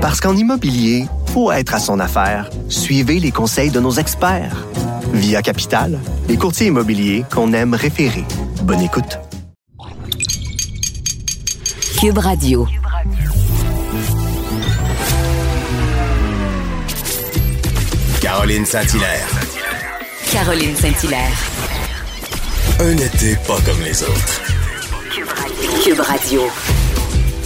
Parce qu'en immobilier, faut être à son affaire. Suivez les conseils de nos experts. Via Capital, les courtiers immobiliers qu'on aime référer. Bonne écoute. Cube Radio. Caroline Saint-Hilaire. Caroline Saint-Hilaire. Un été pas comme les autres. Cube Radio.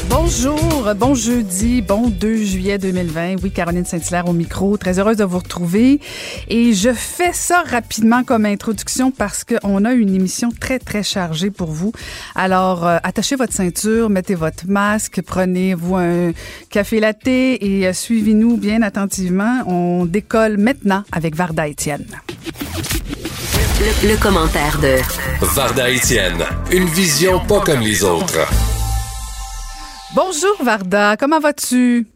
Bonjour, bon jeudi, bon 2 juillet 2020. Oui, Caroline Saint-Hilaire au micro. Très heureuse de vous retrouver. Et je fais ça rapidement comme introduction parce qu'on a une émission très, très chargée pour vous. Alors, euh, attachez votre ceinture, mettez votre masque, prenez-vous un café latte et euh, suivez-nous bien attentivement. On décolle maintenant avec Varda Étienne. Le, le commentaire de Varda Étienne, une vision pas comme les autres. Bonjour Varda, comment vas-tu?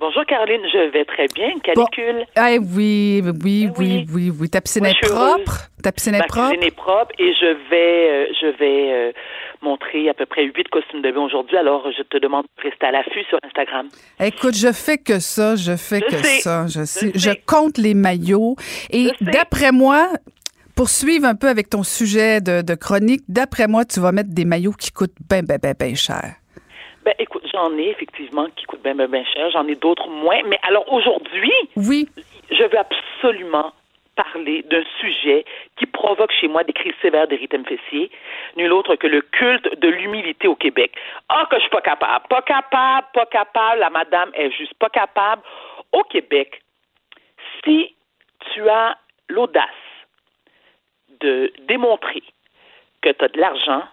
Bonjour Caroline, je vais très bien. Canicule. Ah oui, oui, oui, oui, oui. Ta piscine est suis heureuse. propre? Ta piscine est Ma propre? cuisine est propre et je vais, euh, je vais euh, montrer à peu près huit costumes de bain aujourd'hui. Alors, je te demande de rester à l'affût sur Instagram. Écoute, je fais que ça, je fais Je que sais, ça. Je, sais. je compte les maillots. Et d'après moi, pour suivre un peu avec ton sujet de, de chronique, d'après moi, tu vas mettre des maillots qui coûtent bien, bien, bien, bien cher. Ben, écoute, j'en ai effectivement qui coûtent bien, bien, bien cher. J'en ai d'autres moins. Mais alors, aujourd'hui, Oui, je veux absolument parler d'un sujet qui provoque chez moi des crises sévères d'érythème fessier, nul autre que le culte de l'humilité au Québec. Ah, que je suis pas capable, pas capable, pas capable, la madame est juste pas capable. Au Québec, si tu as l'audace de démontrer que tu as de l'argent,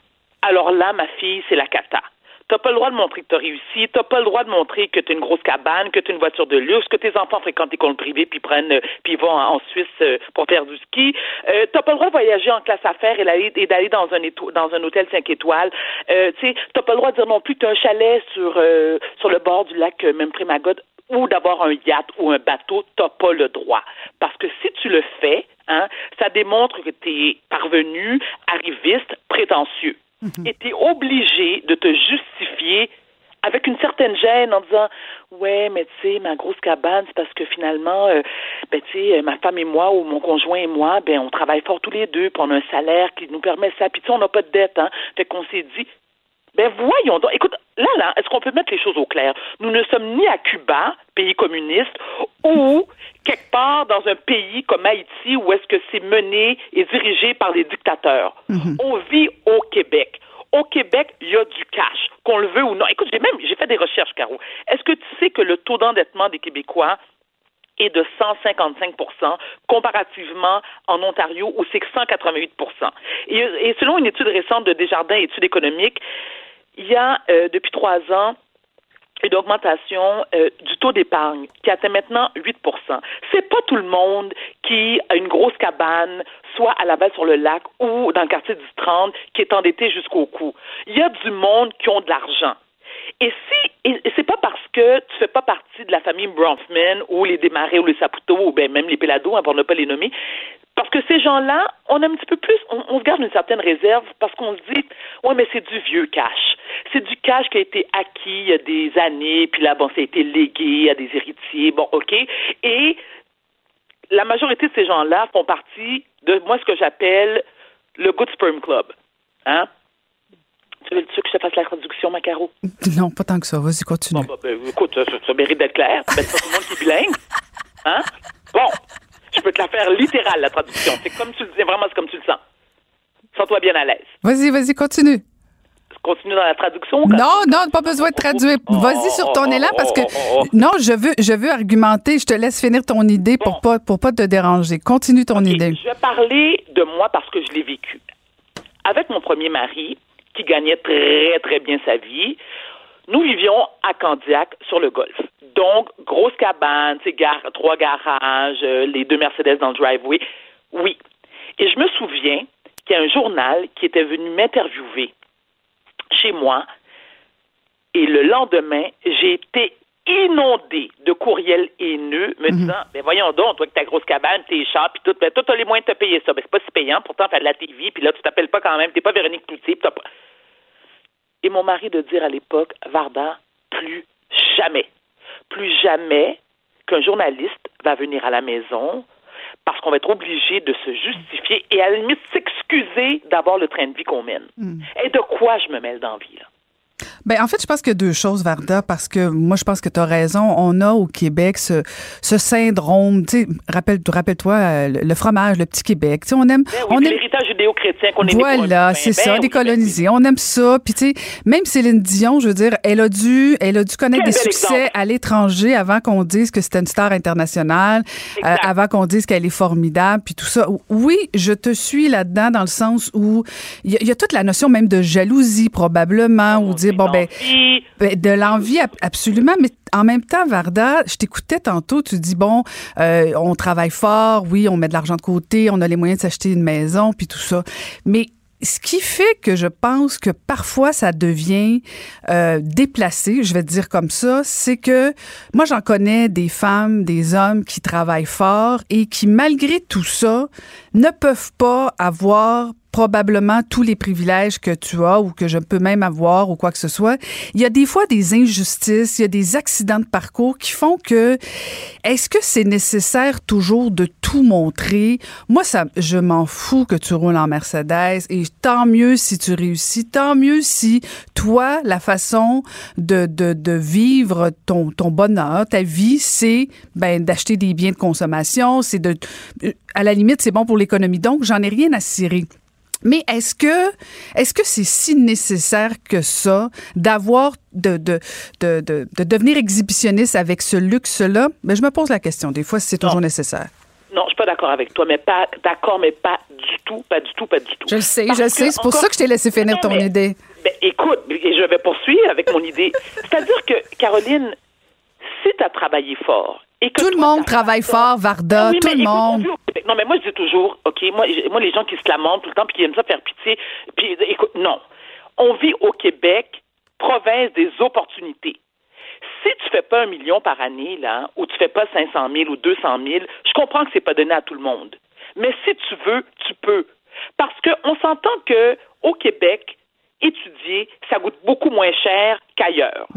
alors là, ma fille, c'est la cata. T'as pas le droit de montrer que tu as réussi, t'as pas le droit de montrer que tu as une grosse cabane, que tu as une voiture de luxe, que tes enfants fréquentent école privée puis prennent euh, puis vont en, Suisse euh, pour faire du ski. Euh, t'as pas le droit de voyager en classe affaires et d'aller dans un éto- dans un hôtel 5 étoiles. Euh, tu sais, t'as pas le droit de dire non plus que tu as un chalet sur euh, sur le bord du lac euh, même ou d'avoir un yacht ou un bateau, t'as pas le droit. Parce que si tu le fais, hein, ça démontre que tu es parvenu, arriviste, prétentieux. Tu es obligé de te justifier avec une certaine gêne en disant ouais mais tu sais ma grosse cabane c'est parce que finalement euh, ben tu sais ma femme et moi ou mon conjoint et moi ben on travaille fort tous les deux puis on a un salaire qui nous permet ça. Puis tu sais on n'a pas de dette hein. Fait qu'on s'est dit ben voyons donc. Écoute, là, là, est-ce qu'on peut mettre les choses au clair? Nous ne sommes ni à Cuba, pays communiste, ou quelque part dans un pays comme Haïti où est-ce que c'est mené et dirigé par les dictateurs. On vit au Québec. Au Québec, il y a du cash, qu'on le veut ou non. Écoute, j'ai même j'ai fait des recherches, Caro. Est-ce que tu sais que le taux d'endettement des Québécois est de 155% comparativement en Ontario où c'est que 188 et, et selon une étude récente de Desjardins études économiques, il y a euh, depuis trois ans une augmentation euh, du taux d'épargne qui atteint maintenant 8% C'est pas tout le monde qui a une grosse cabane, soit à Laval sur le lac ou dans le quartier du 30, qui est endetté jusqu'au cou. Il y a du monde qui ont de l'argent. Et si, et c'est pas parce que tu fais pas partie de la famille Bronfman ou les Desmarais ou les Saputo ou ben même les Pelado, hein, pour ne pas les nommer, parce que ces gens-là, on a un petit peu plus, on, on se garde une certaine réserve parce qu'on se dit, ouais, mais c'est du vieux cash. C'est du cash qui a été acquis il y a des années, puis là, bon, ça a été légué à des héritiers, bon, OK. Et la majorité de ces gens-là font partie de moi ce que j'appelle le Good Sperm Club. Hein? Tu veux, tu veux que je te fasse la traduction, Macaro? non, pas tant que ça. Vas-y, continue. Bon, bah, ben, écoute, ça, ça mérite d'être clair. Ben, c'est pas tout le monde qui est bilingue. Hein? Bon, je peux te la faire littérale, la traduction. C'est comme tu le dis, vraiment, c'est comme tu le sens. Sens-toi bien à l'aise. Vas-y, vas-y, continue. Continue dans la traduction. Non, non, pas besoin de traduire. Vas-y sur ton élan parce que non, je veux, je veux argumenter. Je te laisse finir ton idée pour pas, pour pas te déranger. Continue ton idée. Je vais parler de moi parce que je l'ai vécu. Avec mon premier mari, qui gagnait très, très bien sa vie, nous vivions à Candiac sur le golf. Donc, grosse cabane, trois garages, euh, les deux Mercedes dans le driveway. Oui. Et je me souviens qu'il y a un journal qui était venu m'interviewer chez moi. Et le lendemain, j'ai été inondée de courriels haineux me disant ben voyons donc toi avec ta grosse cabane tes chats puis tout ben toi t'as les moyens de te payer ça ben c'est pas si payant pourtant t'as de la TV puis là tu t'appelles pas quand même t'es pas Véronique Cloutier pas et mon mari de dire à l'époque Varda plus jamais plus jamais qu'un journaliste va venir à la maison parce qu'on va être obligé de se justifier et à la limite s'excuser d'avoir le train de vie qu'on mène. Et de quoi je me mêle dans la vie, là? Ben, en fait, je pense qu'il y a deux choses, Varda, parce que moi, je pense que tu as raison. On a au Québec ce, ce syndrome, tu sais, rappelle, rappelle-toi, euh, le, fromage, le petit Québec. Tu sais, on aime. Ben oui, on aime l'héritage judéo-chrétien qu'on voilà, c'est ça, décolonisé. On aime ça. Puis tu sais, même Céline Dion, je veux dire, elle a dû, elle a dû connaître Quel des succès exemple. à l'étranger avant qu'on dise que c'était une star internationale, euh, avant qu'on dise qu'elle est formidable, puis tout ça. Oui, je te suis là-dedans dans le sens où il y, y a toute la notion même de jalousie probablement, ou dire bon ben. Ben, de l'envie, ab- absolument. Mais en même temps, Varda, je t'écoutais tantôt, tu dis, bon, euh, on travaille fort, oui, on met de l'argent de côté, on a les moyens de s'acheter une maison, puis tout ça. Mais ce qui fait que je pense que parfois ça devient euh, déplacé, je vais te dire comme ça, c'est que moi j'en connais des femmes, des hommes qui travaillent fort et qui malgré tout ça ne peuvent pas avoir probablement tous les privilèges que tu as ou que je peux même avoir ou quoi que ce soit. Il y a des fois des injustices, il y a des accidents de parcours qui font que est-ce que c'est nécessaire toujours de tout montrer? Moi ça je m'en fous que tu roules en Mercedes et tant mieux si tu réussis, tant mieux si toi la façon de de, de vivre ton ton bonheur, ta vie c'est ben d'acheter des biens de consommation, c'est de à la limite c'est bon pour l'économie. Donc j'en ai rien à cirer. Mais est-ce que est-ce que c'est si nécessaire que ça d'avoir de de, de, de, de devenir exhibitionniste avec ce luxe-là? Ben, je me pose la question. Des fois, si c'est toujours nécessaire. non, je suis pas d'accord avec toi, mais pas d'accord, mais pas du tout, pas du tout, pas du tout. Je le sais, Parce je le sais. C'est pour encore- ça que je t'ai laissé finir Non, ton mais- idée. Ben, écoute, et je vais poursuivre avec mon idée. C'est-à-dire que, Caroline, si tu as travaillé fort et que Tout le monde travaille fort, Varda. Oui, tout le écoute, monde. Non, mais moi, je dis toujours, OK, moi, moi les gens qui se lamentent tout le temps puis qui aiment ça faire pitié, puis écoute, non. On vit au Québec, province des opportunités. Si tu fais pas un million par année, là, ou tu fais pas 500 000 ou 200 000, je comprends que c'est pas donné à tout le monde. Mais si tu veux, tu peux. Parce qu'on s'entend que au Québec, étudier, ça coûte beaucoup moins cher qu'ailleurs.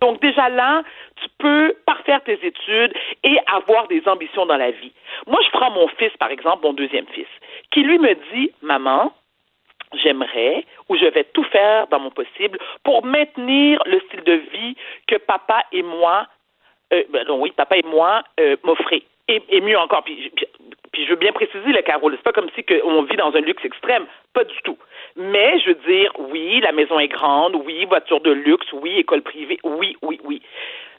Donc déjà là, tu peux parfaire tes études et avoir des ambitions dans la vie. Moi, je prends mon fils, par exemple, mon deuxième fils, qui lui me dit, maman, j'aimerais ou je vais tout faire dans mon possible pour maintenir le style de vie que papa et moi, euh, ben non, oui, papa et moi euh, m'offraient. Et, et mieux encore, puis je veux bien préciser, le Carole, c'est pas comme si on vit dans un luxe extrême, pas du tout. Mais je veux dire, oui, la maison est grande, oui, voiture de luxe, oui, école privée, oui, oui, oui.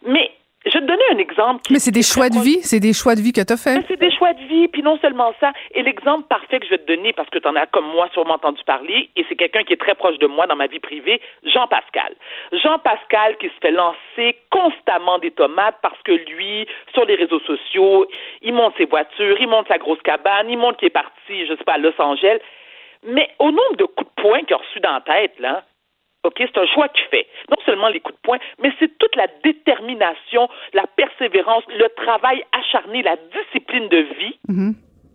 Mais je vais te donner un exemple. Qui Mais c'est des choix de vie. C'est des choix de vie que tu as fait. C'est des choix de vie, puis non seulement ça. Et l'exemple parfait que je vais te donner, parce que tu en as comme moi sûrement entendu parler, et c'est quelqu'un qui est très proche de moi dans ma vie privée, Jean-Pascal. Jean-Pascal qui se fait lancer constamment des tomates parce que lui, sur les réseaux sociaux, il monte ses voitures, il monte sa grosse cabane, il monte qu'il est parti, je sais pas, à Los Angeles. Mais au nombre de coups de poing qu'il a reçus dans la tête, là, OK, c'est un choix qu'il fait. Non seulement les coups de poing, mais c'est toute la détermination, la persévérance, le travail acharné, la discipline de vie,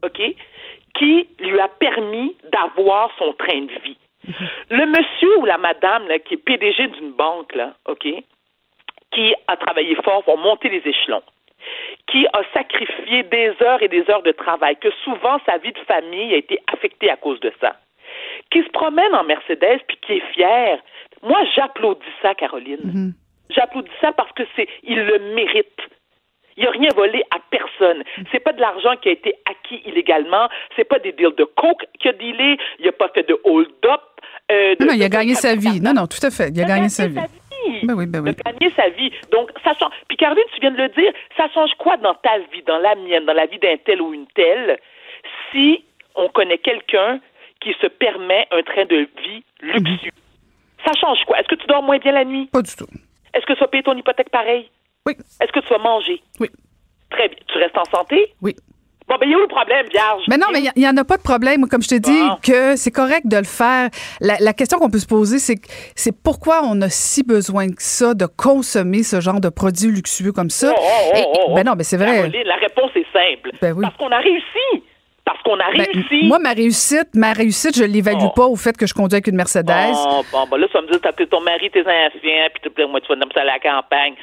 OK, qui lui a permis d'avoir son train de vie. Le monsieur ou la madame là, qui est PDG d'une banque, là, OK, qui a travaillé fort pour monter les échelons, qui a sacrifié des heures et des heures de travail, que souvent sa vie de famille a été affectée à cause de ça, qui se promène en Mercedes puis qui est fier. Moi, j'applaudis ça, Caroline. J'applaudis ça parce que c'est, il le mérite. Il n'a rien volé à personne. C'est pas de l'argent qui a été acquis illégalement. C'est pas des deals de coke qu'il a dealé. Il n'a pas fait de hold-up. euh, Non, non, il a gagné sa vie. Non, non, tout à fait. Il a il a gagné sa vie. Ben oui, ben oui. de gagner sa vie. Donc, ça change. Puis, Caroline, tu viens de le dire, ça change quoi dans ta vie, dans la mienne, dans la vie d'un tel ou une telle, si on connaît quelqu'un qui se permet un train de vie luxueux? Ça change quoi? Est-ce que tu dors moins bien la nuit? Pas du tout. Est-ce que tu vas payer ton hypothèque pareil? Oui. Est-ce que tu vas manger? Oui. Très bien. Tu restes en santé? Oui. Bon, ben, il y a où le problème, vierge? Mais non, mais il n'y en a pas de problème. Comme je te dis, Bon. que c'est correct de le faire. La, la question qu'on peut se poser, c'est c'est pourquoi on a si besoin que ça de consommer ce genre de produits luxueux comme ça? Oh, oh, oh, Et- oh, ben non, mais c'est vrai. Caroline, la réponse est simple. Ben oui. Parce qu'on a réussi. Parce qu'on a Ben, réussi. moi, ma réussite, ma réussite, je l'évalue Oh. pas au fait que je conduis avec une Mercedes. Bon, bon, bon, là, tu vas me dire, t'as appelé ton mari, tes enfants, puis tu moi, tu vas me à la campagne.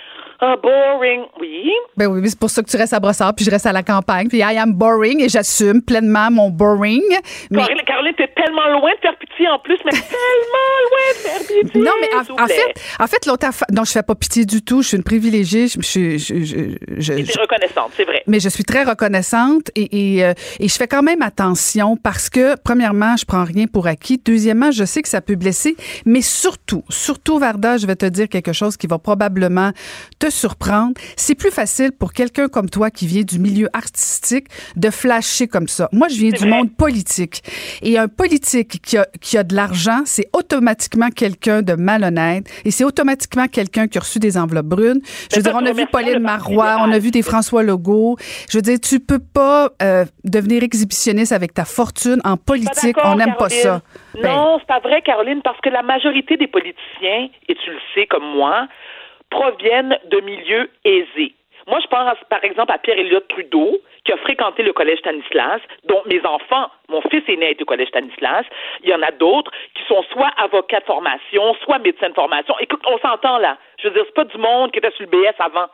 Ah, boring, oui. Ben oui, c'est pour ça que tu restes à Brossard, puis je reste à la campagne, puis I am boring, et j'assume pleinement mon boring. Mais... Caroline, Caroline, t'es tellement loin de faire pitié en plus, mais tellement loin de faire pitié. Non, mais en, fait, en fait, l'autre affaire, non, je fais pas pitié du tout. Je suis une privilégiée. Je, je, je, je- Et reconnaissante, c'est vrai. mais je suis très reconnaissante et, et, euh, et je fais quand même attention parce que, premièrement, je prends rien pour acquis. Deuxièmement, je sais que ça peut blesser, mais surtout, surtout, Varda, je vais te dire quelque chose qui va probablement te surprendre. C'est plus facile pour quelqu'un comme toi qui vient du milieu artistique de flasher comme ça. Moi, je viens du vrai. monde politique. Et un politique qui a, qui a de l'argent, c'est automatiquement quelqu'un de malhonnête et c'est automatiquement quelqu'un qui a reçu des enveloppes brunes. Je veux dire, on a vu Pauline Marois, on a vu des François Legault. Je veux dire, tu peux pas euh, devenir exhibitionniste avec ta fortune en politique. On n'aime pas ça. Ben, Non, c'est pas vrai, Caroline, parce que la majorité des politiciens, et tu le sais comme moi, proviennent de milieux aisés. Moi, je pense, par exemple, à Pierre-Éliott Trudeau, qui a fréquenté le collège Stanislas, dont mes enfants, mon fils aîné été au collège Stanislas. Il y en a d'autres qui sont soit avocats de formation, soit médecins de formation. Écoute, on s'entend là. Je veux dire, c'est pas du monde qui était sur le BS avant.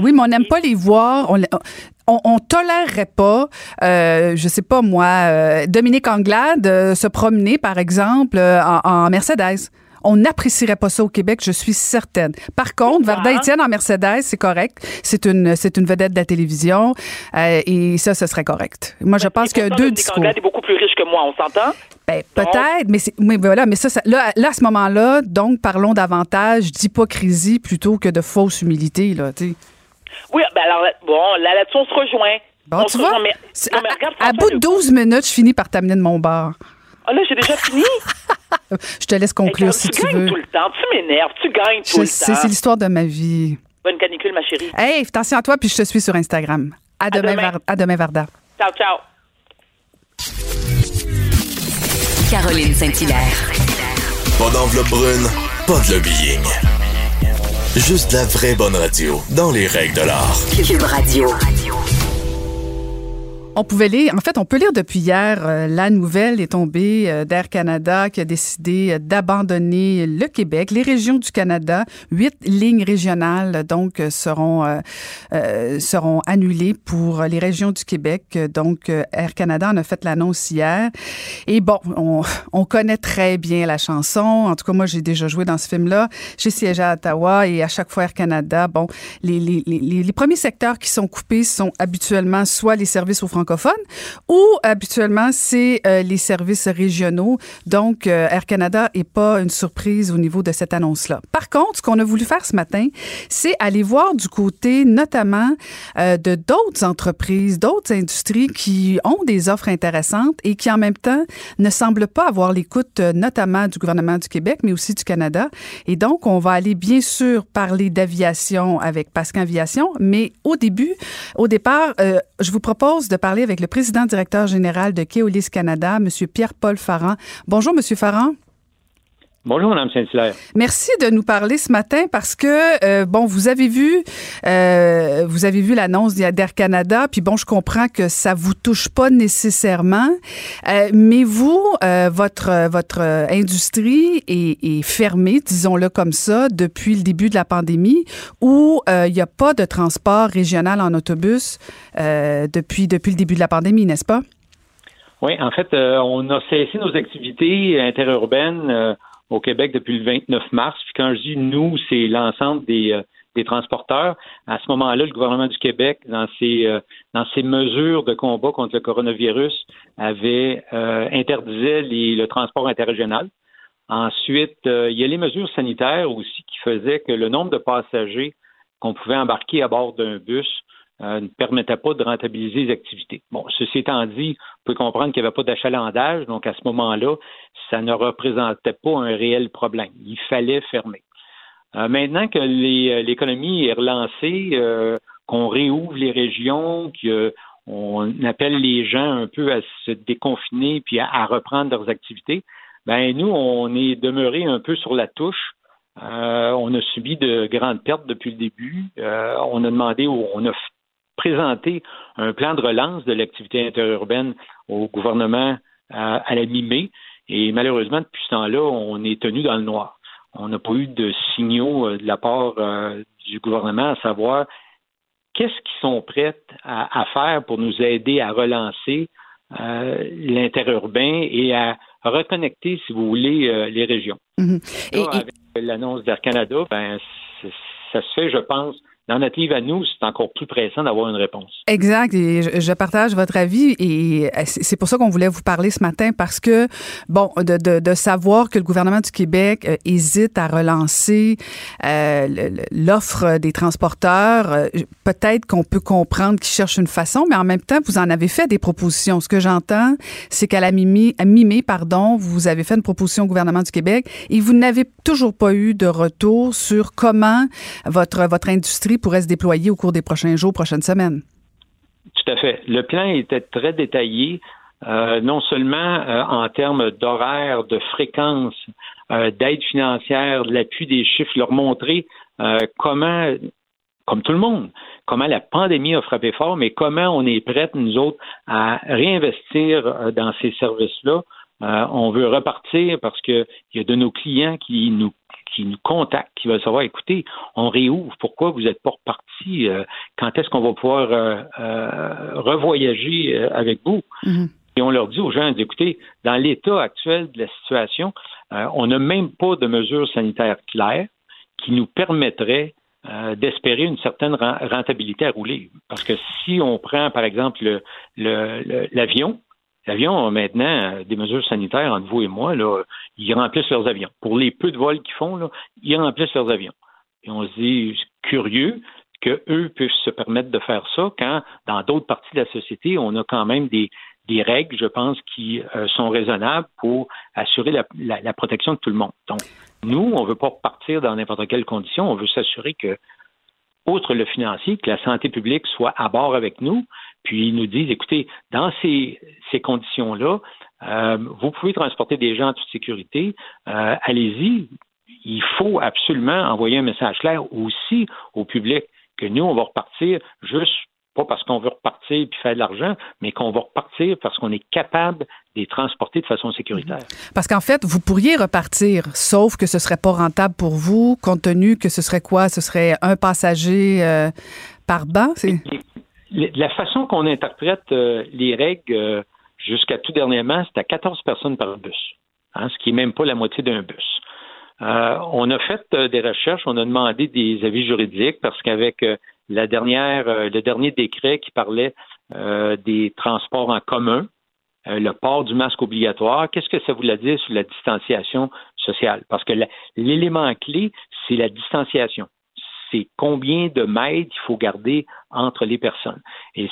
Oui, mais on n'aime pas les voir. On, on, tolérerait pas, euh, je sais pas moi, euh, Dominique Anglade euh, se promener, par exemple, euh, en Mercedes. On n'apprécierait pas ça au Québec, je suis certaine. Par contre? Varda Étienne en Mercedes, c'est correct. C'est une, c'est une vedette de la télévision euh, et ça, ce serait correct. Moi, je pense Et qu'il y a pourtant, deux discours. Est beaucoup plus riche que moi, on s'entend? Ben, peut-être, mais voilà, mais ça, ça- là, là, à ce moment-là, donc, parlons davantage d'hypocrisie plutôt que de fausse humilité, là, tu sais. Oui, ben alors, bon, là, là-dessus, on se rejoint. Bon, on tu se vois, rejoint, mais- c'est- non, à, mais regarde, à François bout de Legault. 12 minutes, je finis par t'amener de mon bar. Ah là, j'ai déjà fini? Je te laisse conclure si tu tu gagnes veux. tout le temps. Tu m'énerves. Tu gagnes tout Je le sais, temps. c'est l'histoire de ma vie. Bonne canicule, ma chérie. Hey, attention à toi, puis je te suis sur Instagram. À, demain, demain. Var- à demain, Varda. Ciao, ciao. Caroline Saint-Hilaire. Pas d'enveloppe brune, pas de lobbying. Juste la vraie bonne radio, dans les règles de l'art. Cube Radio. On pouvait lire, en fait, on peut lire depuis hier, euh, la nouvelle est tombée euh, d'Air Canada qui a décidé euh, d'abandonner le Québec. Les régions du Canada, huit lignes régionales, donc, seront, seront annulées pour les régions du Québec. Donc, Air Canada en a fait l'annonce hier. Et bon, on, on connaît très bien la chanson. En tout cas, moi, j'ai déjà joué dans ce film-là. J'ai siégé à Ottawa et à chaque fois Air Canada, bon, les, les, les, les premiers secteurs qui sont coupés sont habituellement soit les services aux francophones ou habituellement c'est euh, les services régionaux. Donc euh, Air Canada est pas une surprise au niveau de cette annonce-là. Par contre, ce qu'on a voulu faire ce matin, c'est aller voir du côté notamment euh, de d'autres entreprises, d'autres industries qui ont des offres intéressantes et qui en même temps ne semblent pas avoir l'écoute notamment du gouvernement du Québec, mais aussi du Canada. Et donc, on va aller bien sûr parler d'aviation avec Pascal Aviation, mais au début, au départ, je vous propose de parler avec le président directeur général de Keolis Canada, M. Pierre-Paul Farran. Bonjour, M. Farran. Bonjour, Mme Saint-Hilaire. Merci de nous parler ce matin parce que euh, bon, vous avez vu, euh, vous avez vu l'annonce d'Air Canada, puis bon, je comprends que ça vous touche pas nécessairement, euh, mais vous, euh, votre votre industrie est, est fermée, disons-le comme ça, depuis le début de la pandémie, où euh, il n'y a pas de transport régional en autobus euh, depuis depuis le début de la pandémie, n'est-ce pas? Oui, en fait, euh, on a cessé nos activités interurbaines euh, au Québec depuis le 29 mars. Puis quand je dis nous, c'est l'ensemble des, euh, des transporteurs. À ce moment-là, le gouvernement du Québec, dans ses, euh, dans ses mesures de combat contre le coronavirus, avait euh, interdisait les- le transport interrégional. Ensuite, euh, il y a les mesures sanitaires aussi qui faisaient que le nombre de passagers qu'on pouvait embarquer à bord d'un bus euh, ne permettait pas de rentabiliser les activités. Bon, ceci étant dit, vous pouvez comprendre qu'il n'y avait pas d'achalandage, donc à ce moment-là, ça ne représentait pas un réel problème. Il fallait fermer. Euh, maintenant que les- l'économie est relancée, euh, qu'on réouvre les régions, qu'on appelle les gens un peu à se déconfiner puis à, reprendre leurs activités, ben nous, on est demeuré un peu sur la touche. Euh, on a subi de grandes pertes depuis le début. Euh, on a demandé, on a présenté un plan de relance de l'activité interurbaine au gouvernement à la mi-mai. Et malheureusement, depuis ce temps-là, on est tenu dans le noir. On n'a pas eu de signaux euh, de la part euh, du gouvernement, à savoir qu'est-ce qu'ils sont prêts à, faire pour nous aider à relancer euh, l'interurbain et à reconnecter, si vous voulez, euh, les régions. Mm-hmm. et, avec l'annonce d'Air Canada, ben, ça se fait, je pense, dans notre livre à nous, c'est encore plus pressant d'avoir une réponse. Exact. Et je, partage votre avis et euh, c'est pour ça qu'on voulait vous parler ce matin parce que, bon, de, de, de savoir que le gouvernement du Québec euh, hésite à relancer euh, l'offre des transporteurs, euh, peut-être qu'on peut comprendre qu'ils cherchent une façon, mais en même temps, vous en avez fait des propositions. Ce que j'entends, c'est qu'à la mi à mi pardon, vous avez fait une proposition au gouvernement du Québec et vous n'avez toujours pas eu de retour sur comment votre, votre industrie pourrait se déployer au cours des prochains jours, prochaines semaines? Tout à fait. Le plan était très détaillé, euh, non seulement euh, en termes d'horaire, de fréquence, euh, d'aide financière, de l'appui des chiffres, leur montrer comment, comme tout le monde, comment la pandémie a frappé fort, mais comment on est prêt, nous autres, à réinvestir dans ces services-là. on veut repartir parce qu'il y a de nos clients qui nous qui nous contactent, qui veulent savoir, écoutez, on réouvre, pourquoi vous n'êtes pas reparti? Euh, quand est-ce qu'on va pouvoir euh, euh, revoyager avec vous? Mm-hmm. Et on leur dit aux gens, écoutez, dans l'état actuel de la situation, on n'a même pas de mesures sanitaires claires qui nous permettraient d'espérer une certaine rentabilité à rouler. Parce que si on prend, par exemple, l'avion, L'avion a maintenant des mesures sanitaires entre vous et moi. Là, ils remplissent leurs avions. Pour les peu de vols qu'ils font, là, ils remplissent leurs avions. Et on se dit curieux qu'eux puissent se permettre de faire ça quand, dans d'autres parties de la société, on a quand même des, des règles, je pense, qui euh, sont raisonnables pour assurer la, la, protection de tout le monde. Donc, nous, on ne veut pas partir dans n'importe quelle condition. On veut s'assurer que, outre le financier, que la santé publique soit à bord avec nous, puis ils nous disent, écoutez, dans ces, ces conditions-là, euh, vous pouvez transporter des gens en toute sécurité, euh, allez-y. Il faut absolument envoyer un message clair aussi au public que nous, on va repartir juste pas parce qu'on veut repartir puis faire de l'argent, mais qu'on va repartir parce qu'on est capable de les transporter de façon sécuritaire. Parce qu'en fait, vous pourriez repartir, sauf que ce serait pas rentable pour vous, compte tenu que ce serait quoi? Ce serait un passager euh, par banc? La façon qu'on interprète euh, les règles euh, jusqu'à tout dernièrement, c'est à 14 personnes par bus, hein, ce qui n'est même pas la moitié d'un bus. Euh, on a fait des recherches, on a demandé des avis juridiques parce qu'avec la dernière, le dernier décret qui parlait des transports en commun, le port du masque obligatoire, qu'est-ce que ça voulait dire sur la distanciation sociale? Parce que l'élément clé, c'est la distanciation c'est combien de mètres il faut garder entre les personnes. Et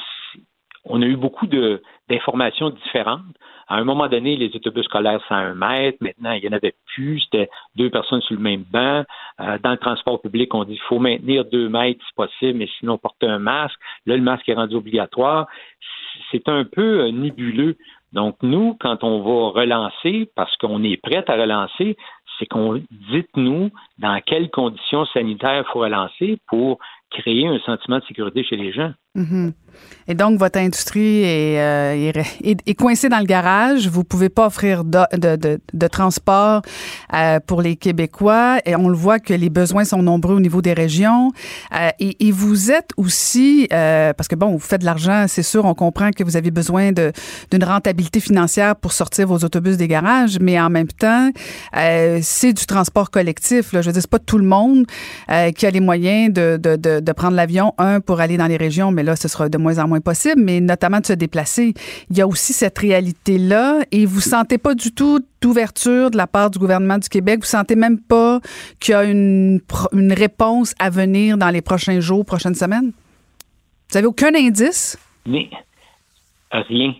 on a eu beaucoup d'informations différentes. À un moment donné, les autobus scolaires, c'est un mètre. Maintenant, il n'y en avait plus. C'était deux personnes sur le même banc. Euh, dans le transport public, on dit qu'il faut maintenir deux mètres si possible, mais sinon porter un masque. Là, le masque est rendu obligatoire. C'est un peu euh, nébuleux. Donc, nous, quand on va relancer, parce qu'on est prêt à relancer, c'est qu'on dites-nous dans quelles conditions sanitaires il faut relancer pour créer un sentiment de sécurité chez les gens. Mm-hmm. Et donc, votre industrie euh, est, est, coincée dans le garage. Vous pouvez pas offrir de, de, de, transport euh, pour les Québécois. Et on le voit que les besoins sont nombreux au niveau des régions. Euh, et, et, vous êtes aussi, parce que bon, vous faites de l'argent, c'est sûr, on comprend que vous avez besoin d'une rentabilité financière pour sortir vos autobus des garages, mais en même temps, c'est du transport collectif. Là. Je veux dire, c'est pas tout le monde qui a les moyens de, de prendre l'avion, un, pour aller dans les régions, là, ce sera de moins en moins possible, mais notamment de se déplacer. Il y a aussi cette réalité-là et vous sentez pas du tout d'ouverture de la part du gouvernement du Québec? Vous sentez même pas qu'il y a une, réponse à venir dans les prochains jours, prochaines semaines? Vous avez aucun indice? Mais rien.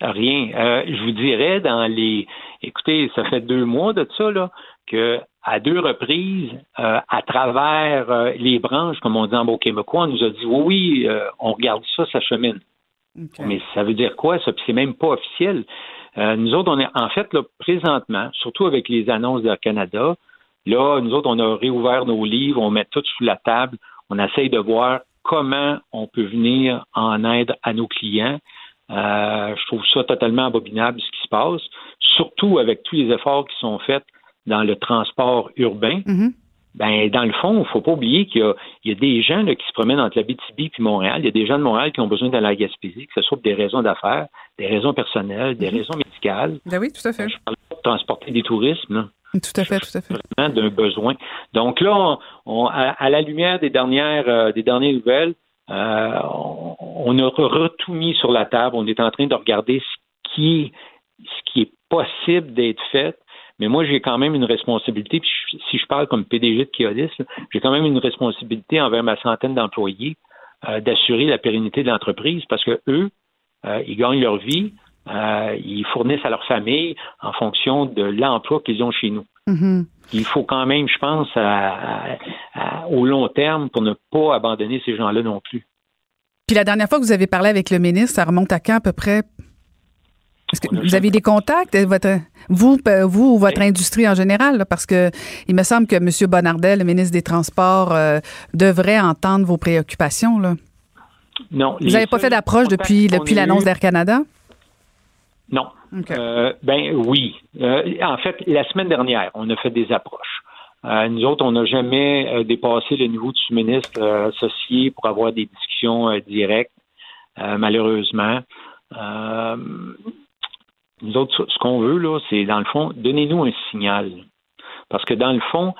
Rien. Euh, je vous dirais dans les. Écoutez, ça fait deux mois de ça, là, que à deux reprises, euh, à travers euh, les branches, comme on dit en beau québécois, on nous a dit oui, oui, euh, on regarde ça, ça chemine. Mais ça veut dire quoi, ça? Puis c'est même pas officiel. nous autres, on est en fait là, présentement, surtout avec les annonces de Canada, là, nous autres, on a réouvert nos livres, on met tout sous la table, on essaye de voir comment on peut venir en aide à nos clients. je trouve ça totalement abominable ce qui se passe, surtout avec tous les efforts qui sont faits dans le transport urbain. Mhm. ben dans le fond, il faut pas oublier qu'il y, a, des gens qui se promènent entre la BTB puis Montréal. Il y a des gens de Montréal qui ont besoin d'aller à la Gaspésie, que ce soit pour des raisons d'affaires, des raisons personnelles, des mhm. raisons médicales. Ben oui, tout à fait. Je parle pas de transporter des touristes. Là. Tout à fait, tout à fait. Vraiment d'un besoin. Donc là, on, à, la lumière des dernières, euh, des dernières nouvelles, euh, on, a tout mis sur la table. On est en train de regarder ce qui, ce qui est possible d'être fait. Mais moi, j'ai quand même une responsabilité. Puis si je parle comme PDG de Keolis, j'ai quand même une responsabilité envers ma centaine d'employés euh, d'assurer la pérennité de l'entreprise parce que eux, euh, ils gagnent leur vie, euh, ils fournissent à leur famille en fonction de l'emploi qu'ils ont chez nous. Mm-hmm. Il faut quand même, je pense, au long terme pour ne pas abandonner ces gens-là non plus. Puis la dernière fois que vous avez parlé avec le ministre, ça remonte à quand à peu près? Est-ce que vous avez des contacts, euh, votre, vous, euh, vous ou votre industrie en général? parce que il me semble que M. Bonardel, le ministre des Transports, euh, devrait entendre vos préoccupations. Là. Non. Vous n'avez pas fait d'approche depuis, depuis l'annonce d'Air Canada? Non. ben oui. en fait, la semaine dernière, on a fait des approches. nous autres, on n'a jamais dépassé le niveau du ministre associé pour avoir des discussions directes, malheureusement. Nous autres, ce qu'on veut, là, c'est, dans le fond, donnez-nous un signal. Parce que, dans le fond,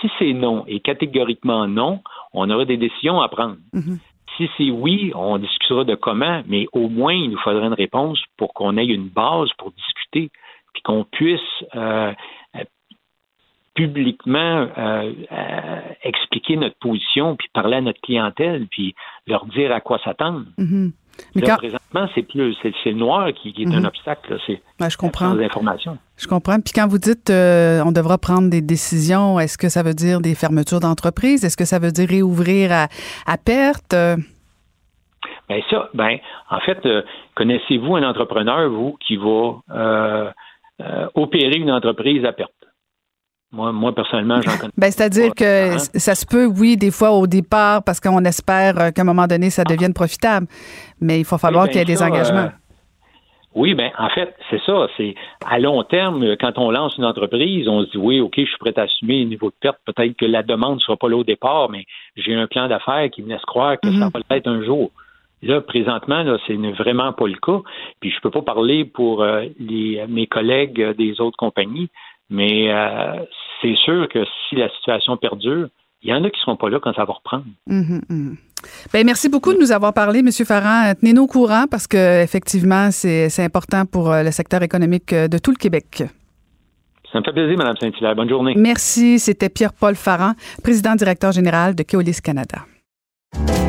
si c'est non et catégoriquement non, on aura des décisions à prendre. Mm-hmm. Si c'est oui, on discutera de comment, mais au moins, il nous faudrait une réponse pour qu'on ait une base pour discuter, puis qu'on puisse euh, publiquement euh, euh, expliquer notre position, puis parler à notre clientèle, puis leur dire à quoi s'attendre. Mm-hmm. Mais Présentement, c'est plus c'est, le noir qui, est un mhm. obstacle. C'est je comprends. Je comprends. Puis quand vous dites euh, on devra prendre des décisions, est-ce que ça veut dire des fermetures d'entreprises? Est-ce que ça veut dire réouvrir à, perte? Ben ça, ben en fait, euh, connaissez-vous un entrepreneur, vous, qui va euh, opérer une entreprise à perte? Moi, moi personnellement, j'en connais. Ben, c'est-à-dire que ça se peut, oui, des fois au départ, parce qu'on espère euh, qu'à un moment donné, ça devienne profitable. Mais il faut falloir qu'il y ait des engagements. Euh, oui, ben en fait, c'est ça. C'est à long terme, quand on lance une entreprise, on se dit oui, ok, je suis prêt à assumer un niveau de perte. Peut-être que la demande ne sera pas là au départ, mais j'ai un plan d'affaires qui me laisse croire que ça mhm. va l'être un jour. Là, présentement, là, c'est vraiment pas le cas. Puis je peux pas parler pour euh, les, mes collègues des autres compagnies, mais euh, c'est sûr que si la situation perdure, il y en a qui ne seront pas là quand ça va reprendre. Mhm, mhm. Ben, merci beaucoup de nous avoir parlé, M. Farran. Tenez-nous au courant parce que effectivement, c'est important pour euh, le secteur économique euh, de tout le Québec. Ça me fait plaisir, Mme Saint-Hilaire. Bonne journée. Merci. C'était Pierre-Paul Farran, président directeur général de Keolis Canada.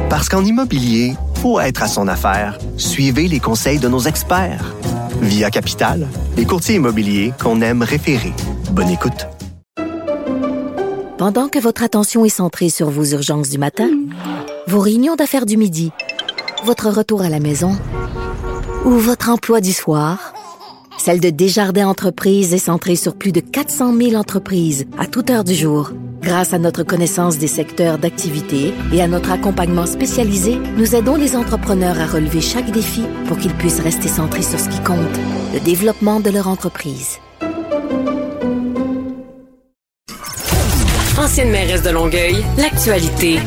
Parce qu'en immobilier, pour être à son affaire, suivez les conseils de nos experts. Via Capital, les courtiers immobiliers qu'on aime référer. Bonne écoute. Pendant que votre attention est centrée sur vos urgences du matin, vos réunions d'affaires du midi, votre retour à la maison ou votre emploi du soir, celle de Desjardins Entreprises est centrée sur plus de 400 000 entreprises à toute heure du jour. Grâce à notre connaissance des secteurs d'activité et à notre accompagnement spécialisé, nous aidons les entrepreneurs à relever chaque défi pour qu'ils puissent rester centrés sur ce qui compte, le développement de leur entreprise. Ancienne mairesse de Longueuil, l'actualité.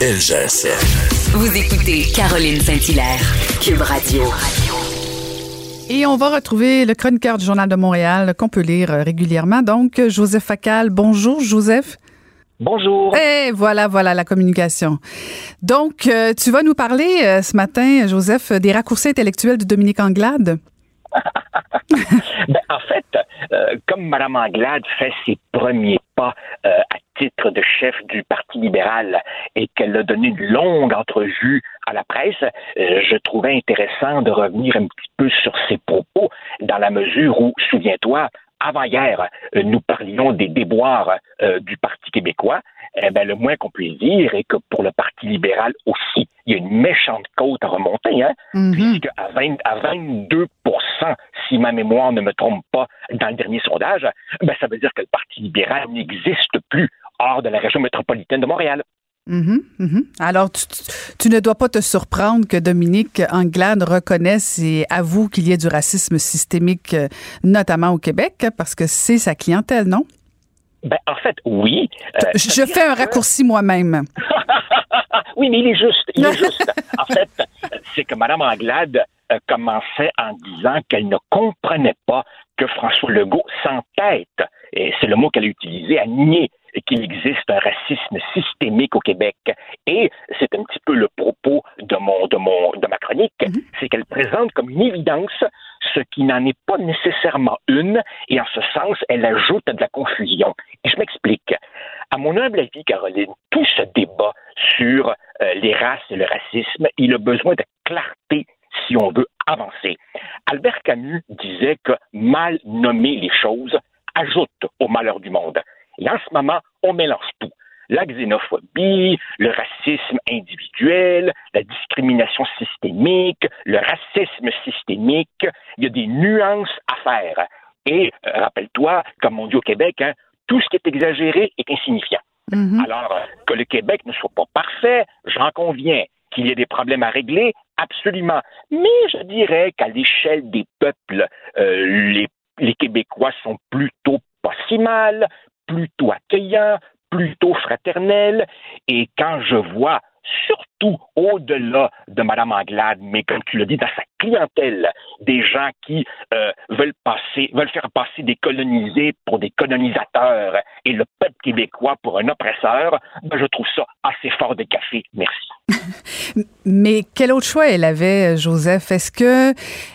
LGSN. Vous écoutez Caroline Saint-Hilaire, Cube Radio. Et on va retrouver le chroniqueur du Journal de Montréal qu'on peut lire euh, régulièrement. Donc, Joseph Facal. Bonjour, Joseph. Bonjour. Et voilà, voilà la communication. Donc, euh, tu vas nous parler euh, ce matin, Joseph, des raccourcis intellectuels de Dominique Anglade. ben, en fait, comme Mme Anglade fait ses premiers pas à titre de chef du Parti libéral et qu'elle a donné une longue entrevue à la presse, euh, je trouvais intéressant de revenir un petit peu sur ses propos dans la mesure où, souviens-toi, avant-hier, euh, nous parlions des déboires euh, du Parti québécois. Eh ben, le moins qu'on puisse dire est que pour le Parti libéral aussi, il y a une méchante côte à remonter, hein, mm-hmm. puisque à, 20, à 22 si ma mémoire ne me trompe pas, dans le dernier sondage, ben, ça veut dire que le Parti libéral n'existe plus hors de la région métropolitaine de Montréal. Mm-hmm, mm-hmm. Alors, tu, ne dois pas te surprendre que Dominique Anglade reconnaisse et avoue qu'il y ait du racisme systémique, euh, notamment au Québec, parce que c'est sa clientèle, non? Ben, en fait, oui. Euh, je fais un raccourci moi-même. oui, mais il est juste. Il est juste. en fait, c'est que Mme Anglade euh, commençait en disant qu'elle ne comprenait pas que François Legault s'entête, et c'est le mot qu'elle a utilisé, à nier qu'il existe un racisme systémique au Québec. Et c'est un petit peu le propos de mon de mon de ma chronique, mhm. c'est qu'elle présente comme une évidence ce qui n'en est pas nécessairement une, et en ce sens, elle ajoute de la confusion. Et je m'explique. À mon humble avis, Caroline, tout ce débat sur euh, les races et le racisme, il a besoin de clarté si on veut avancer. Albert Camus disait que mal nommer les choses ajoute au malheur du monde. Et en ce moment, on mélange tout. La xénophobie, le racisme individuel, la discrimination systémique, le racisme systémique, il y a des nuances à faire. Et euh, rappelle-toi, comme on dit au Québec, hein, tout ce qui est exagéré est insignifiant. Mm-hmm. Alors, que le Québec ne soit pas parfait, j'en conviens. Qu'il y ait des problèmes à régler, absolument. Mais je dirais qu'à l'échelle des peuples, euh, les, les Québécois sont plutôt pas si mal, plutôt accueillant, plutôt fraternel. Et quand je vois surtout au-delà de Mme Anglade, mais comme tu l'as dit, dans sa clientèle, des gens qui euh, veulent passer, veulent faire passer des colonisés pour des colonisateurs et le peuple québécois pour un oppresseur, ben, je trouve ça assez fort de café. Merci. mais quel autre choix elle avait, Joseph? Est-ce que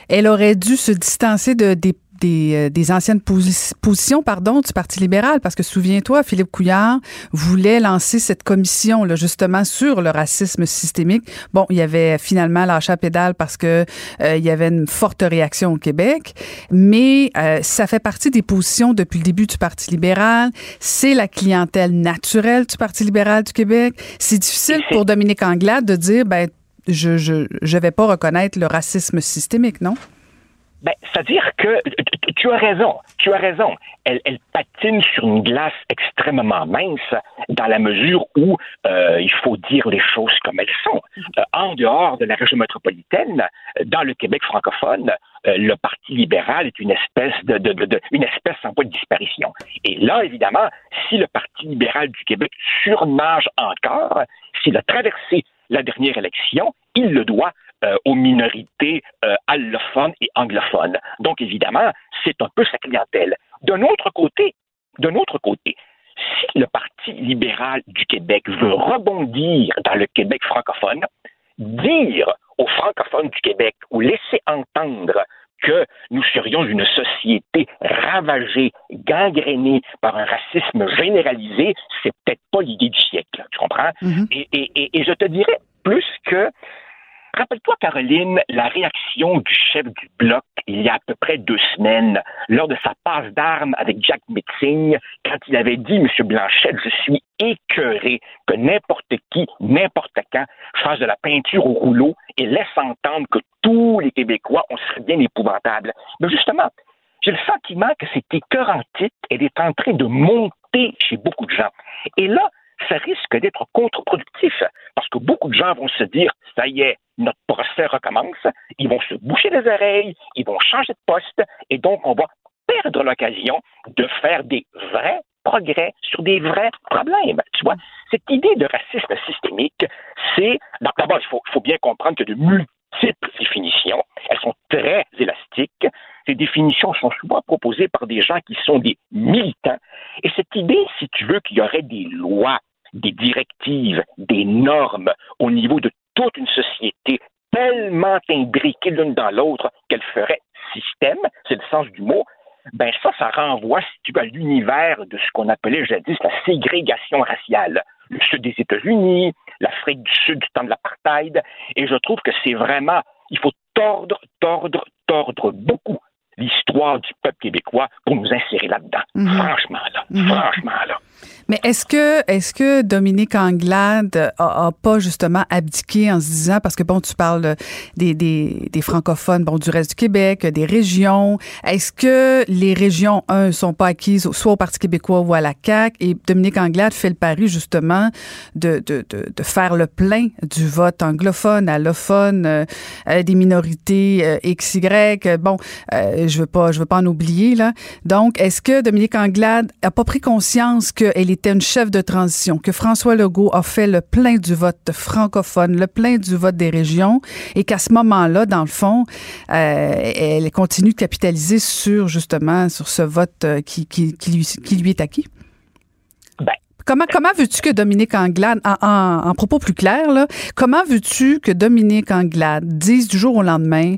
elle aurait dû se distancer de, des euh, des, anciennes positions pardon, du Parti libéral, parce que souviens-toi, Philippe Couillard voulait lancer cette commission là, justement sur le racisme systémique. Bon, il y avait finalement lâché la pédale parce que euh, il y avait une forte réaction au Québec, mais euh, ça fait partie des positions depuis le début du Parti libéral. C'est la clientèle naturelle du Parti libéral du Québec. C'est difficile pour Dominique Anglade de dire, ben, je je je vais pas reconnaître le racisme systémique, non? Ben, c'est-à-dire que tu as raison, tu as raison. Elle, elle, patine sur une glace extrêmement mince dans la mesure où euh, il faut dire les choses comme elles sont. Euh, en dehors de la région métropolitaine, dans le Québec francophone, euh, le Parti libéral est une espèce de, de, de, une espèce en voie de disparition. Et là, évidemment, si le Parti libéral du Québec surnage encore, s'il a traversé la dernière élection, il le doit euh, aux minorités euh, allophones et anglophones. Donc, évidemment, c'est un peu sa clientèle. D'un autre côté, d'un autre côté, si le Parti libéral du Québec veut rebondir dans le Québec francophone, dire aux francophones du Québec ou laisser entendre que nous serions une société ravagée, gangrénée par un racisme généralisé, c'est peut-être pas l'idée du siècle, tu comprends? Mm-hmm. et, et, et, je te dirais plus que Rappelle-toi, Caroline, la réaction du chef du bloc il y a à peu près deux semaines, lors de sa passe d'armes avec Jack Metzing, quand il avait dit, M. Blanchette, je suis écœuré que n'importe qui, n'importe quand, fasse de la peinture au rouleau et laisse entendre que tous les Québécois, on serait bien épouvantables. Mais justement, j'ai le sentiment que cette écœurant titre, elle est en train de monter chez beaucoup de gens. Et là, ça risque d'être contre-productif parce que beaucoup de gens vont se dire, ça y est, notre procès recommence, ils vont se boucher les oreilles, ils vont changer de poste, et donc on va perdre l'occasion de faire des vrais progrès sur des vrais problèmes. Tu vois, cette idée de racisme systémique, c'est, d'abord, il faut, faut bien comprendre que de multiples définitions, elles sont très élastiques. Ces définitions sont souvent proposées par des gens qui sont des militants. Et cette idée, si tu veux, qu'il y aurait des lois des directives, des normes au niveau de toute une société tellement imbriquée l'une dans l'autre qu'elle ferait système, c'est le sens du mot, ben ça, ça renvoie, si tu veux, à l'univers de ce qu'on appelait jadis la ségrégation raciale. Le sud des États-Unis, l'Afrique du Sud du temps de l'apartheid, et je trouve que c'est vraiment, il faut tordre, tordre, tordre beaucoup l'histoire du peuple québécois pour nous insérer là-dedans. Mhm. Franchement, là. Mhm. Franchement, là. Mais est-ce que, est-ce que Dominique Anglade a, pas justement abdiqué en se disant, parce que bon, tu parles des, francophones, bon, du reste du Québec, des régions. Est-ce que les régions, un, sont pas acquises soit au Parti québécois ou à la CAQ et Dominique Anglade fait le pari justement de, de, de, faire le plein du vote anglophone, allophone, euh, euh, des minorités euh, XY. Bon, je veux pas, je veux pas en oublier, là. Donc, est-ce que Dominique Anglade a pas pris conscience est était une chef de transition, que François Legault a fait le plein du vote francophone, le plein du vote des régions, et qu'à ce moment-là, dans le fond, euh, elle continue de capitaliser sur justement sur ce vote euh, qui, lui, qui lui est acquis? Comment, comment veux-tu que Dominique Anglade, en, propos plus clairs, là, comment veux-tu que Dominique Anglade dise du jour au lendemain,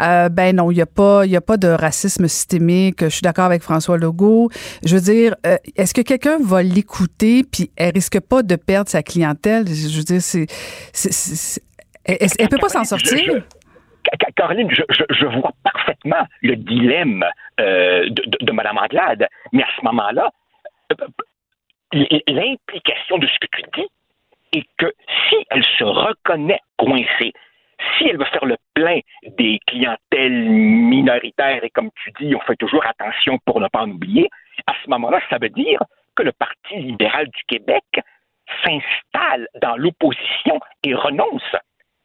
euh, ben non, il n'y a, pas, a pas de racisme systémique, je suis d'accord avec François Legault. Je veux dire, euh, est-ce que quelqu'un va l'écouter, puis elle risque pas de perdre sa clientèle? Je veux dire, c'est. Elle, ne peut pas s'en sortir? Caroline, je, vois parfaitement le dilemme euh, de, de, de Mme Anglade, mais à ce moment-là, l'implication de ce que tu dis est que si elle se reconnaît coincée, si elle veut faire le plein des clientèles minoritaires, et comme tu dis, on fait toujours attention pour ne pas en oublier, à ce moment-là, ça veut dire que le Parti libéral du Québec s'installe dans l'opposition et renonce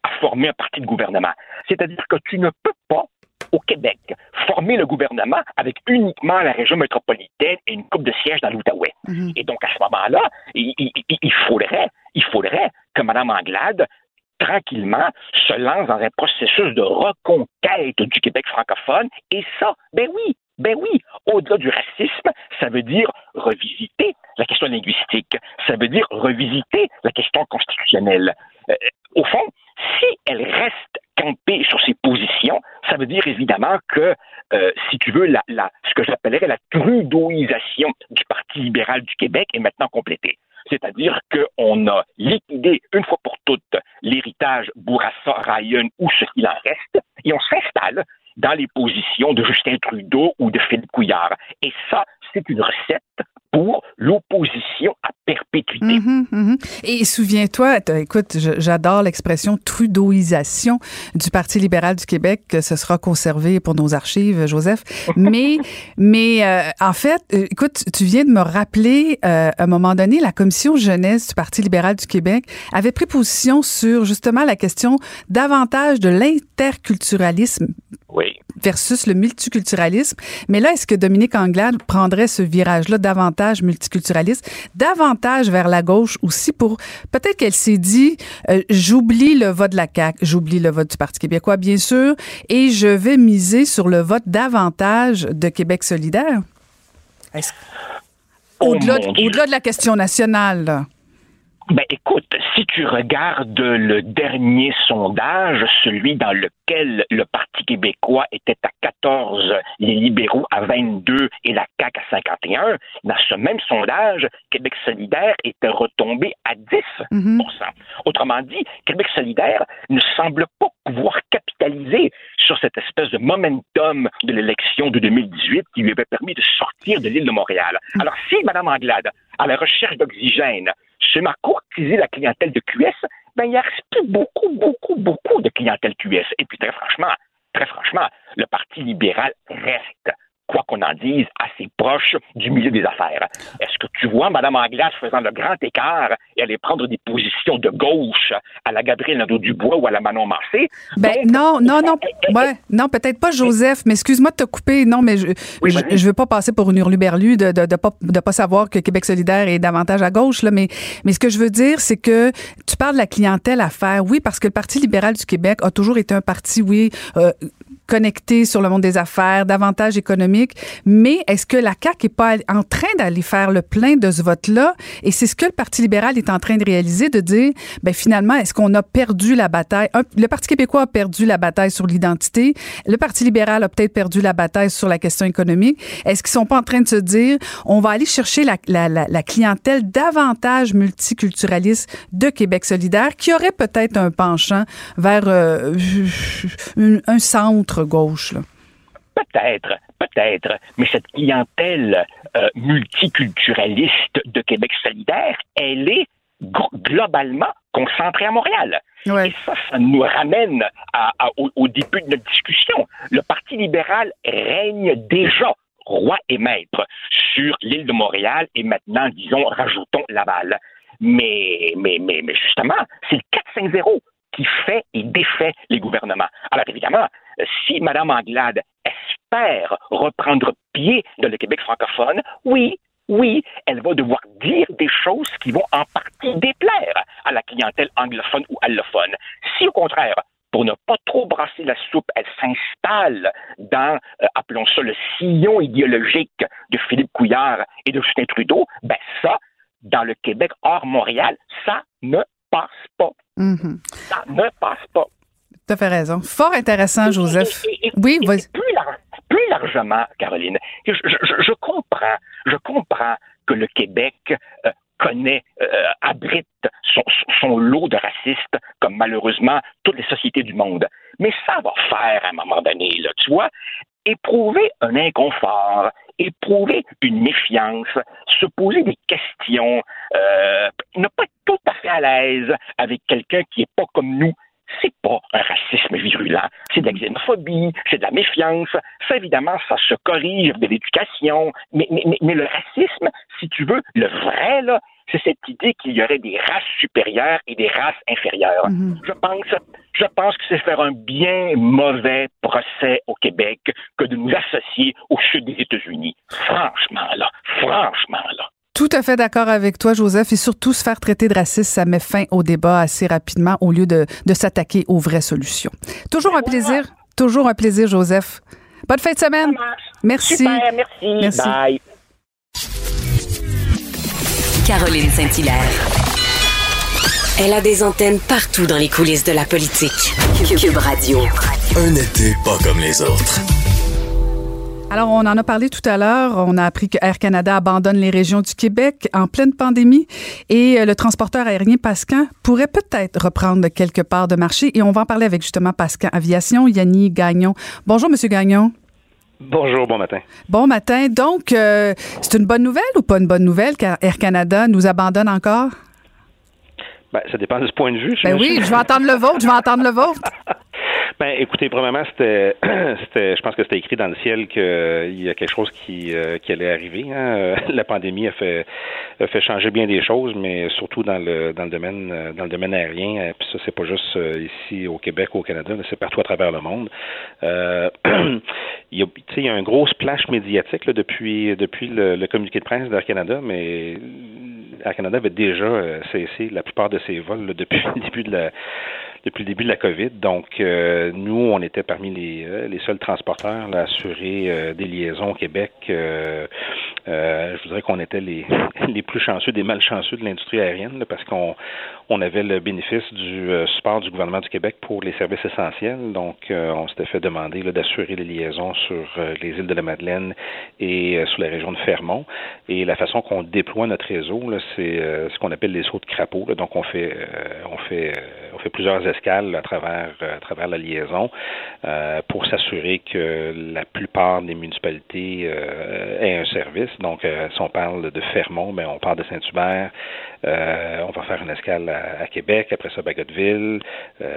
à former un parti de gouvernement. C'est-à-dire que tu ne peux pas au Québec, former le gouvernement avec uniquement la région métropolitaine et une coupe de sièges dans l'Outaouais. Mhm. Et donc, à ce moment-là, il, faudrait, il faudrait que Mme Anglade tranquillement se lance dans un processus de reconquête du Québec francophone. Et ça, ben oui, ben oui, au-delà du racisme, ça veut dire revisiter la question linguistique, ça veut dire revisiter la question constitutionnelle. Euh, au fond, si elle reste campée sur ses positions, ça veut dire évidemment que, euh, si tu veux, la, ce que j'appellerais la trudeauisation du Parti libéral du Québec est maintenant complétée. C'est-à-dire qu'on a liquidé une fois pour toutes l'héritage Bourassa, Ryan ou ce qu'il en reste, et on s'installe dans les positions de Justin Trudeau ou de Philippe Couillard. Et ça, c'est une recette pour l'opposition à perpétuité. Mhm, mhm. Et souviens-toi, écoute, j'adore l'expression trudeauisation du Parti libéral du Québec, que ce sera conservé pour nos archives, Joseph. Mais, mais euh, en fait, euh, écoute, tu viens de me rappeler, euh, à un moment donné, la commission jeunesse du Parti libéral du Québec avait pris position sur justement la question davantage de l'interculturalisme. Oui versus le multiculturalisme. Mais là, est-ce que Dominique Anglade prendrait ce virage-là davantage multiculturaliste, davantage vers la gauche aussi pour peut-être qu'elle s'est dit euh, j'oublie le vote de la CAQ, j'oublie le vote du Parti québécois bien sûr et je vais miser sur le vote davantage de Québec solidaire? Oh au-delà, au-delà de la question nationale. Ben écoute, si tu regardes le dernier sondage, celui dans lequel le Parti québécois était à 14, les libéraux à 22 et la CAQ à 51, dans ce même sondage, Québec solidaire était retombé à 10 mhm. Autrement dit, Québec solidaire ne semble pas pouvoir capitaliser sur cette espèce de momentum de l'élection de 2018 qui lui avait permis de sortir de l'île de Montréal. Mhm. Alors si Mme Anglade, à la recherche d'oxygène, se m'a courtisé la clientèle de QS, ben, il reste plus beaucoup, beaucoup, beaucoup de clientèle QS. Et puis, très franchement, très franchement, le Parti libéral reste quoi qu'on en dise, assez proche du milieu des affaires. Est-ce que tu vois Mme Anglade faisant le grand écart et aller prendre des positions de gauche à la Gabrielle Nadeau-Dubois ou à la Manon Massé? Ben, non, non, non, ouais, non, peut-être pas Joseph, mais excuse-moi de te couper. Non, mais je, je, veux pas passer pour une hurluberlue de, de, de, pas, de pas savoir que Québec solidaire est davantage à gauche, là, mais, mais ce que je veux dire, c'est que tu parles de la clientèle à faire. Oui, parce que le Parti libéral du Québec a toujours été un parti, oui, euh, connecté sur le monde des affaires, davantage économique. Mais est-ce que la CAQ est pas en train d'aller faire le plein de ce vote-là? Et c'est ce que le Parti libéral est en train de réaliser, de dire, ben finalement, est-ce qu'on a perdu la bataille? le Parti québécois a perdu la bataille sur l'identité. Le Parti libéral a peut-être perdu la bataille sur la question économique. Est-ce qu'ils sont pas en train de se dire, on va aller chercher la, clientèle davantage multiculturaliste de Québec solidaire, qui aurait peut-être un penchant vers euh, un centre gauche? Peut-être, peut-être, mais cette clientèle euh, multiculturaliste de Québec solidaire, elle est globalement concentrée à Montréal. Et ça, ça nous ramène au, début de notre discussion. Le Parti libéral règne déjà roi et maître sur l'île de Montréal et maintenant, disons, rajoutons Laval. Mais, mais, mais, mais justement, c'est le 4-5-0 qui fait et défait les gouvernements. Alors évidemment, si Mme Anglade espère reprendre pied dans le Québec francophone, oui, oui, elle va devoir dire des choses qui vont en partie déplaire à la clientèle anglophone ou allophone. Si au contraire, pour ne pas trop brasser la soupe, elle s'installe dans, euh, appelons ça, le sillon idéologique de Philippe Couillard et de Justin Trudeau, ben ça, dans le Québec hors Montréal, ça ne passe pas. Mm-hmm. Ça ne passe pas. Tu as fait raison. Fort intéressant, Joseph. oui, vas-y. Plus, largement, Caroline, je, comprends, je comprends que le Québec euh, connaît, euh, abrite son, lot de racistes, comme malheureusement toutes les sociétés du monde. Mais ça va faire à un moment donné, là, tu vois, éprouver un inconfort, éprouver une méfiance, se poser des questions, euh, ne pas être tout à fait à l'aise avec quelqu'un qui n'est pas comme nous, c'est pas un racisme virulent, c'est de la xénophobie, c'est de la méfiance. Ça, évidemment, ça se corrige de l'éducation, mais, mais, mais, le racisme, si tu veux, le vrai, là, c'est cette idée qu'il y aurait des races supérieures et des races inférieures. Mhm. Je pense, je pense que c'est faire un bien mauvais procès au Québec que de nous associer au sud des États-Unis. Franchement, là, franchement, là. Tout à fait d'accord avec toi, Joseph. Et surtout, se faire traiter de raciste, ça met fin au débat assez rapidement au lieu de, s'attaquer aux vraies solutions. Toujours un plaisir. Toujours un plaisir, Joseph. Bonne fin de semaine. Merci. Super, merci. merci. Bye. Caroline Saint-Hilaire. Elle a des antennes partout dans les coulisses de la politique. Cube Radio. Un été pas comme les autres. Alors, on en a parlé tout à l'heure. On a appris que Air Canada abandonne les régions du Québec en pleine pandémie et euh, le transporteur aérien Pascan pourrait peut-être reprendre quelque part de marché. Et on va en parler avec justement Pascan Aviation, Yannick Gagnon. Bonjour, Monsieur Gagnon. Bonjour, bon matin. Bon matin. Donc, euh, c'est une bonne nouvelle ou pas une bonne nouvelle car Air Canada nous abandonne encore? Ben, ça dépend de ce point de vue. Ben oui, je vais entendre le vôtre, je vais entendre le vôtre. Ben, écoutez, premièrement, c'était, je pense que c'était écrit dans le ciel qu'il y a quelque chose qui, euh, qui allait arriver. Hein. La pandémie a fait, a fait changer bien des choses, mais surtout dans le, dans le domaine, dans le domaine aérien. Puis ça, c'est pas juste euh, ici au Québec ou au Canada, mais c'est partout à travers le monde. Euh, il, y a, il y a un gros splash médiatique là, depuis, depuis le, le communiqué de presse d'Air Canada, mais Air Canada avait déjà cessé la plupart de ses vols depuis le début de la depuis le début de la COVID. Donc, euh, nous, on était parmi les, euh, les seuls transporteurs à assurer euh, des liaisons au Québec. je voudrais qu'on était les, les plus chanceux des malchanceux de l'industrie aérienne parce qu'on on avait le bénéfice du support du gouvernement du Québec pour les services essentiels. Donc, on s'était fait demander d'assurer les liaisons sur les îles de la Madeleine et sur la région de Fermont. Et la façon qu'on déploie notre réseau, c'est ce qu'on appelle les sauts de crapaud. Donc, on fait, plusieurs escales à travers, euh, la liaison euh, pour s'assurer que la plupart des municipalités euh, aient un service. Donc, si on parle de Fermont, mais ben, on parle de Saint-Hubert, on va faire une escale à, Québec, après ça Bagotville,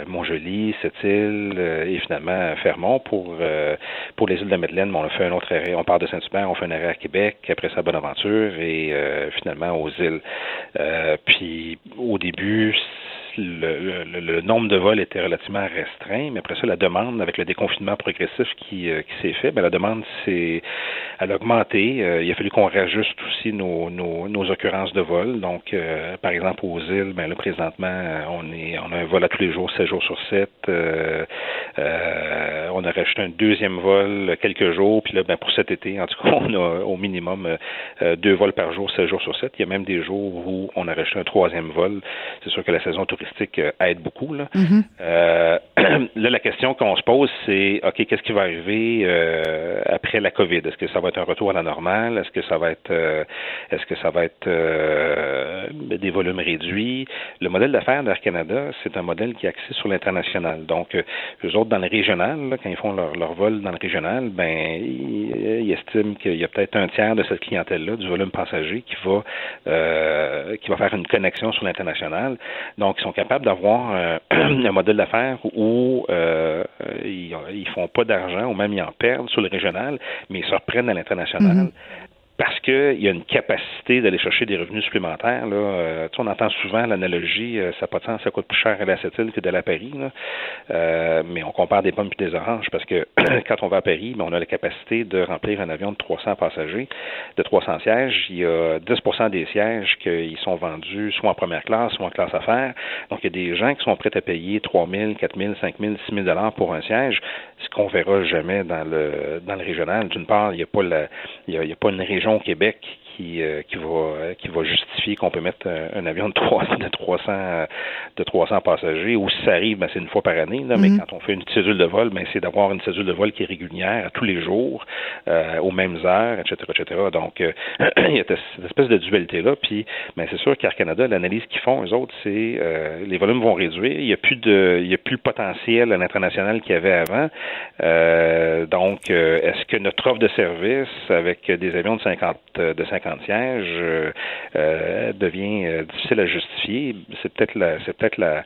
Montjoli, Sept-Îles et finalement Fermont. Pour, pour les îles de Madeleine, on a fait un autre arrêt. On part de Saint-Hubert, on fait un arrêt à Québec, après ça Bonaventure et finalement aux îles. puis au début, le, nombre de vols était relativement restreint, mais après ça, la demande, avec le déconfinement progressif qui, euh, s'est fait, ben, la demande s'est elle a augmenté. Euh, il a fallu qu'on réajuste aussi nos, nos, occurrences de vol. Donc, euh, par exemple, aux îles, ben là, présentement, on est on a un vol à tous les jours, 7 jours sur 7. on a rajouté un deuxième vol quelques jours, puis là, ben, pour cet été, en tout cas, on a au minimum deux vols par jour, 7 jours sur 7. Il y a même des jours où on a rajouté un troisième vol. C'est sûr que la saison touristique euh, aide beaucoup. Là. Mm-hmm. Euh, là, la question qu'on se pose, c'est OK, qu'est-ce qui va arriver euh, après la COVID? Est-ce que ça va être un retour à la normale? Est-ce que ça va être, est-ce que ça va être des volumes réduits? Le modèle d'affaires d'Air Canada, c'est un modèle qui est axé sur l'international. Donc, les autres dans le régional, quand ils font leur, leur, vol dans le régional, ben, ils, estiment qu'il y a peut-être un tiers de cette clientèle-là, du volume passager, qui va, qui va faire une connexion sur l'international. Donc, ils sont capables d'avoir un modèle d'affaires où euh, ils, ils font pas d'argent ou même ils en perdent sur le régional, mais ils se reprennent à l'international. Mm-hmm parce qu'il y a une capacité d'aller chercher des revenus supplémentaires. Là. Euh, on entend souvent l'analogie, euh, ça pas de sens, ça coûte plus cher à la île que de la Paris. Là. Euh, mais on compare des pommes et des oranges parce que quand on va à Paris, ben, on a la capacité de remplir un avion de 300 passagers, de 300 sièges. Il y a 10% des sièges qui sont vendus soit en première classe, soit en classe affaires. Donc, il y a des gens qui sont prêts à payer 3 000, 4 000, 5 000, 6 000 pour un siège, ce qu'on verra jamais dans le dans le régional. D'une part, il n'y a pas la, il a pas une région région Québec qui, euh, qui va qui va justifier qu'on peut mettre un, avion de 300 de 300 de 300 passagers ou si ça arrive ben, c'est une fois par année mais mhm. quand on fait une cédule de vol ben, c'est d'avoir une cédule de vol qui est régulière tous les jours euh, aux mêmes heures etc etc donc euh, il y a cette espèce de dualité là puis ben, c'est sûr qu'Air Canada l'analyse qu'ils font eux autres c'est les volumes vont réduire il y a plus de il y a plus le potentiel à l'international qu'il y avait avant donc est-ce que notre offre de service avec des avions de 50 de 50 sièges euh, euh, devient euh, difficile à justifier. C'est peut-être la, c'est peut-être la,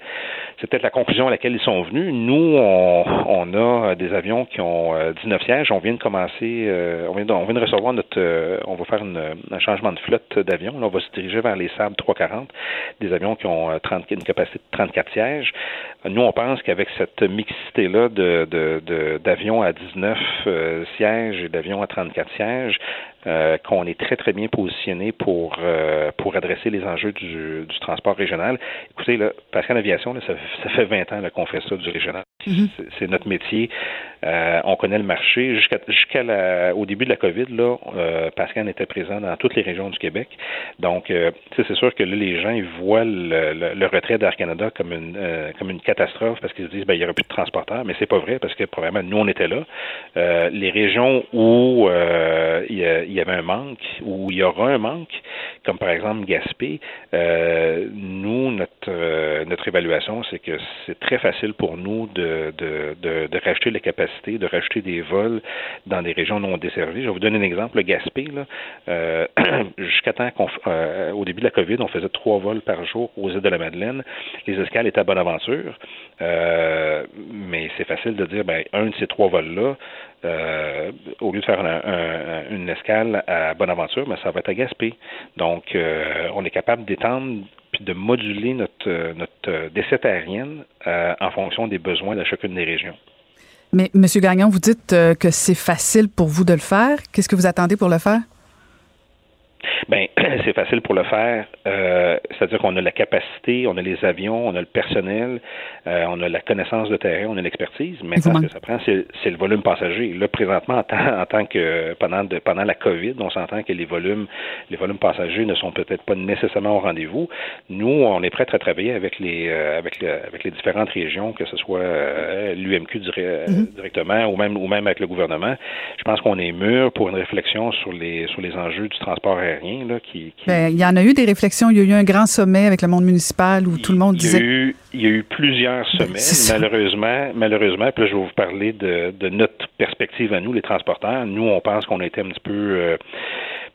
c'est peut-être la conclusion à laquelle ils sont venus. Nous, on, on a des avions qui ont 19 sièges. On vient de commencer, on vient de, on vient de recevoir notre, on va faire un changement de flotte d'avions. on va se diriger vers les Saab 340, des avions qui ont 30, une capacité de 34 sièges. Nous, on pense qu'avec cette mixité-là de, d'avions à 19 sièges et d'avions à 34 sièges, euh, qu'on est très, très bien positionné pour, euh, pour adresser les enjeux du, du transport régional. Écoutez, là, qu'en aviation, là, ça, ça, fait 20 ans qu'on fait ça du régional. Mm-hmm. C'est notre métier. Euh, on connaît le marché. Jusqu'à jusqu'à au début de la COVID, là, euh, Pascal était présent dans toutes les régions du Québec. Donc, euh, c'est sûr que là, les gens voient le, retrait d'Air Canada comme une euh, comme une catastrophe parce qu'ils se disent ben il y aura plus de transporteurs, mais c'est pas vrai parce que probablement nous on était là. Euh, les régions où il y, avait un manque, où il y aura un manque, comme par exemple Gaspé, nous notre évaluation c'est que c'est très facile pour nous de de, de, de racheter les capacités de rajouter des vols dans des régions non desservies. Je vais vous donner un exemple. Le Gaspé, euh, jusqu'à temps qu'au euh, début de la COVID, on faisait trois vols par jour aux îles de la Madeleine. Les escales étaient à Bonaventure. Euh, mais c'est facile de dire, ben, un de ces trois vols-là, au lieu de faire une escale à Bonaventure, ça va être à. Donc, on est capable d'étendre puis de moduler notre, notre décette aérienne en fonction des besoins de chacune des régions. Mais, M. Gagnon, vous dites euh, que c'est facile pour vous de le faire. Qu'est-ce que vous attendez pour le faire? Ben, c'est facile pour le faire. Euh, c'est-à-dire qu'on a la capacité, on a les avions, on a le personnel, euh, on a la connaissance de terrain, on a l'expertise. Mais ce que ça prend, c'est le volume passager. Là, présentement, en tant, que pendant de, pendant la COVID, on s'entend que les volumes, les volumes passagers ne sont peut-être pas nécessairement au rendez-vous. Nous, on est prêts à travailler avec les euh, avec, avec les différentes régions, que ce soit l'UMQ mm-hmm. directement ou même ou même avec le gouvernement. Je pense qu'on est mûr pour une réflexion sur les sur les enjeux du transport aérien ben, il y en a eu des réflexions. Il y a eu un grand sommet avec le monde municipal où tout le monde disait. il y a eu plusieurs ben, sommets. malheureusement, malheureusement, puis là, je vais vous parler de, notre perspective à nous, les transporteurs. Nous, on pense qu'on était un petit peu. Euh,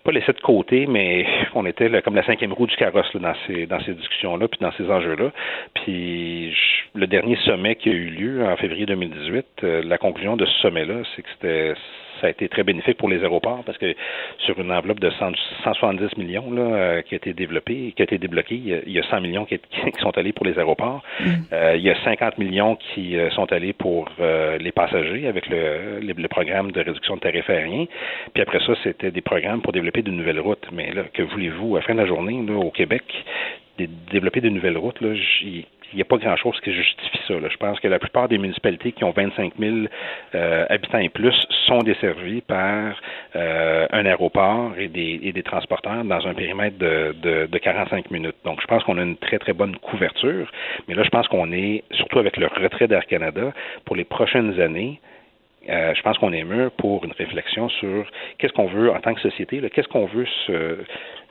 pas laissé de côté, mais on était comme la cinquième roue du carrosse dans ces dans ces discussions-là, puis dans ces enjeux-là. Puis le dernier sommet qui a eu lieu en février 2018, euh, la conclusion de ce sommet-là, c'est que c'était ça a été très bénéfique pour les aéroports parce que sur une enveloppe de 170 millions là, euh, qui a été développée, qui a été débloquée, il y a 100 millions qui, sont allés pour les aéroports. Mm. Euh, il y a 50 millions qui euh, sont allés pour les passagers avec le, le, programme de réduction de tarifs aériens. Puis après ça, c'était des programmes pour développer de nouvelles routes. Mais là, que voulez-vous, à la fin de la journée, là, au Québec, développer de nouvelles routes, là, n'y a pas grand-chose qui justifie ça. Je pense que la plupart des municipalités qui ont 25 000 euh, habitants et plus sont desservies par euh, un aéroport et des, transporteurs dans un périmètre de, de, de 45 minutes. Donc, je pense qu'on a une très, très bonne couverture. Mais là, je pense qu'on est, surtout avec le retrait d'Air Canada, pour les prochaines années, euh, je pense qu'on est mûr pour une réflexion sur qu'est-ce qu'on veut en tant que société, qu'est-ce qu'on veut se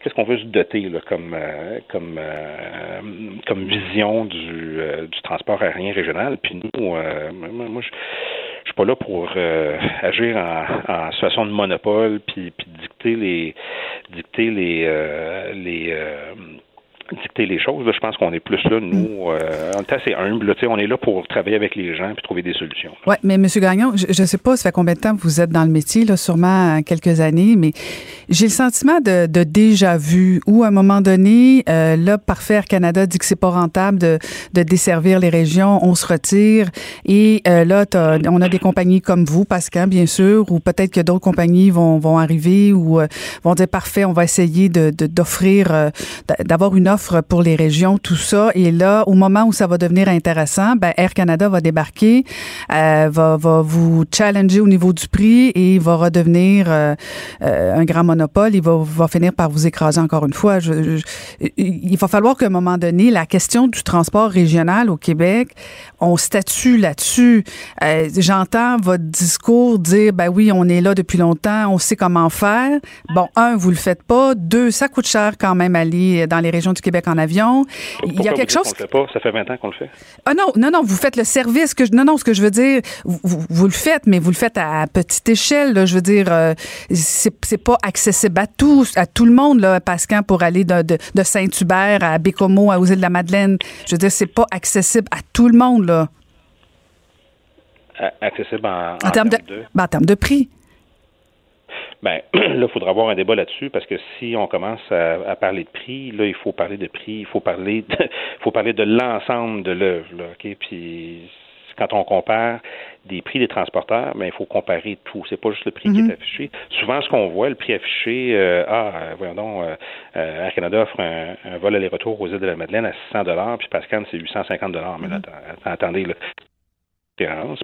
qu'est-ce qu'on veut se doter là, comme euh, comme euh, comme vision du, du transport aérien régional. Puis nous, moi, je je suis pas là pour agir en, en, situation de monopole puis, puis dicter les dicter les les dicter les choses. je pense qu'on est plus là, nous, euh, on est assez humble. on est là pour travailler avec les gens et trouver des solutions. Oui, mais M. Gagnon, je ne sais pas, ça fait combien de temps que vous êtes dans le métier, là, sûrement quelques années, mais j'ai le sentiment de, déjà vu où, à un moment donné, euh, là, Parfait Air Canada dit que c'est pas rentable de, de, desservir les régions, on se retire. Et euh, là, on a des compagnies comme vous, Pascal, bien sûr, ou peut-être que d'autres compagnies vont, vont arriver ou euh, vont dire, parfait, on va essayer d'offrir, de, d'offrir d'avoir une offre pour les régions, tout ça. Et là, au moment où ça va devenir intéressant, ben Air Canada va débarquer, euh, va, va vous challenger au niveau du prix et va redevenir euh, euh, un grand monopole. Il va, va finir par vous écraser encore une fois. Il va falloir qu'à un moment donné, la question du transport régional au Québec, on statue là-dessus. J'entends votre discours dire, ben oui, on est là depuis longtemps, on sait comment faire. Bon, un, vous le faites pas. Deux, ça coûte cher quand même aller dans les régions du Québec en avion. il y a quelque chose. le fait pas? Ça fait 20 ans qu'on le fait. Ah non, non, non, vous faites le service. Que je... Non, non, ce que je veux dire, vous, vous, le faites, mais vous le faites à petite échelle. Là. Je veux dire, euh, c'est pas accessible à tous, à tout le monde, là, Pascal, pour aller de, de, Saint-Hubert à Bécomo, à aux îles de la Madeleine. Je veux dire, c'est pas accessible à tout le monde, là. accessible en, en, termes de, ben, en termes de prix. Ben, là, il faudra avoir un débat là-dessus parce que si on commence à, parler de prix, là, il faut parler de prix, il faut parler de, faut parler de l'ensemble de l'œuvre, ok? Puis quand on compare des prix des transporteurs, ben, il faut comparer tout. C'est pas juste le prix qui est mhm. affiché. Souvent, ce qu'on voit, le prix affiché, euh, ah, euh, voyons donc, euh, Air Canada offre un, vol aller-retour aux îles de la Madeleine à 600 dollars, puis Pascal, c'est 850 dollars. Mais là, mhm. attendez, là,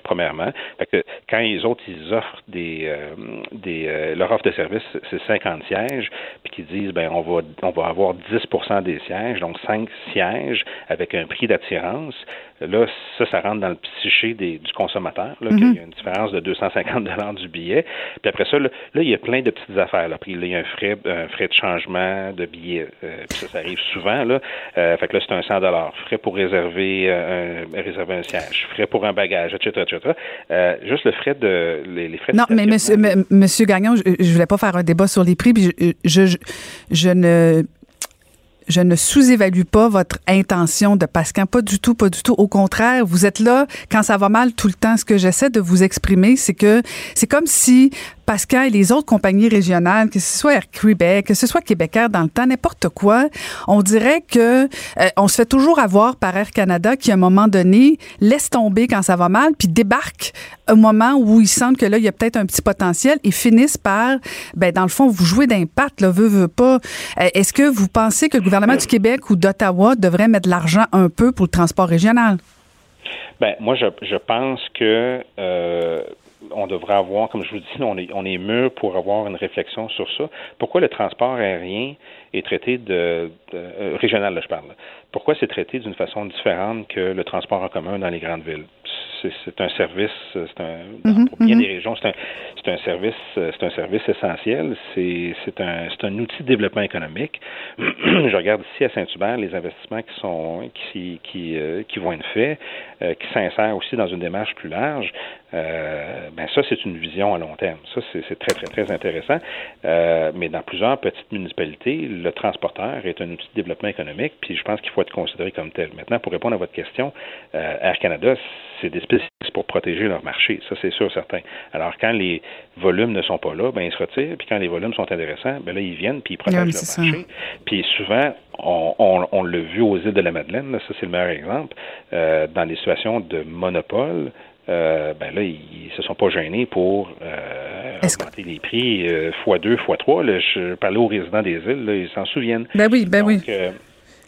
premièrement. que quand les autres, ils offrent des, euh, des euh, leur offre de service, c'est 50 sièges, puis qu'ils disent, ben on va, on va avoir 10 des sièges, donc 5 sièges avec un prix d'attirance. Là, ça, ça rentre dans le psyché des, du consommateur, là, qu'il y a une différence de 250 dollars du billet. Puis après ça, là, il y a plein de petites affaires. Là. Puis il y a un frais, un frais de changement de billet. Euh, puis ça, ça arrive souvent. Là. Euh, fait que là, c'est un 100 dollars. Frais pour réserver, euh, un, réserver un siège. Frais pour un bagage, etc., etc. Euh, juste le frais de... Les, les frais non, mais monsieur, monsieur Gagnon, je, je voulais pas faire un débat sur les prix. Puis je, je, je ne je ne sous-évalue pas votre intention de Pascal, pas du tout, pas du tout. Au contraire, vous êtes là quand ça va mal tout le temps. Ce que j'essaie de vous exprimer, c'est que c'est comme si Pascal et les autres compagnies régionales, que ce soit Air Québec, que ce soit Québécois dans le temps, n'importe quoi, on dirait que euh, on se fait toujours avoir par Air Canada qui, à un moment donné, laisse tomber quand ça va mal, puis débarque au moment où ils sentent que là, il y a peut-être un petit potentiel et finissent par, ben, dans le fond, vous jouez d'impact, là, veut, veut pas. Euh, est-ce que vous pensez que le gouvernement du Québec ou d'Ottawa devrait mettre de l'argent un peu pour le transport régional? Ben, moi, je, je pense que euh, on devrait avoir, comme je vous dis, on est, on est mûr pour avoir une réflexion sur ça. Pourquoi le transport aérien est traité de, euh, régional, là, je parle. Pourquoi c'est traité d'une façon différente que le transport en commun dans les grandes villes? C'est un service, c'est un, mhm, pour bien mhm. des régions, c'est un, c'est un service, c'est un service essentiel. C'est, c'est un, c'est un outil de développement économique. je regarde ici à Saint-Hubert les investissements qui sont, qui, qui, euh, qui vont être faits, euh, qui s'insèrent aussi dans une démarche plus large. Euh, ben ça, c'est une vision à long terme. Ça, c'est très, très, très intéressant. Euh, mais dans plusieurs petites municipalités, le transporteur est un outil de développement économique, puis je pense qu'il faut être considéré comme tel. Maintenant, pour répondre à votre question, euh, Air Canada, c'est des spécialistes pour protéger leur marché. Ça, c'est sûr, certain. Alors, quand les volumes ne sont pas là, ben ils se retirent, puis quand les volumes sont intéressants, ben là, ils viennent, puis ils protègent leur marché. Puis souvent, on, on, on l'a vu aux îles de la Madeleine, ça c'est le meilleur exemple, dans des situations de monopole, euh, ben là, ils se sont pas gênés pour euh, augmenter les prix euh, fois deux, fois trois. je parlais aux résidents des îles, ils s'en souviennent. Ben oui, ben oui.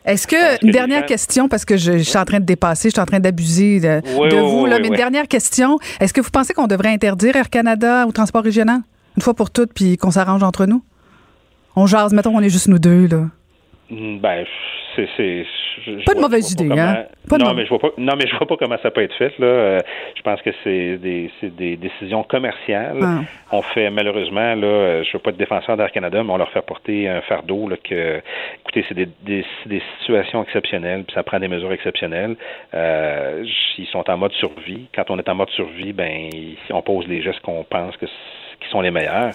Est-ce que, une dernière question, parce que je, suis en train de dépasser, je suis en train d'abuser de, vous, là, mais une dernière question. Est-ce que vous pensez qu'on devrait interdire Air Canada au transport régional? Une fois pour toutes, puis qu'on s'arrange entre nous? On jase, mettons, on est juste nous deux, là. Ben, c'est. Pas de mauvaise idée, hein? non, mais je vois pas. Non, mais je vois pas comment ça peut être fait. Là, euh, je pense que c'est des, des décisions commerciales. Ah. On fait malheureusement là, euh, je veux pas être défenseur d'Air Canada, mais on leur fait porter un fardeau là, que, écoutez, c'est des, des, des, situations exceptionnelles, puis ça prend des mesures exceptionnelles. Euh, ils sont en mode survie. Quand on est en mode survie, ben, on pose les gestes qu'on pense que qui sont les meilleurs.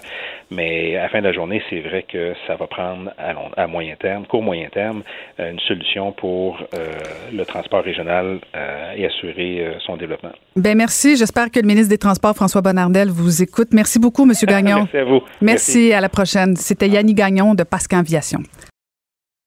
Mais à la fin de la journée, c'est vrai que ça va prendre à, moyen terme, court moyen terme, euh, une solution pour euh, le transport régional euh, et assurer son développement. Ben merci. J'espère que le ministre des Transports, François Bonnardel, vous écoute. Merci beaucoup, M. Gagnon. merci à vous. Merci, à la prochaine. C'était Yannick Gagnon de Pascan Aviation.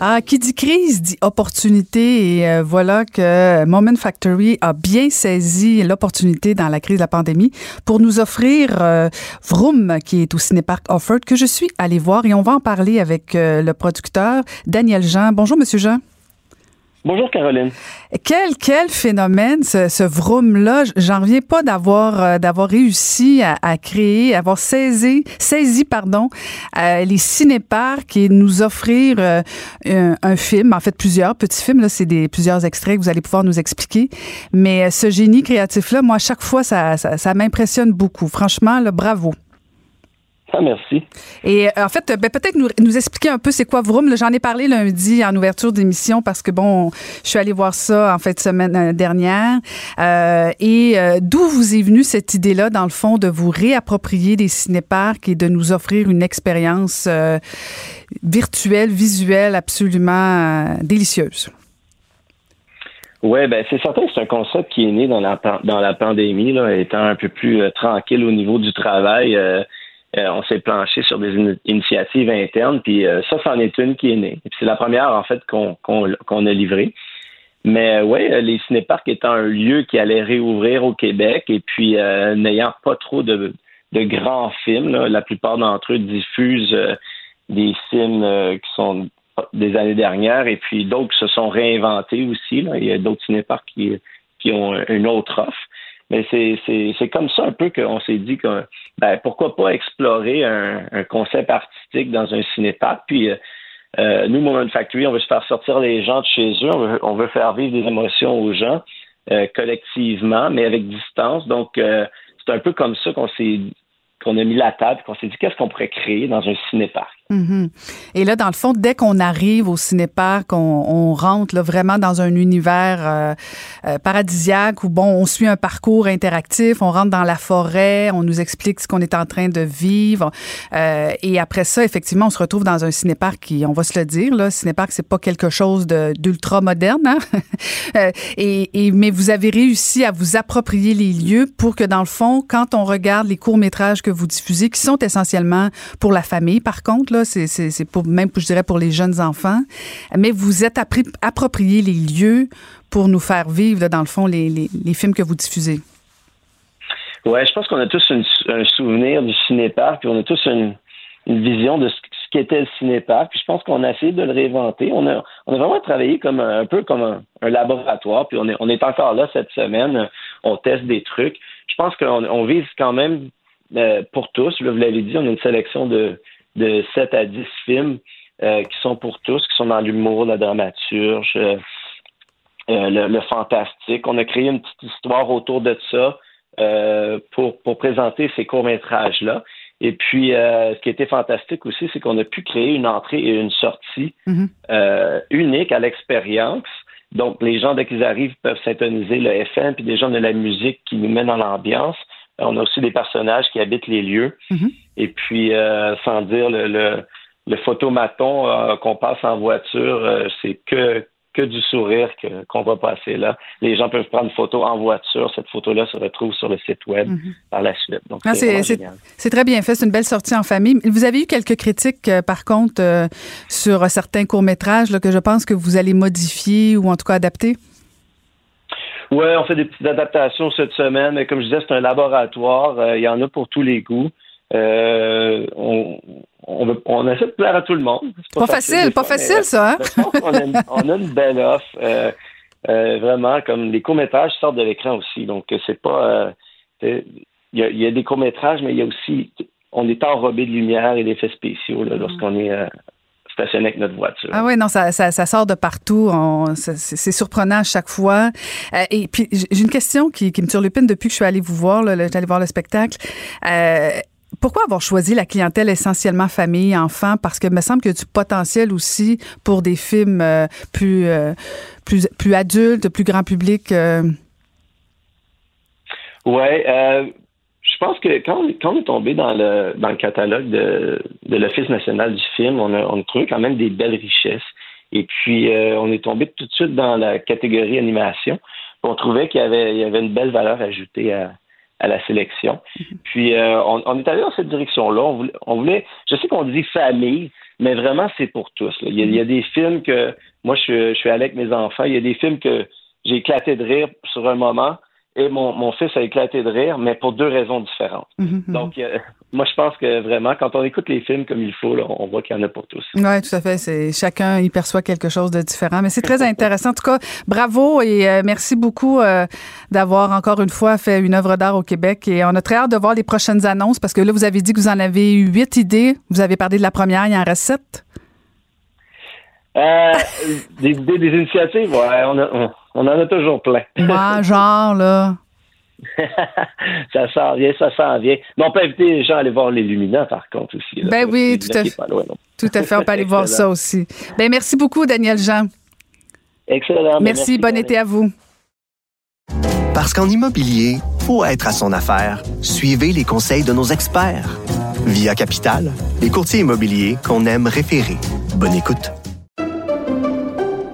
Ah, qui dit crise dit opportunité et euh, voilà que Moment Factory a bien saisi l'opportunité dans la crise de la pandémie pour nous offrir euh, Vroom qui est au Cinépark Offord que je suis allée voir et on va en parler avec euh, le producteur Daniel Jean. Bonjour monsieur Jean. Bonjour Caroline. Quel quel phénomène ce, ce vroom-là? J'en reviens pas d'avoir euh, d'avoir réussi à, à, créer, avoir saisi saisi pardon euh, les cinéparks et nous offrir euh, un, film, en fait plusieurs petits films là, c'est des plusieurs extraits que vous allez pouvoir nous expliquer. Mais ce génie créatif là, moi à chaque fois ça ça, ça m'impressionne beaucoup. Franchement, le bravo. Ah, merci. Et euh, en fait, ben, peut-être nous, nous, expliquer un peu c'est quoi Vroom. J'en ai parlé lundi en ouverture d'émission parce que, bon, je suis allée voir ça en fait de semaine euh, dernière. Euh, et d'où vous est venue cette idée-là, dans le fond, de vous réapproprier des cinéparks et de nous offrir une expérience virtuelle, visuelle absolument délicieuse? Oui, ben c'est certain que c'est un concept qui est né dans la, dans la pandémie, là, étant un peu plus tranquille au niveau du travail. Euh, on s'est planché sur des initiatives internes, puis euh, ça, c'en est une qui est née. c'est la première, en fait, qu'on a livrée. Mais euh, oui, les cinéparks étant un lieu qui allait réouvrir au Québec, et puis n'ayant pas trop de, grands films, la plupart d'entre eux diffusent des films qui sont des années dernières, et puis d'autres se sont réinventés aussi. Il y a d'autres cinéparks qui, qui ont une autre offre. Mais c'est comme ça un peu qu'on s'est dit que ben, pourquoi pas explorer un, concept artistique dans un cinépark. Puis euh, euh, nous, Moment Factory, on veut se faire sortir les gens de chez eux, on veut, faire vivre des émotions aux gens euh, collectivement, mais avec distance. Donc c'est un peu comme ça qu'on s'est qu'on a mis la table, qu'on s'est dit qu'est-ce qu'on pourrait créer dans un cinépark. Mhm. Et là, dans le fond, dès qu'on arrive au cinépark, on, on rentre là, vraiment dans un univers euh, euh, paradisiaque où, bon, on suit un parcours interactif, on rentre dans la forêt, on nous explique ce qu'on est en train de vivre. Euh, et après ça, effectivement, on se retrouve dans un cinépark qui, on va se le dire, là, cinépark, c'est pas quelque chose d'ultra moderne. Hein? et, et, mais vous avez réussi à vous approprier les lieux pour que, dans le fond, quand on regarde les courts-métrages que vous diffusez, qui sont essentiellement pour la famille, par contre, là, c'est pour même, je dirais, pour les jeunes enfants. Mais vous êtes approprié les lieux pour nous faire vivre, dans le fond, les, films que vous diffusez. Oui, je pense qu'on a tous un souvenir du cinépark, puis on a tous une, vision de ce, qu'était le cinépark. Puis je pense qu'on a essayé de le réinventer. On a, vraiment travaillé comme un, peu comme un, laboratoire. Puis on est, on est encore là cette semaine. On teste des trucs. Je pense qu'on vise quand même euh, pour tous. vous l'avez dit, on a une sélection de de 7 à 10 films euh, qui sont pour tous, qui sont dans l'humour, la dramaturge, euh, euh, le, fantastique. On a créé une petite histoire autour de ça pour, pour présenter ces courts-métrages-là. Et puis, euh, ce qui était fantastique aussi, c'est qu'on a pu créer une entrée et une sortie Mhm. euh, unique à l'expérience. Donc, les gens, dès qu'ils arrivent, peuvent syntoniser le FM, puis des gens de la musique qui nous met dans l'ambiance. On a aussi des personnages qui habitent les lieux. Mhm. Et puis, euh, sans dire le, le, le photomaton euh, qu'on passe en voiture, euh, c'est que que du sourire que- qu'on va passer là. Les gens peuvent prendre une photo en voiture. Cette photo-là se retrouve sur le site web Mhm. par la suite. Donc, Ah, c'est très bien fait. C'est une belle sortie en famille. Vous avez eu quelques critiques, par contre, euh, sur certains courts-métrages que je pense que vous allez modifier ou en tout cas adapter? Ouais, on fait des petites adaptations cette semaine, mais comme je disais, c'est un laboratoire. Il y en a pour tous les goûts. Euh, on, on, veut- on essaie de plaire à tout le monde. Pas facile, pas facile, mais, ça, hein? a, une- on a une belle offre. euh, euh, vraiment, comme les courts-métrages sortent de l'écran aussi. Donc, c'est pas. euh, Il y, a, il y a des courts-métrages, mais il y a aussi. On est enrobé de lumière et d'effets spéciaux là, lorsqu'on est euh, stationné avec notre voiture. Ah oui, non, ça, ça, ça sort de partout. On- C'est c'est surprenant à chaque fois. Euh, et puis, j'ai une question qui, qui me turlupine depuis que je suis allée vous voir, là, j'allais voir le spectacle. Euh, pourquoi avoir choisi la clientèle essentiellement famille, enfants? Parce que me semble qu'il y a du potentiel aussi pour des films euh, plus, euh, plus, plus adultes, plus grand public. euh. Ouais, euh, je pense que quand, quand on est tombé dans le dans le catalogue de, de l'Office national du film, on a, on a trouvé quand même des belles richesses. Et puis on est tombé tout de suite dans la catégorie animation. On trouvait qu'il y avait il y avait une belle valeur ajoutée à, à la sélection. Puis euh, on, on est allé dans cette direction-là. On voulait, on voulait, je sais qu'on dit famille, mais vraiment c'est pour tous. là. Il, y a, il y a des films que moi je, suis- je suis allé avec mes enfants. Il y a des films que j'ai éclaté de rire sur un moment et mon, mon fils a éclaté de rire, mais pour deux raisons différentes. Mhm, mhm. Donc, euh, moi, je pense que vraiment, quand on écoute les films comme il faut, là, on voit qu'il y en a pour tous. Oui, tout à fait. C'est chacun y perçoit quelque chose de différent, mais c'est très intéressant. En tout cas, bravo et euh, merci beaucoup euh, d'avoir encore une fois fait une œuvre d'art au Québec. Et on a très hâte de voir les prochaines annonces parce que là, vous avez dit que vous en avez eu huit idées. Vous avez parlé de la première, il y en reste sept. Des idées, des initiatives, ouais, on, a- on, on en a toujours plein. Ouais, genre là. ça s'en vient, ça s'en vient. Mais on peut inviter les gens à aller voir les Luminants, par contre, aussi. là. Ben oui, tout à fait. loin. Tout à fait. On peut aller voir ça aussi. Ben merci beaucoup, Daniel Jean. Excellent. Ben, Merci. Bon été à vous. Parce qu'en immobilier, pour être à son affaire, suivez les conseils de nos experts. Via Capital, les courtiers immobiliers qu'on aime référer. Bonne écoute.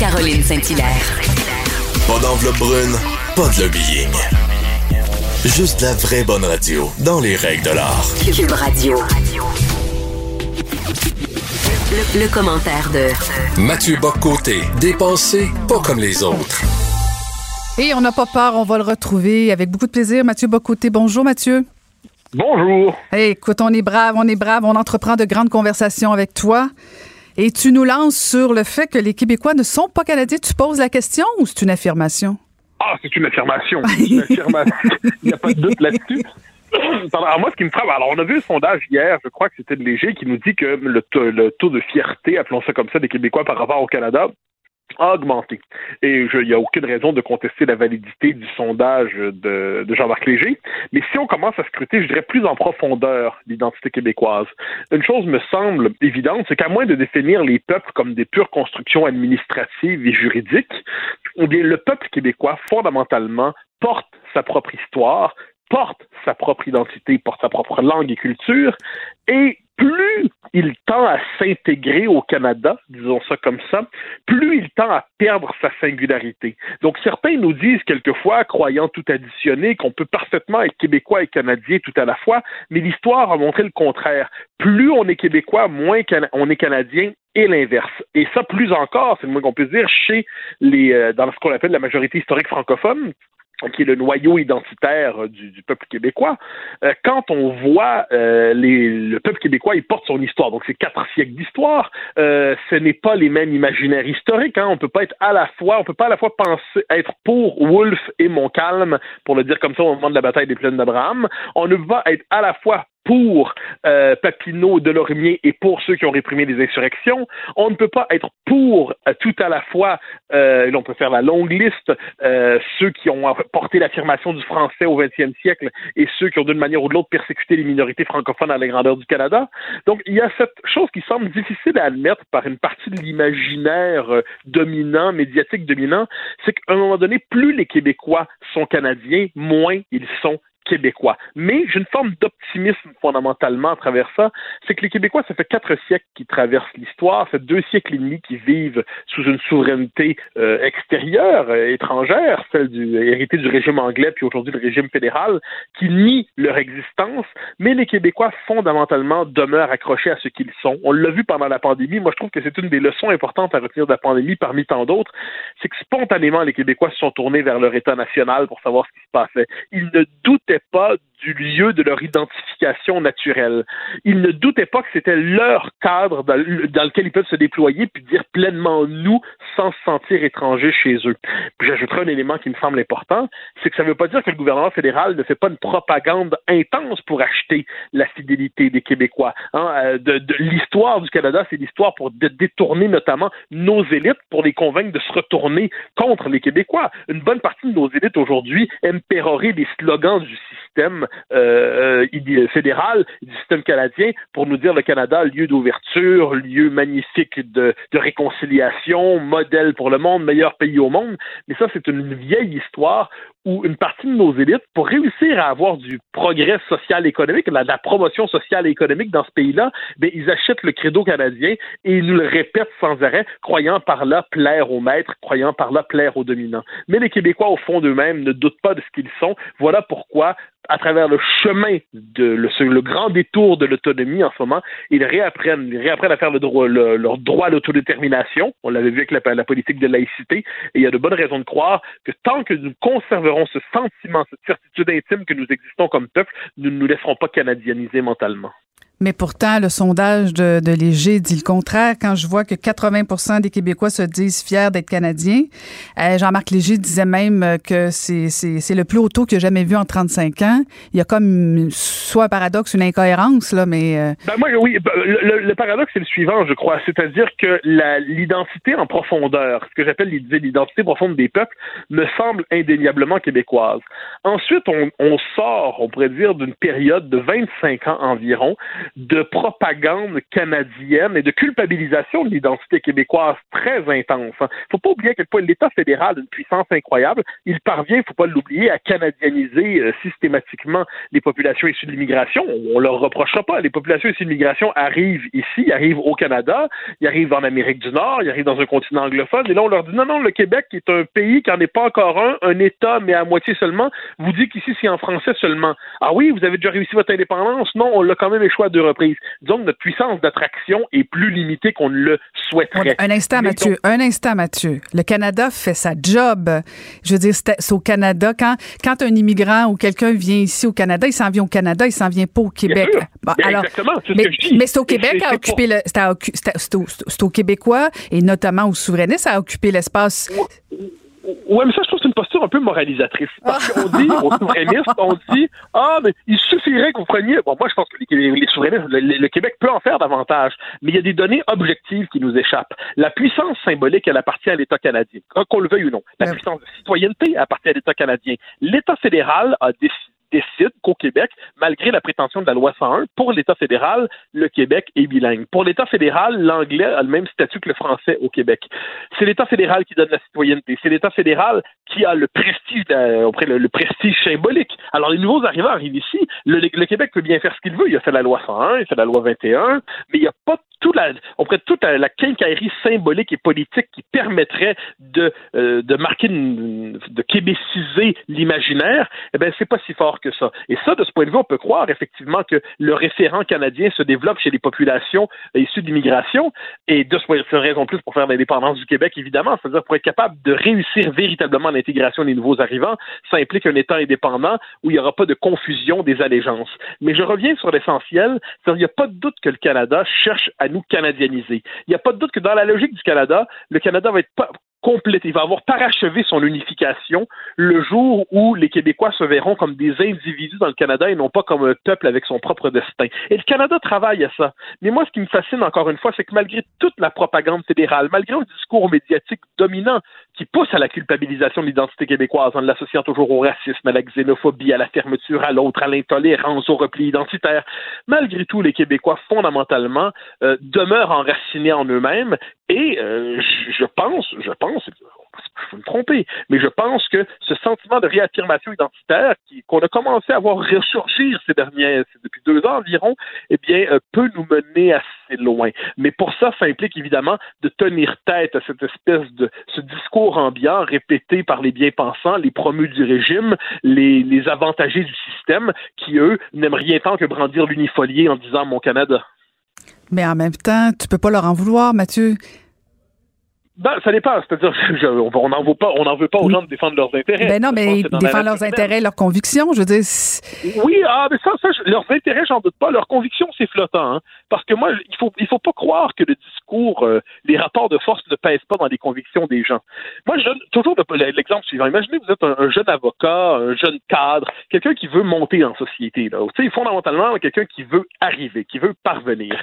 Caroline Saint-Hilaire. Pas d'enveloppe brune, pas de lobbying. Juste la vraie bonne radio, dans les règles de l'art. Cube Radio. Le, le commentaire de Mathieu Boccoté, dépensé pas comme les autres. Et on n'a pas peur, on va le retrouver avec beaucoup de plaisir. Mathieu Bocoté, bonjour Mathieu. Bonjour. Hey, écoute, on est brave, on est brave, on entreprend de grandes conversations avec toi. Et tu nous lances sur le fait que les Québécois ne sont pas Canadiens. Tu poses la question ou c'est une affirmation? Ah, c'est une affirmation. C'est une affirmation. Il n'y a pas de doute là-dessus. Alors moi, ce qui me frappe, alors on a vu un sondage hier, je crois que c'était de Léger, qui nous dit que le, taux- le taux de fierté, appelons ça comme ça, des Québécois par rapport au Canada a augmenté. Et il n'y a aucune raison de contester la validité du sondage de, Jean-Marc Léger. Mais si on commence à scruter, je dirais plus en profondeur l'identité québécoise, une chose me semble évidente, c'est qu'à moins de définir les peuples comme des pures constructions administratives et juridiques, eh le peuple québécois, fondamentalement, porte sa propre histoire, porte sa propre identité, porte sa propre langue et culture, et plus il tend à s'intégrer au Canada, disons ça comme ça, plus il tend à perdre sa singularité. Donc certains nous disent quelquefois, croyant tout additionner, qu'on peut parfaitement être québécois et canadien tout à la fois, mais l'histoire a montré le contraire. Plus on est québécois, moins on est canadien et l'inverse. Et ça, plus encore, c'est le moins qu'on peut dire, chez les, euh, dans ce qu'on appelle la majorité historique francophone, qui est le noyau identitaire du, du peuple québécois, euh, quand on voit euh, les, le peuple québécois, il porte son histoire. Donc, c'est quatre siècles d'histoire. Euh, ce n'est pas les mêmes imaginaires historiques. Hein. On peut pas être à la fois, on peut pas à la fois penser être pour Wolfe et Montcalm, pour le dire comme ça au moment de la bataille des plaines d'Abraham. On ne peut pas être à la fois pour euh, Papineau, Delormier et pour ceux qui ont réprimé les insurrections. On ne peut pas être pour euh, tout à la fois, euh, on peut faire la longue liste, euh, ceux qui ont porté l'affirmation du français au XXe siècle et ceux qui ont d'une manière ou de l'autre persécuté les minorités francophones à la grandeur du Canada. Donc il y a cette chose qui semble difficile à admettre par une partie de l'imaginaire euh, dominant, médiatique dominant, c'est qu'à un moment donné, plus les Québécois sont canadiens, moins ils sont québécois. Mais j'ai une forme d'optimisme fondamentalement à travers ça. C'est que les Québécois, ça fait quatre siècles qu'ils traversent l'histoire, ça fait deux siècles et demi qu'ils vivent sous une souveraineté euh, extérieure, euh, étrangère, celle héritée du régime anglais, puis aujourd'hui le régime fédéral, qui nie leur existence. Mais les Québécois, fondamentalement, demeurent accrochés à ce qu'ils sont. On l'a vu pendant la pandémie. Moi, je trouve que c'est une des leçons importantes à retenir de la pandémie, parmi tant d'autres. C'est que spontanément, les Québécois se sont tournés vers leur État national pour savoir ce qui se passait. Ils ne doutaient pas du lieu de leur identification naturelle. Ils ne doutaient pas que c'était leur cadre dans, lequel ils peuvent se déployer puis dire pleinement nous sans se sentir étrangers chez eux. Puis j'ajouterai un élément qui me semble important, c'est que ça ne veut pas dire que le gouvernement fédéral ne fait pas une propagande intense pour acheter la fidélité des Québécois. Hein. Euh, l'histoire du Canada, c'est l'histoire pour détourner notamment nos élites pour les convaincre de se retourner contre les Québécois. Une bonne partie de nos élites aujourd'hui aiment pérorer des slogans du système euh, euh fédéral, du système canadien, pour nous dire le Canada, lieu d'ouverture, lieu magnifique de, réconciliation, modèle pour le monde, meilleur pays au monde. Mais ça, c'est une vieille histoire où une partie de nos élites, pour réussir à avoir du progrès social économique, de la, promotion sociale et économique dans ce pays-là, ben, ils achètent le credo canadien et ils nous le répètent sans arrêt, croyant par là plaire aux maîtres, croyant par là plaire aux dominants. Mais les Québécois, au fond d'eux-mêmes, ne doutent pas de ce qu'ils sont. Voilà pourquoi à travers le chemin de le, grand détour de l'autonomie en ce moment, ils réapprennent, ils réapprennent à faire le droit, le, leur droit à l'autodétermination. On l'avait vu avec la, la, politique de laïcité. Et il y a de bonnes raisons de croire que tant que nous conserverons ce sentiment, cette certitude intime que nous existons comme peuple, nous ne nous laisserons pas canadianiser mentalement. Mais pourtant, le sondage de, de, Léger dit le contraire. Quand je vois que 80% des Québécois se disent fiers d'être Canadiens, euh, Jean-Marc Léger disait même que c'est le plus haut taux qu'il a jamais vu en 35 ans. Il y a comme soit un paradoxe, une incohérence, là, mais... Euh, ben moi, oui, ben, le, le paradoxe, c'est le suivant, je crois. C'est-à-dire que l'identité en profondeur, ce que j'appelle l'identité profonde des peuples, me semble indéniablement québécoise. Ensuite, on, on sort, on pourrait dire, d'une période de 25 ans environ, de propagande canadienne et de culpabilisation de l'identité québécoise très intense. Il hein. ne faut pas oublier à quel point l'État fédéral a une puissance incroyable. Il parvient, il ne faut pas l'oublier, à canadianiser euh, systématiquement les populations issues de l'immigration. On ne leur reprochera pas. Les populations issues de l'immigration arrivent ici, arrivent au Canada, ils arrivent en Amérique du Nord, ils arrivent dans un continent anglophone. Et là, on leur dit non, non, le Québec est un pays qui n'en est pas encore un, un État, mais à moitié seulement, vous dit qu'ici, c'est en français seulement. Ah oui, vous avez déjà réussi votre indépendance? Non, on l'a quand même échoué à deux reprises. Donc, notre puissance d'attraction est plus limitée qu'on ne le souhaiterait. Un instant, Mathieu. un instant, Mathieu. Le Canada fait sa job. Je veux dire, c'est au Canada. Quand, quand un immigrant ou quelqu'un vient ici au Canada, il s'en vient au Canada, il s'en vient pas au Québec. alors, exactement. Mais, mais c'est au Québec à occuper le. C'est au, Québécois et notamment aux souverainistes à occuper l'espace. Ouais, mais ça, je trouve posture un peu moralisatrice. Parce qu'on dit, aux souverainistes, on dit, ah, mais il suffirait que vous preniez. Bon, moi, je pense que les, les souverainistes, le, Québec peut en faire davantage, mais il y a des données objectives qui nous échappent. La puissance symbolique, elle appartient à l'État canadien, qu'on le veuille ou non. La puissance de citoyenneté appartient à l'État canadien. L'État fédéral a décidé décide qu'au Québec, malgré la prétention de la loi 101, pour l'État fédéral, le Québec est bilingue. Pour l'État fédéral, l'anglais a le même statut que le français au Québec. C'est l'État fédéral qui donne la citoyenneté. C'est l'État fédéral qui a le prestige, auprès le, prestige symbolique. Alors les nouveaux arrivants arrivent ici. Le, Québec peut bien faire ce qu'il veut. Il a fait la loi 101, il a fait la loi 21, mais il n'y a pas tout la, auprès de toute la, quincaillerie symbolique et politique qui permettrait de, euh, de marquer, de québéciser l'imaginaire. Eh bien, c'est pas si fort que ça. Et ça, de ce point de vue, on peut croire effectivement que le référent canadien se développe chez les populations issues d'immigration. Et de ce point de vue, raison de plus pour faire l'indépendance du Québec, évidemment, c'est-à-dire pour être capable de réussir véritablement l'intégration des nouveaux arrivants, ça implique un État indépendant où il n'y aura pas de confusion des allégeances. Mais je reviens sur l'essentiel, qu'il n'y a pas de doute que le Canada cherche à nous canadianiser. Il n'y a pas de doute que dans la logique du Canada, le Canada va être pas complète. Il va avoir parachevé son unification le jour où les Québécois se verront comme des individus dans le Canada et non pas comme un peuple avec son propre destin. Et le Canada travaille à ça. Mais moi, ce qui me fascine encore une fois, c'est que malgré toute la propagande fédérale, malgré le discours médiatique dominant qui pousse à la culpabilisation de l'identité québécoise en l'associant toujours au racisme, à la xénophobie, à la fermeture à l'autre, à l'intolérance, au repli identitaire, malgré tout, les Québécois fondamentalement euh, demeurent enracinés en eux-mêmes. Et euh, je pense, je pense je me tromper, mais je pense que ce sentiment de réaffirmation identitaire qu'on a commencé à voir ressurgir ces derniers, depuis deux ans environ, eh bien, euh, peut nous mener assez loin. Mais pour ça, ça implique évidemment de tenir tête à cette espèce de ce discours ambiant répété par les bien-pensants, les promus du régime, les, les avantagés du système, qui eux n'aiment rien tant que brandir l'unifolié en disant mon Canada. Mais en même temps, tu peux pas leur en vouloir, Mathieu. Ben, ça dépend. C'est-à-dire, on n'en veut pas, on n'en veut pas aux gens de défendre leurs intérêts. Ben non, mais défendre leurs intérêts, leurs convictions, je veux dire. Oui, ah, mais ça, ça, leurs intérêts, j'en doute pas. Leurs convictions, c'est flottant. Hein. Parce que moi, il faut, il faut pas croire que le discours, euh, les rapports de force ne pèsent pas dans les convictions des gens. Moi, je donne toujours l'exemple suivant. Imaginez vous êtes un, jeune avocat, un jeune cadre, quelqu'un qui veut monter en société. Là. Tu sais, fondamentalement, quelqu'un qui veut arriver, qui veut parvenir.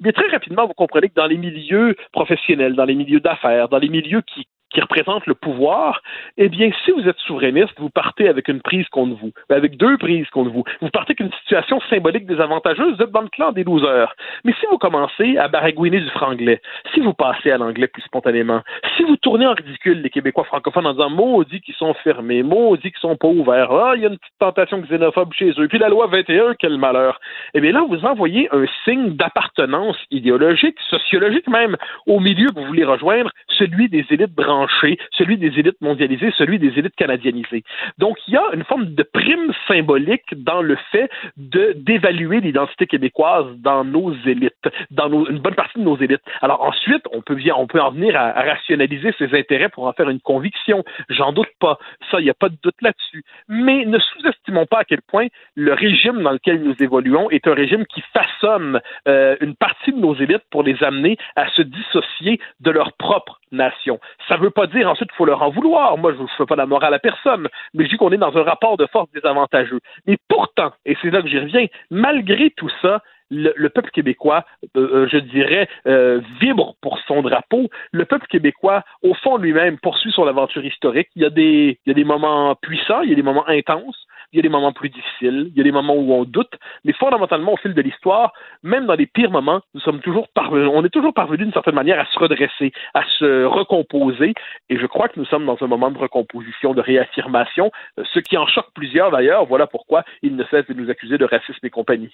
Mais très rapidement, vous comprenez que dans les milieux professionnels, dans les milieux d'affaires dans les milieux qui qui représente le pouvoir, eh bien, si vous êtes souverainiste, vous partez avec une prise contre vous, ben, avec deux prises contre vous. Vous partez avec une situation symbolique désavantageuse, vous êtes dans le clan des losers. Mais si vous commencez à baragouiner du franglais, si vous passez à l'anglais plus spontanément, si vous tournez en ridicule les Québécois francophones en disant maudit qu'ils sont fermés, maudit qu'ils sont pas ouverts, ah, il y a une petite tentation xénophobe chez eux, puis la loi 21, quel malheur. Eh bien là, vous envoyez un signe d'appartenance idéologique, sociologique même, au milieu que vous voulez rejoindre, celui des élites branchées celui des élites mondialisées, celui des élites canadianisées. Donc, il y a une forme de prime symbolique dans le fait d'évaluer l'identité québécoise dans nos élites, dans une bonne partie de nos élites. Alors ensuite, on peut, on peut en venir à, rationaliser ses intérêts pour en faire une conviction. J'en doute pas. Ça, il n'y a pas de doute là-dessus. Mais ne sous-estimons pas à quel point le régime dans lequel nous évoluons est un régime qui façonne euh, une partie de nos élites pour les amener à se dissocier de leur propre nation. Ça veut pas dire ensuite qu'il faut leur en vouloir. Moi, je ne fais pas la morale à personne, mais je dis qu'on est dans un rapport de force désavantageux. Mais pourtant, et c'est là que j'y reviens, malgré tout ça, le, peuple québécois, euh, euh, je dirais, euh, vibre pour son drapeau. Le peuple québécois, au fond lui-même, poursuit son aventure historique. Il y, a des, il y a des moments puissants, il y a des moments intenses, il y a des moments plus difficiles, il y a des moments où on doute, mais fondamentalement, au fil de l'histoire, même dans les pires moments, nous sommes toujours parvenus, on est toujours parvenus d'une certaine manière à se redresser, à se recomposer, et je crois que nous sommes dans un moment de recomposition, de réaffirmation, ce qui en choque plusieurs d'ailleurs, voilà pourquoi ils ne cessent de nous accuser de racisme et compagnie.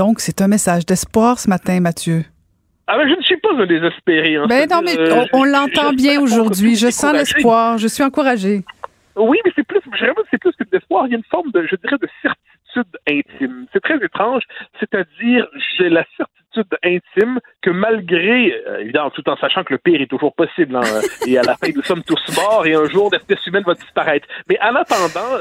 Donc, c'est un message d'espoir ce matin, Mathieu. Ah ben, je ne suis pas un désespéré. Hein. Ben non, mais euh, on, l'entend bien aujourd'hui. Je sens l'espoir. Je suis encouragé. Oui, mais c'est plus, c'est plus que d'espoir. Il y a une forme de, je dirais, de certitude intime. C'est très étrange. C'est-à-dire, j'ai la certitude intime que malgré, euh, évidemment, tout en sachant que le pire est toujours possible, hein, et à la fin, nous sommes tous morts et un jour, l'espèce humaine va disparaître. Mais en attendant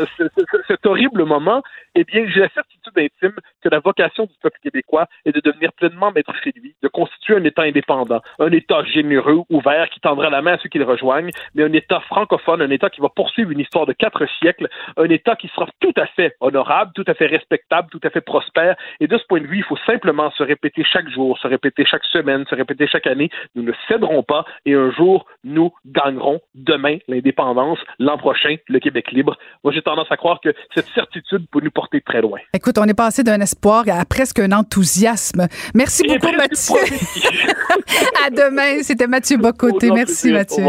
cet horrible moment, eh bien, j'ai la certitude intime que la vocation du peuple québécois est de devenir pleinement maître chez lui, de constituer un État indépendant, un État généreux, ouvert, qui tendra la main à ceux qui le rejoignent, mais un État francophone, un État qui va poursuivre une histoire de quatre siècles, un État qui sera tout à fait honorable, tout à fait respectable, tout à fait prospère. Et de ce point de vue, il faut simplement se répéter chaque chaque jour, se répéter chaque semaine, se répéter chaque année. Nous ne céderons pas et un jour, nous gagnerons demain l'indépendance, l'an prochain, le Québec libre. Moi, j'ai tendance à croire que cette certitude peut nous porter très loin. Écoute, on est passé d'un espoir à presque un enthousiasme. Merci beaucoup, Mathieu. à demain. C'était Mathieu Bocoté. Merci, Mathieu.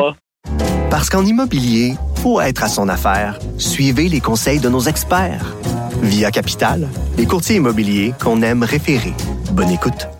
Parce qu'en immobilier, pour être à son affaire, suivez les conseils de nos experts. Via Capital, les courtiers immobiliers qu'on aime référer. Bonne écoute.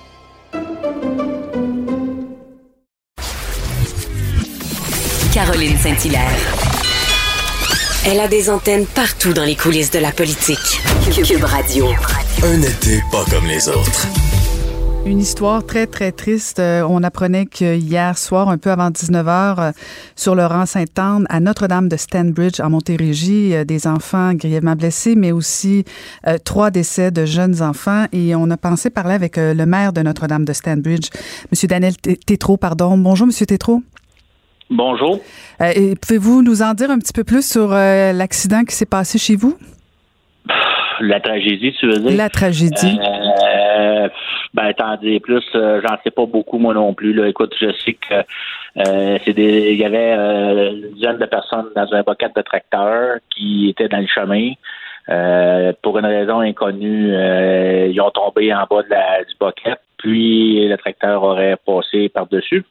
Caroline Saint-Hilaire. Elle a des antennes partout dans les coulisses de la politique. Cube Radio. Un été pas comme les autres. Une histoire très, très triste. Euh, on apprenait que hier soir, un peu avant 19h, euh, sur le rang Sainte-Anne, à Notre-Dame de Stanbridge, en Montérégie, euh, des enfants grièvement blessés, mais aussi trois décès de jeunes enfants. Et on a pensé parler avec le maire de Notre-Dame de Stanbridge, M. Daniel Tétrault, pardon. Bonjour, M. Tétrault. Bonjour. et pouvez-vous nous en dire un petit peu plus sur l'accident qui s'est passé chez vous? La tragédie, tu veux dire? La tragédie. Euh, ben, t'en dis plus, euh, j'en sais pas beaucoup, moi non plus. Là. Écoute, je sais que euh, c'est des. Il y avait euh, une dizaine de personnes dans un boquette de tracteur qui étaient dans le chemin. pour une raison inconnue, ils ont tombé en bas de la, du boquette, puis le tracteur aurait passé par-dessus.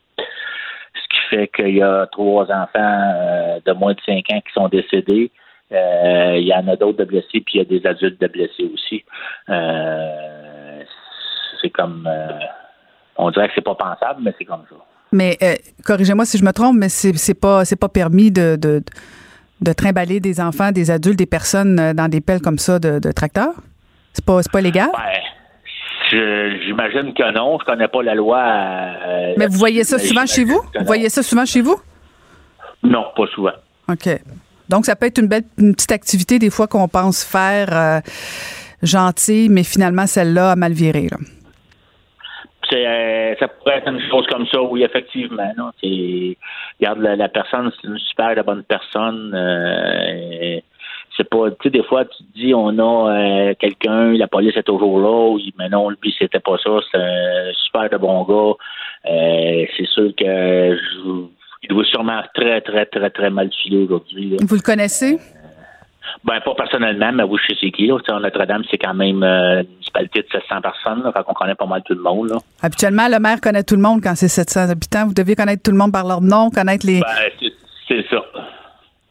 Fait qu'il y a trois enfants de moins de cinq ans qui sont décédés. Euh, il y en a d'autres de blessés, puis il y a des adultes de blessés aussi. Euh, c'est comme. Euh, on dirait que c'est pas pensable, mais c'est comme ça. Mais corrigez-moi si je me trompe, mais c'est, c'est pas c'est pas permis de, de, de, trimballer des enfants, des adultes, des personnes dans des pelles comme ça de, de tracteurs? C'est pas, c'est pas légal? Ouais. J'imagine que non. Je connais pas la loi. mais vous voyez ça souvent chez vous? Vous voyez ça souvent chez vous? Non, pas souvent. OK. Donc, ça peut être une belle une petite activité des fois qu'on pense faire euh, gentille, mais finalement, celle-là a mal viré. Euh, ça pourrait être une chose comme ça, oui, effectivement. Non? Regarde, la, personne, c'est une super de bonne personne. Euh, c'est pas, tu sais, des fois, tu te dis, on a quelqu'un, la police est toujours là, mais non, lui, c'était pas ça, c'est un super de bon gars. c'est sûr que je, il doit sûrement très, très, très, très mal filer aujourd'hui. Vous le connaissez? Ben, pas personnellement, mais oui, je sais c'est qui. Notre-Dame, c'est quand même euh, une municipalité de 700 personnes, là, on connaît pas mal tout le monde. Là. Habituellement, le maire connaît tout le monde quand c'est 700 habitants. Vous deviez connaître tout le monde par leur nom, connaître les... Ben, c'est ça.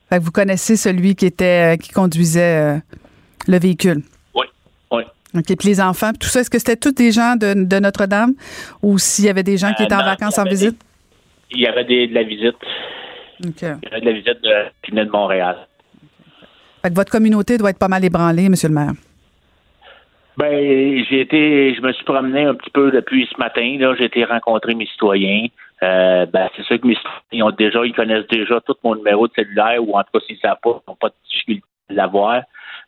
Fait que vous connaissez celui qui était euh, qui conduisait euh, le véhicule? Oui, oui. OK. Puis les enfants, tout ça, est-ce que c'était tous des gens de, Notre-Dame? Ou s'il y avait des gens qui étaient en vacances en visite? il y avait des, de la visite. Il y avait de la visite de, qui venait de Montréal. Fait que votre communauté doit être pas mal ébranlée, Monsieur le maire. Ben, j'ai été, je me suis promené un petit peu depuis ce matin. Là, j'ai été rencontrer mes citoyens. Euh, ben, c'est sûr que mes citoyens ont déjà, ils connaissent déjà tout mon numéro de cellulaire, ou en tout cas, s'ils ne savent pas, ils n'ont pas de difficulté à l'avoir.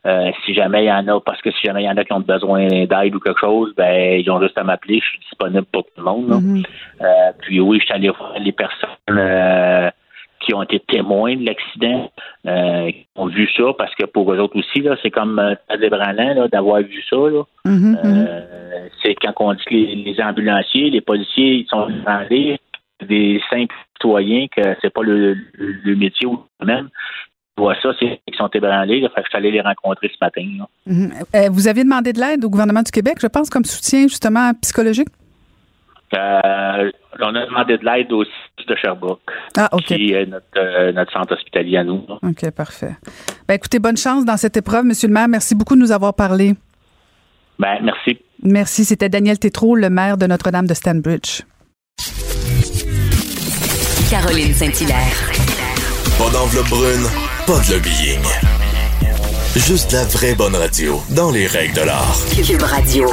Euh, si jamais il y en a, parce que si jamais il y en a qui ont besoin d'aide ou quelque chose, ben ils ont juste à m'appeler, je suis disponible pour tout le monde. Mm-hmm. euh, puis oui, je suis allé voir les personnes euh, qui ont été témoins de l'accident, qui ont vu ça, parce que pour eux autres aussi, là, c'est comme là, d'avoir vu ça. Là. Mm-hmm, mm-hmm. c'est quand on dit que les, ambulanciers, les policiers, ils sont rendus des simples citoyens que c'est pas le, le métier ou même vois ça, c'est qu'ils sont ébranlés. je suis allé les rencontrer ce matin. Mhm. Euh, vous aviez demandé de l'aide au gouvernement du Québec, je pense, comme soutien justement psychologique? Euh, on a demandé de l'aide aussi de Sherbrooke, ah, qui est euh, notre, centre hospitalier à nous. OK, parfait. Ben, écoutez, bonne chance dans cette épreuve, Monsieur le maire. Merci beaucoup de nous avoir parlé. Ben, merci. Merci. C'était Daniel Tétrault, le maire de Notre-Dame de Stanbridge. Caroline Saint-Hilaire. Pas d'enveloppe brune pas de lobbying. Juste la vraie bonne radio, dans les règles de l'art. Cube Radio.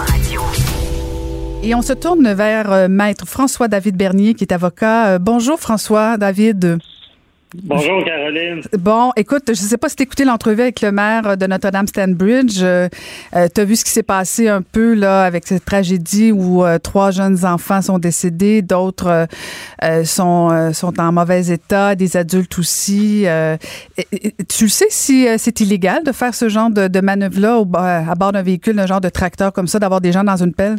Et on se tourne vers euh, Maître François-David Bernier, qui est avocat. Euh, bonjour François-David. Bonjour Caroline. Bon, écoute, je ne sais pas si tu écouté l'entrevue avec le maire de Notre-Dame-Stanbridge. Euh, euh tu as vu ce qui s'est passé un peu là avec cette tragédie où euh, trois jeunes enfants sont décédés, d'autres euh, sont, sont en mauvais état, des adultes aussi. tu le sais si c'est illégal de faire ce genre de, de manœuvre-là à bord d'un véhicule, un genre de tracteur comme ça, d'avoir des gens dans une pelle?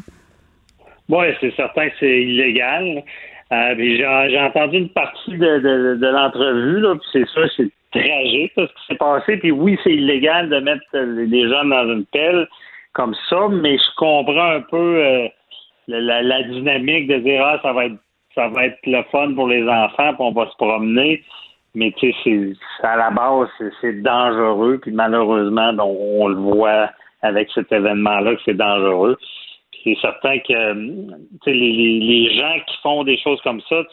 Oui, c'est certain que c'est illégal. Euh, j'ai entendu une partie de, de, de l'entrevue, là, c'est ça, c'est tragique ce qui s'est passé. Puis oui, c'est illégal de mettre les jeunes dans une pelle comme ça, mais je comprends un peu euh, la, la, dynamique de dire ah ça va être ça va être le fun pour les enfants, puis on va se promener. Mais tu sais, à la base, c'est dangereux, puis malheureusement, on, le voit avec cet événement-là que c'est dangereux. C'est certain que les, les, gens qui font des choses comme ça,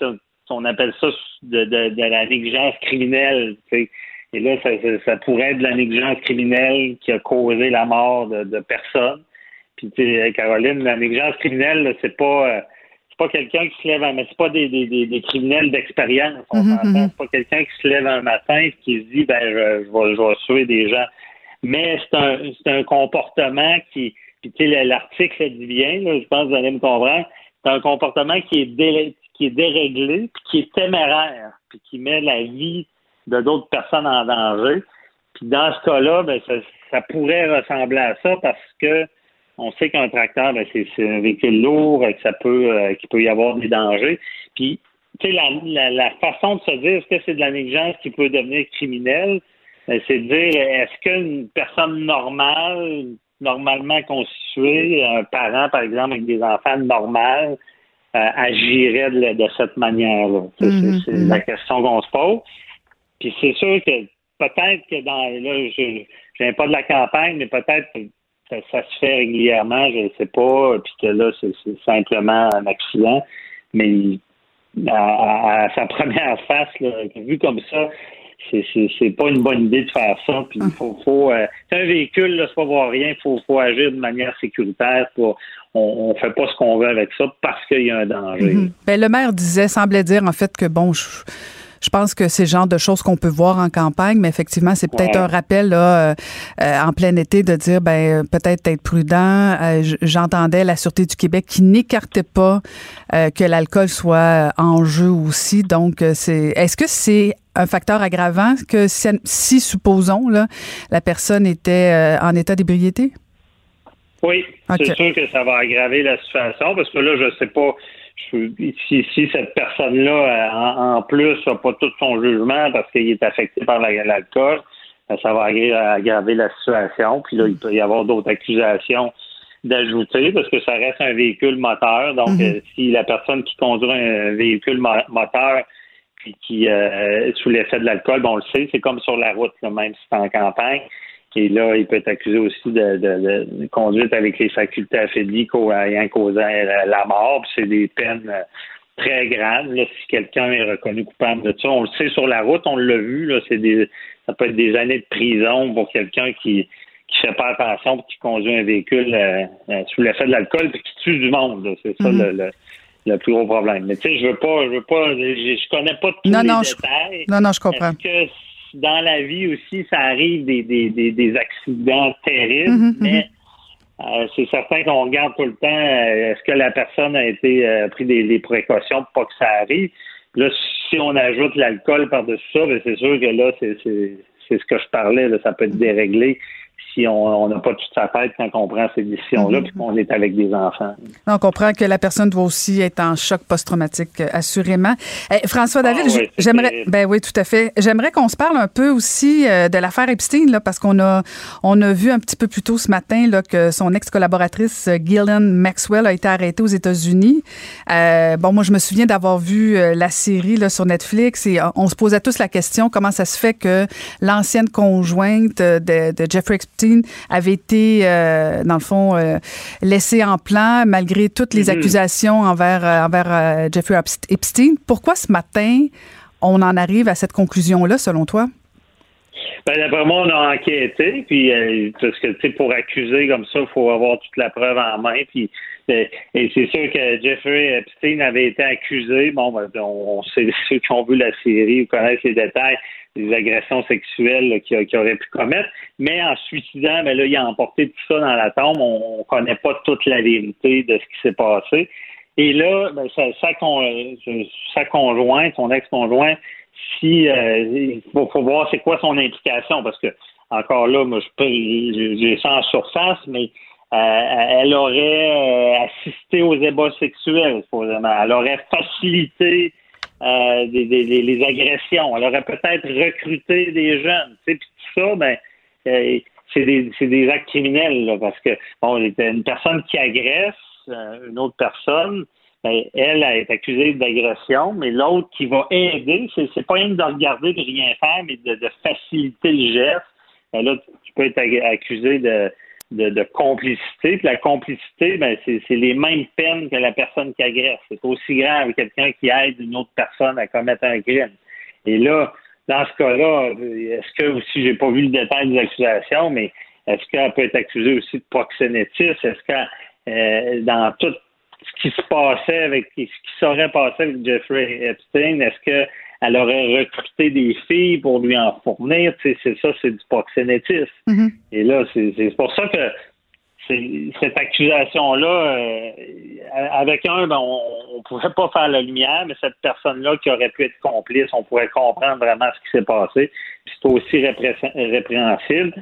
on appelle ça de, de, la négligence criminelle. Et là, ça, ça, pourrait être de la négligence criminelle qui a causé la mort de, de personnes. Puis, Caroline, la négligence criminelle, c'est pas euh, pas quelqu'un qui se lève un mais c'est pas des, des, des, criminels d'expérience. On mm-hmm, mm-hmm. C'est pas quelqu'un qui se lève un matin et qui se dit ben je, je, vais, je vais tuer des gens. Mais c'est un c'est un comportement qui puis tu sais l'article dit bien, là, je pense que vous allez me comprendre, c'est un comportement qui est dé, qui est déréglé puis qui est téméraire puis qui met la vie de d'autres personnes en danger. Puis dans ce cas-là, ben ça, pourrait ressembler à ça parce que on sait qu'un tracteur, ben, c'est, un véhicule lourd, que ça peut, euh, qu'il peut y avoir des dangers. Puis, tu sais, la, la, façon de se dire est-ce que c'est de la négligence qui peut devenir criminelle, ben, c'est de dire est-ce qu'une personne normale, normalement constituée, un parent, par exemple, avec des enfants normaux, euh, agirait de, cette manière-là. c'est, mm-hmm. la question qu'on se pose. Puis c'est sûr que peut-être que dans là, je, je viens pas de la campagne, mais peut-être que ça, se fait régulièrement, je ne sais pas, puis que là, c'est simplement un accident. Mais à, sa première face, vu comme ça, c'est pas une bonne idée de faire ça. Puis il faut, faut euh, un véhicule, c'est pas voir rien, il faut, faut agir de manière sécuritaire. Pour, on, ne fait pas ce qu'on veut avec ça parce qu'il y a un danger. Mm-hmm. ben, le maire disait, semblait dire en fait que bon, je, je pense que c'est le genre de choses qu'on peut voir en campagne, mais effectivement, c'est peut-être un rappel là, euh, euh, en plein été de dire ben peut-être être prudent. Euh, j'entendais la Sûreté du Québec qui n'écartait pas que l'alcool soit en jeu aussi. Donc, c'est est-ce que c'est un facteur aggravant que si, supposons, là, la personne était en état d'ébriété? Oui, c'est sûr que ça va aggraver la situation parce que là, je sais pas si, si cette personne-là, en, plus, n'a pas tout son jugement parce qu'il est affecté par l'alcool, ben, ça va aggraver la situation. Puis là, il peut y avoir d'autres accusations d'ajouter parce que ça reste un véhicule moteur. Donc, mhm. euh, si la personne qui conduit un véhicule moteur puis qui euh, sous l'effet de l'alcool, bon, on le sait, c'est comme sur la route, même si c'est en campagne. Et là, il peut être accusé aussi de, de, conduite avec les facultés affaiblies ayant causé la mort. C'est des peines euh, très graves. si quelqu'un est reconnu coupable de ça, on le sait sur la route, on l'a vu. Là, c'est des, ça peut être des années de prison pour quelqu'un qui qui fait pas attention qui conduit un véhicule euh, euh, sous l'effet de l'alcool et qui tue du monde. C'est ça mm-hmm. le, le, plus gros problème. Mais tu sais, je veux pas, je veux pas, je, connais pas tous non, les non, détails. Je, non, non, je comprends dans la vie aussi, ça arrive des, des, des, accidents terribles, mhm, mhm. mais euh, c'est certain qu'on regarde tout le temps euh, est-ce que la personne a été euh, pris des, précautions pour pas que ça arrive. Là, si on ajoute l'alcool par-dessus ça, ben, c'est sûr que là, c'est ce que je parlais, là, ça peut être déréglé si on n'a pas toute sa tête quand on prend ces décisions-là, puis qu'on est avec des enfants. On comprend que la personne doit aussi être en choc post-traumatique, euh, assurément. Eh, François David, ah j'aimerais, ben oui, tout à fait. J'aimerais qu'on se parle un peu aussi euh, de l'affaire Epstein, là, parce qu'on a, on a vu un petit peu plus tôt ce matin là, que son ex-collaboratrice euh, Gillian Maxwell a été arrêtée aux États-Unis. bon, moi, je me souviens d'avoir vu la série là, sur Netflix et on se posait tous la question comment ça se fait que l'ancienne conjointe de, de Jeffrey Epstein avait été, euh, dans le fond, euh, laissé en plan malgré toutes les mm-hmm. accusations envers, euh, envers Jeffrey Epstein. Pourquoi ce matin, on en arrive à cette conclusion-là, selon toi? Ben, d'après moi, on a enquêté, puis parce que tu sais, pour accuser comme ça, il faut avoir toute la preuve en main. Puis et c'est sûr que Jeffrey Epstein avait été accusé. Bon, ben, on, sait ceux qui ont vu la série connaissent les détails des agressions sexuelles qu'il aurait pu commettre. Mais en suicidant, ben là, il a emporté tout ça dans la tombe. On ne connaît pas toute la vérité de ce qui s'est passé. Et là, ben, sa, sa, conjointe, son ex-conjoint, si euh, il faut, voir c'est quoi son implication, parce que encore là, moi je j'ai ça en surface, mais euh, elle aurait euh, assisté aux ébats sexuels, supposément. Elle aurait facilité euh, des, les agressions. Elle aurait peut-être recruté des jeunes. Puis tout ça, ben, euh, c'est des, des actes criminels, là, parce que bon, une personne qui agresse, euh, une autre personne, ben, elle, elle est accusée d'agression, mais l'autre qui va aider, c'est, pas rien de regarder de rien faire, mais de, de faciliter le geste. Ben là, tu peux être accusé de, de, complicité. Puis la complicité, ben, c'est, les mêmes peines que la personne qui agresse. C'est aussi grave quelqu'un qui aide une autre personne à commettre un crime. Et là, dans ce cas-là, est-ce que aussi, j'ai pas vu le détail des accusations, mais est-ce qu'elle peut être accusée aussi de proxénétisme? Est-ce que euh, dans tout ce qui se passait avec ce qui serait passé avec Jeffrey Epstein, est-ce qu'elle aurait recruté des filles pour lui en fournir? c'est ça, c'est du proxénétisme. Mm-hmm. Et là, c'est pour ça que cette accusation-là, euh, avec un, ben, on ne pouvait pas faire la lumière, mais cette personne-là qui aurait pu être complice, on pourrait comprendre vraiment ce qui s'est passé. C'est aussi répréhensible.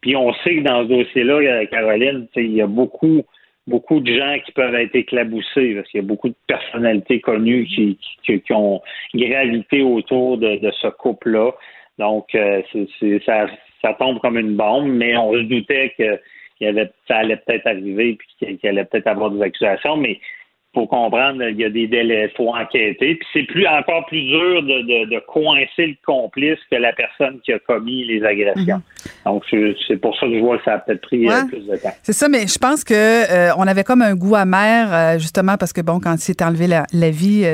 Puis on sait que dans ce dossier-là, euh, Caroline, il y a beaucoup, beaucoup de gens qui peuvent être éclaboussés parce qu'il y a beaucoup de personnalités connues qui, qui, ont gravité autour de, ce couple-là. Donc, euh, ça, ça tombe comme une bombe, mais on se doutait que avait, ça allait peut-être arriver puis qu'il allait peut-être avoir des accusations, mais faut comprendre, il y a des délais, il faut enquêter. Puis c'est plus encore plus dur de, de, coincer le complice que la personne qui a commis les agressions. Mhm. Donc c'est pour ça que je vois que ça a peut-être pris euh, plus de temps. C'est ça, mais je pense que euh, on avait comme un goût amer euh, justement parce que bon, quand il s'est enlevé la, la vie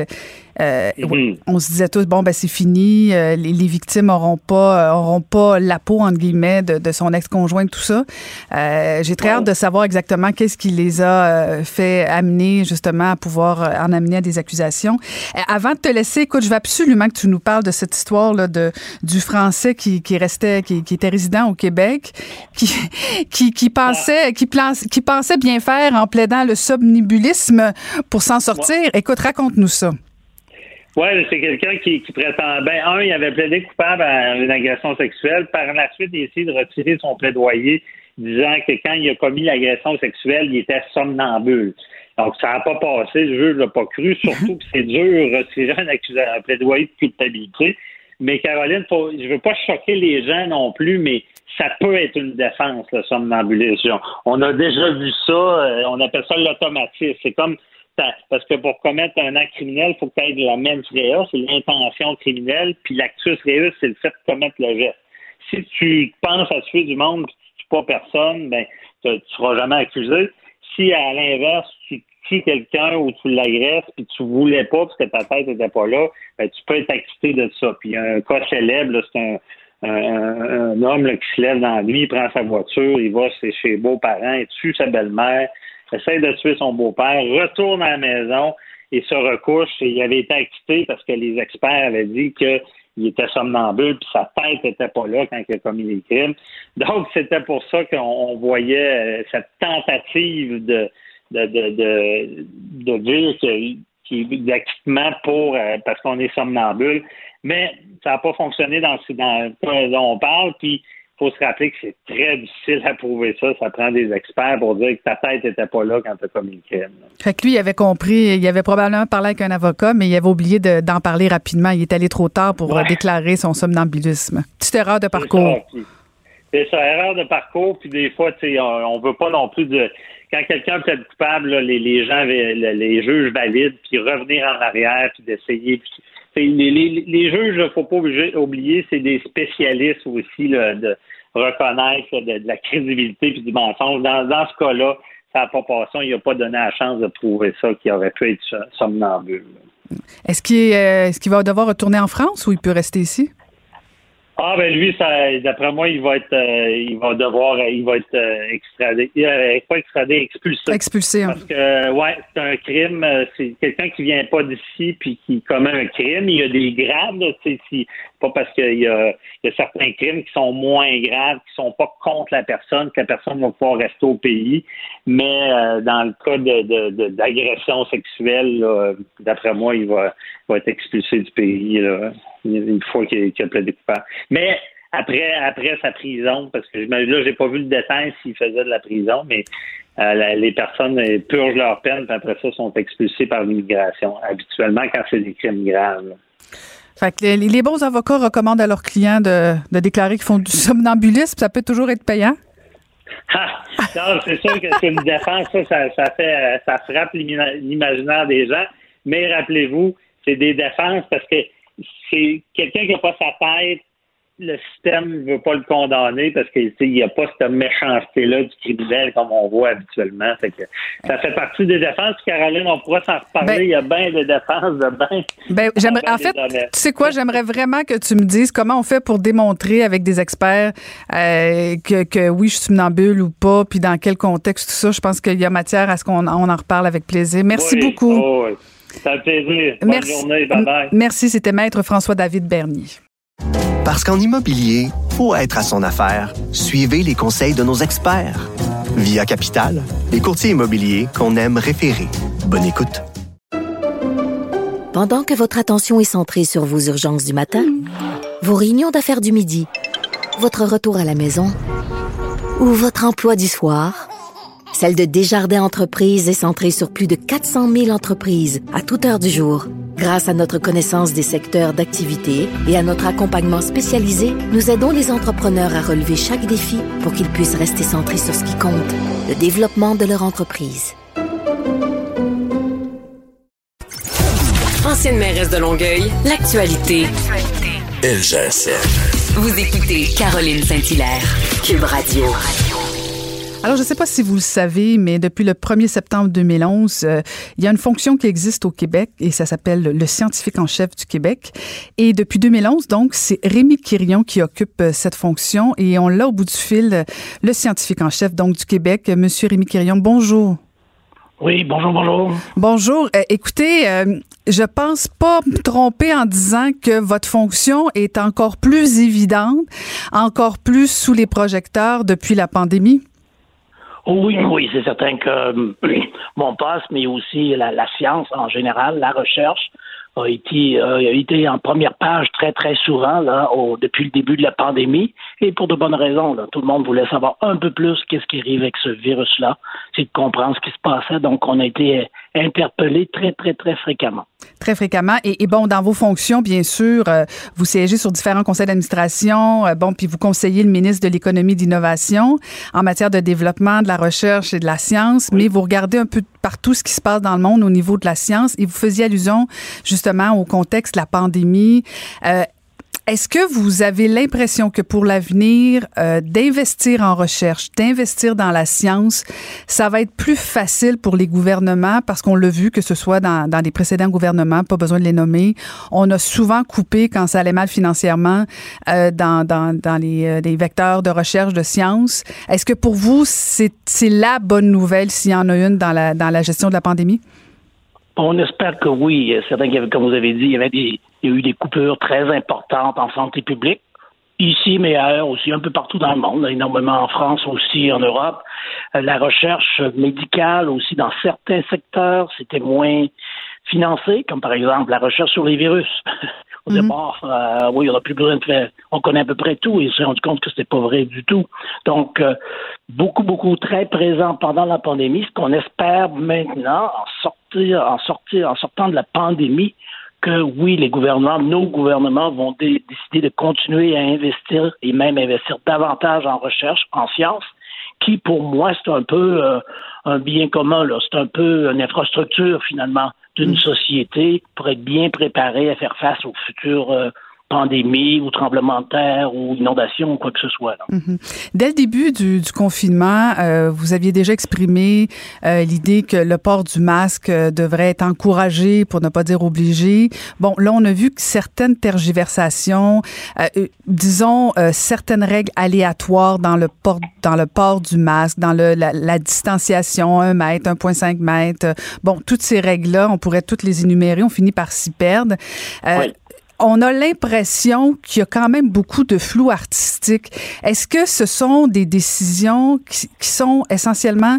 euh, mhm. On se disait tous bon ben c'est fini, euh, les, victimes auront pas euh, auront pas la peau entre guillemets de, son ex-conjoint tout ça. J'ai très hâte de savoir exactement qu'est-ce qui les a fait amener justement à pouvoir en amener à des accusations. avant de te laisser, écoute, je veux absolument que tu nous parles de cette histoire là de du français qui, qui restait qui, qui, était résident au Québec, qui qui, qui pensait qui, qui pensait bien faire en plaidant le somnibulisme pour s'en sortir. Écoute, raconte-nous ça. Oui, c'est quelqu'un qui, qui prétend. Ben, un, il avait plaidé coupable à une agression sexuelle. Par la suite, il a essayé de retirer son plaidoyer, disant que quand il a commis l'agression sexuelle, il était somnambule. Donc, ça n'a pas passé. Le juge l'a pas cru. Surtout que c'est dur de retirer un, un plaidoyer de culpabilité. Mais Caroline, faut, je veux pas choquer les gens non plus, mais ça peut être une défense, le somnambulisme. On a déjà vu ça, euh, on appelle ça l'automatisme. C'est comme parce que pour commettre un acte criminel, il faut que tu aies la mens rea, c'est l'intention criminelle, puis l'actus reus, c'est le fait de commettre le geste. Si tu penses à tuer du monde et tu tues pas personne, ben tu ne seras jamais accusé. Si à l'inverse, tu tues quelqu'un ou tu l'agresses puis tu voulais pas parce que ta tête n'était pas là, ben, tu peux être acquitté de ça. Puis un cas célèbre, c'est un, un, homme qui se lève dans la nuit, il prend sa voiture, il va chez ses beaux-parents, il tue sa belle-mère, essaie de tuer son beau-père, retourne à la maison et se recouche. Et il avait été acquitté parce que les experts avaient dit qu'il était somnambule puis sa tête n'était pas là quand il a commis les crimes. Donc, c'était pour ça qu'on voyait euh, cette tentative de, de, de, de, de dire qu'il d'acquittement pour euh, parce qu'on est somnambule. Mais ça n'a pas fonctionné dans, dans le cas dont on parle. Puis faut se rappeler que c'est très difficile à prouver ça. Ça prend des experts pour dire que ta tête n'était pas là quand tu as commis le crime. Fait que lui, il avait compris, il avait probablement parlé avec un avocat, mais il avait oublié d'en parler rapidement. Il est allé trop tard pour déclarer son somnambulisme. Petite erreur de parcours. C'est ça, erreur de parcours, puis des fois, tu sais, on, veut pas non plus de. Quand quelqu'un être coupable, les, gens, les, juges valident, puis revenir en arrière, puis d'essayer. Les, les, les, juges, il ne faut pas oublier, c'est des spécialistes aussi de, reconnaître de, la crédibilité et du mensonge. Dans, dans ce cas-là, ça n'a pas passé. Il n'a pas donné la chance de prouver ça, qu'il aurait pu être somnambule. Est-ce qu'il est, est qu'il va devoir retourner en France ou il peut rester ici? Ah ben lui, d'après moi, il va être, euh, il va devoir, il va être euh, extradé, euh, pas extradé, expulsé. Expulsé. Parce que ouais, c'est un crime. C'est quelqu'un qui vient pas d'ici puis qui commet un crime. Il y a des grades, tu sais, pas parce qu'il y a, il y a certains crimes qui sont moins graves, qui sont pas contre la personne, que la personne va pouvoir rester au pays. Mais dans le cas de, d'agression sexuelle, d'après moi, il va, va être expulsé du pays là, une fois qu'il, qu'il a plaidé coupable. Mais après, après sa prison, parce que là, j'ai pas vu le détail s'il faisait de la prison, mais euh, les personnes purgent leur peine, puis après ça, sont expulsées par l'immigration, habituellement quand c'est des crimes graves. Fait que les, bons avocats recommandent à leurs clients de, déclarer qu'ils font du somnambulisme, ça peut toujours être payant? Ah, non, c'est sûr que c'est une défense, ça, ça, fait, ça frappe l'imaginaire des gens. Mais rappelez-vous, c'est des défenses parce que c'est quelqu'un qui n'a pas sa tête le système ne veut pas le condamner parce qu'il n'y a pas cette méchanceté-là du criminel comme on voit habituellement. ça fait partie des défenses. Caroline, on pourra s'en reparler. Ben- il y a bien des défenses de bien. Ben, en fait, tu sais quoi, j'aimerais vraiment que tu me dises comment on fait pour démontrer avec des experts euh, que, oui, je suis somnambule ou pas, puis dans quel contexte, tout ça. Je pense qu'il y a matière à ce qu'on en reparle avec plaisir. Merci beaucoup. Oh, Ça plaisir. Bonne Merci. journée. Bye bye. Merci. C'était Maître François-David Bernier. Parce qu'en immobilier, pour être à son affaire, suivez les conseils de nos experts. Via Capital, les courtiers immobiliers qu'on aime référer. Bonne écoute. Pendant que votre attention est centrée sur vos urgences du matin, vos réunions d'affaires du midi, votre retour à la maison ou votre emploi du soir, celle de Desjardins Entreprises est centrée sur plus de 400 000 entreprises à toute heure du jour. Grâce à notre connaissance des secteurs d'activité et à notre accompagnement spécialisé, nous aidons les entrepreneurs à relever chaque défi pour qu'ils puissent rester centrés sur ce qui compte, le développement de leur entreprise. Ancienne mairesse de Longueuil, l'actualité. LGSN. Vous écoutez Caroline Saint-Hilaire, Cube Radio. Alors, je ne sais pas si vous le savez, mais depuis le 1er septembre 2011, euh, il y a une fonction qui existe au Québec et ça s'appelle le scientifique en chef du Québec. Et depuis 2011, donc, c'est Rémi Quirion qui occupe euh, cette fonction et on l'a au bout du fil, le scientifique en chef donc du Québec. Monsieur Rémi Quirion, bonjour. Oui, bonjour, bonjour. Bonjour. Euh, écoutez, je pense pas me tromper en disant que votre fonction est encore plus évidente, encore plus sous les projecteurs depuis la pandémie. Oui, oui, c'est certain que euh, mon poste, mais aussi la, science en général, la recherche, a été, euh, a été en première page très, très souvent depuis le début de la pandémie, et pour de bonnes raisons. Tout le monde voulait savoir un peu plus qu'est-ce qui arrive avec ce virus-là, c'est de comprendre ce qui se passait. Donc, on a été interpellé très, très, très fréquemment. Très fréquemment. Et, bon, dans vos fonctions, bien sûr, euh, vous siégez sur différents conseils d'administration, euh, bon, puis vous conseillez le ministre de l'économie et de l'innovation en matière de développement, de la recherche et de la science, mais vous regardez un peu partout ce qui se passe dans le monde au niveau de la science et vous faisiez allusion justement au contexte de la pandémie. Euh, est-ce que vous avez l'impression que pour l'avenir, euh, d'investir en recherche, d'investir dans la science, ça va être plus facile pour les gouvernements? Parce qu'on l'a vu que ce soit dans, dans les précédents gouvernements, pas besoin de les nommer, on a souvent coupé quand ça allait mal financièrement euh, dans, dans, dans les, euh, les, vecteurs de recherche de science. Est-ce que pour vous, c'est la bonne nouvelle s'il y en a une dans la, dans la gestion de la pandémie? On espère que oui. Certains, comme vous avez dit, il y avait des, il y a eu des coupures très importantes en santé publique. Ici, mais ailleurs aussi, un peu partout dans le monde, énormément en France aussi, en Europe. Euh, la recherche médicale aussi dans certains secteurs, c'était moins financé, comme par exemple la recherche sur les virus. Au mhm. départ, euh, oui, on n'a plus besoin de faire, on connaît à peu près tout et on s'est rendu compte que c'était pas vrai du tout. Donc, euh, beaucoup, beaucoup très présent pendant la pandémie. Ce qu'on espère maintenant, en sortir, en sortir, en sortant de la pandémie, que oui, les gouvernements, nos gouvernements vont décider de continuer à investir et même investir davantage en recherche, en sciences, qui pour moi c'est un peu euh, un bien commun, c'est un peu une infrastructure finalement d'une mm. société pour être bien préparée à faire face aux futurs euh, pandémie ou tremblement de terre ou inondation ou quoi que ce soit. Mhm. Dès le début du, du confinement, euh, vous aviez déjà exprimé euh, l'idée que le port du masque euh, devrait être encouragé pour ne pas dire obligé. Bon, là, on a vu que certaines tergiversations, euh, euh, disons certaines règles aléatoires dans le port dans le port du masque, dans le, la, la distanciation, 1 mètre, 1,5 mètre. Bon, toutes ces règles-là, on pourrait toutes les énumérer, on finit par s'y perdre. Oui on a l'impression qu'il y a quand même beaucoup de flou artistique. Est-ce que ce sont des décisions qui, sont essentiellement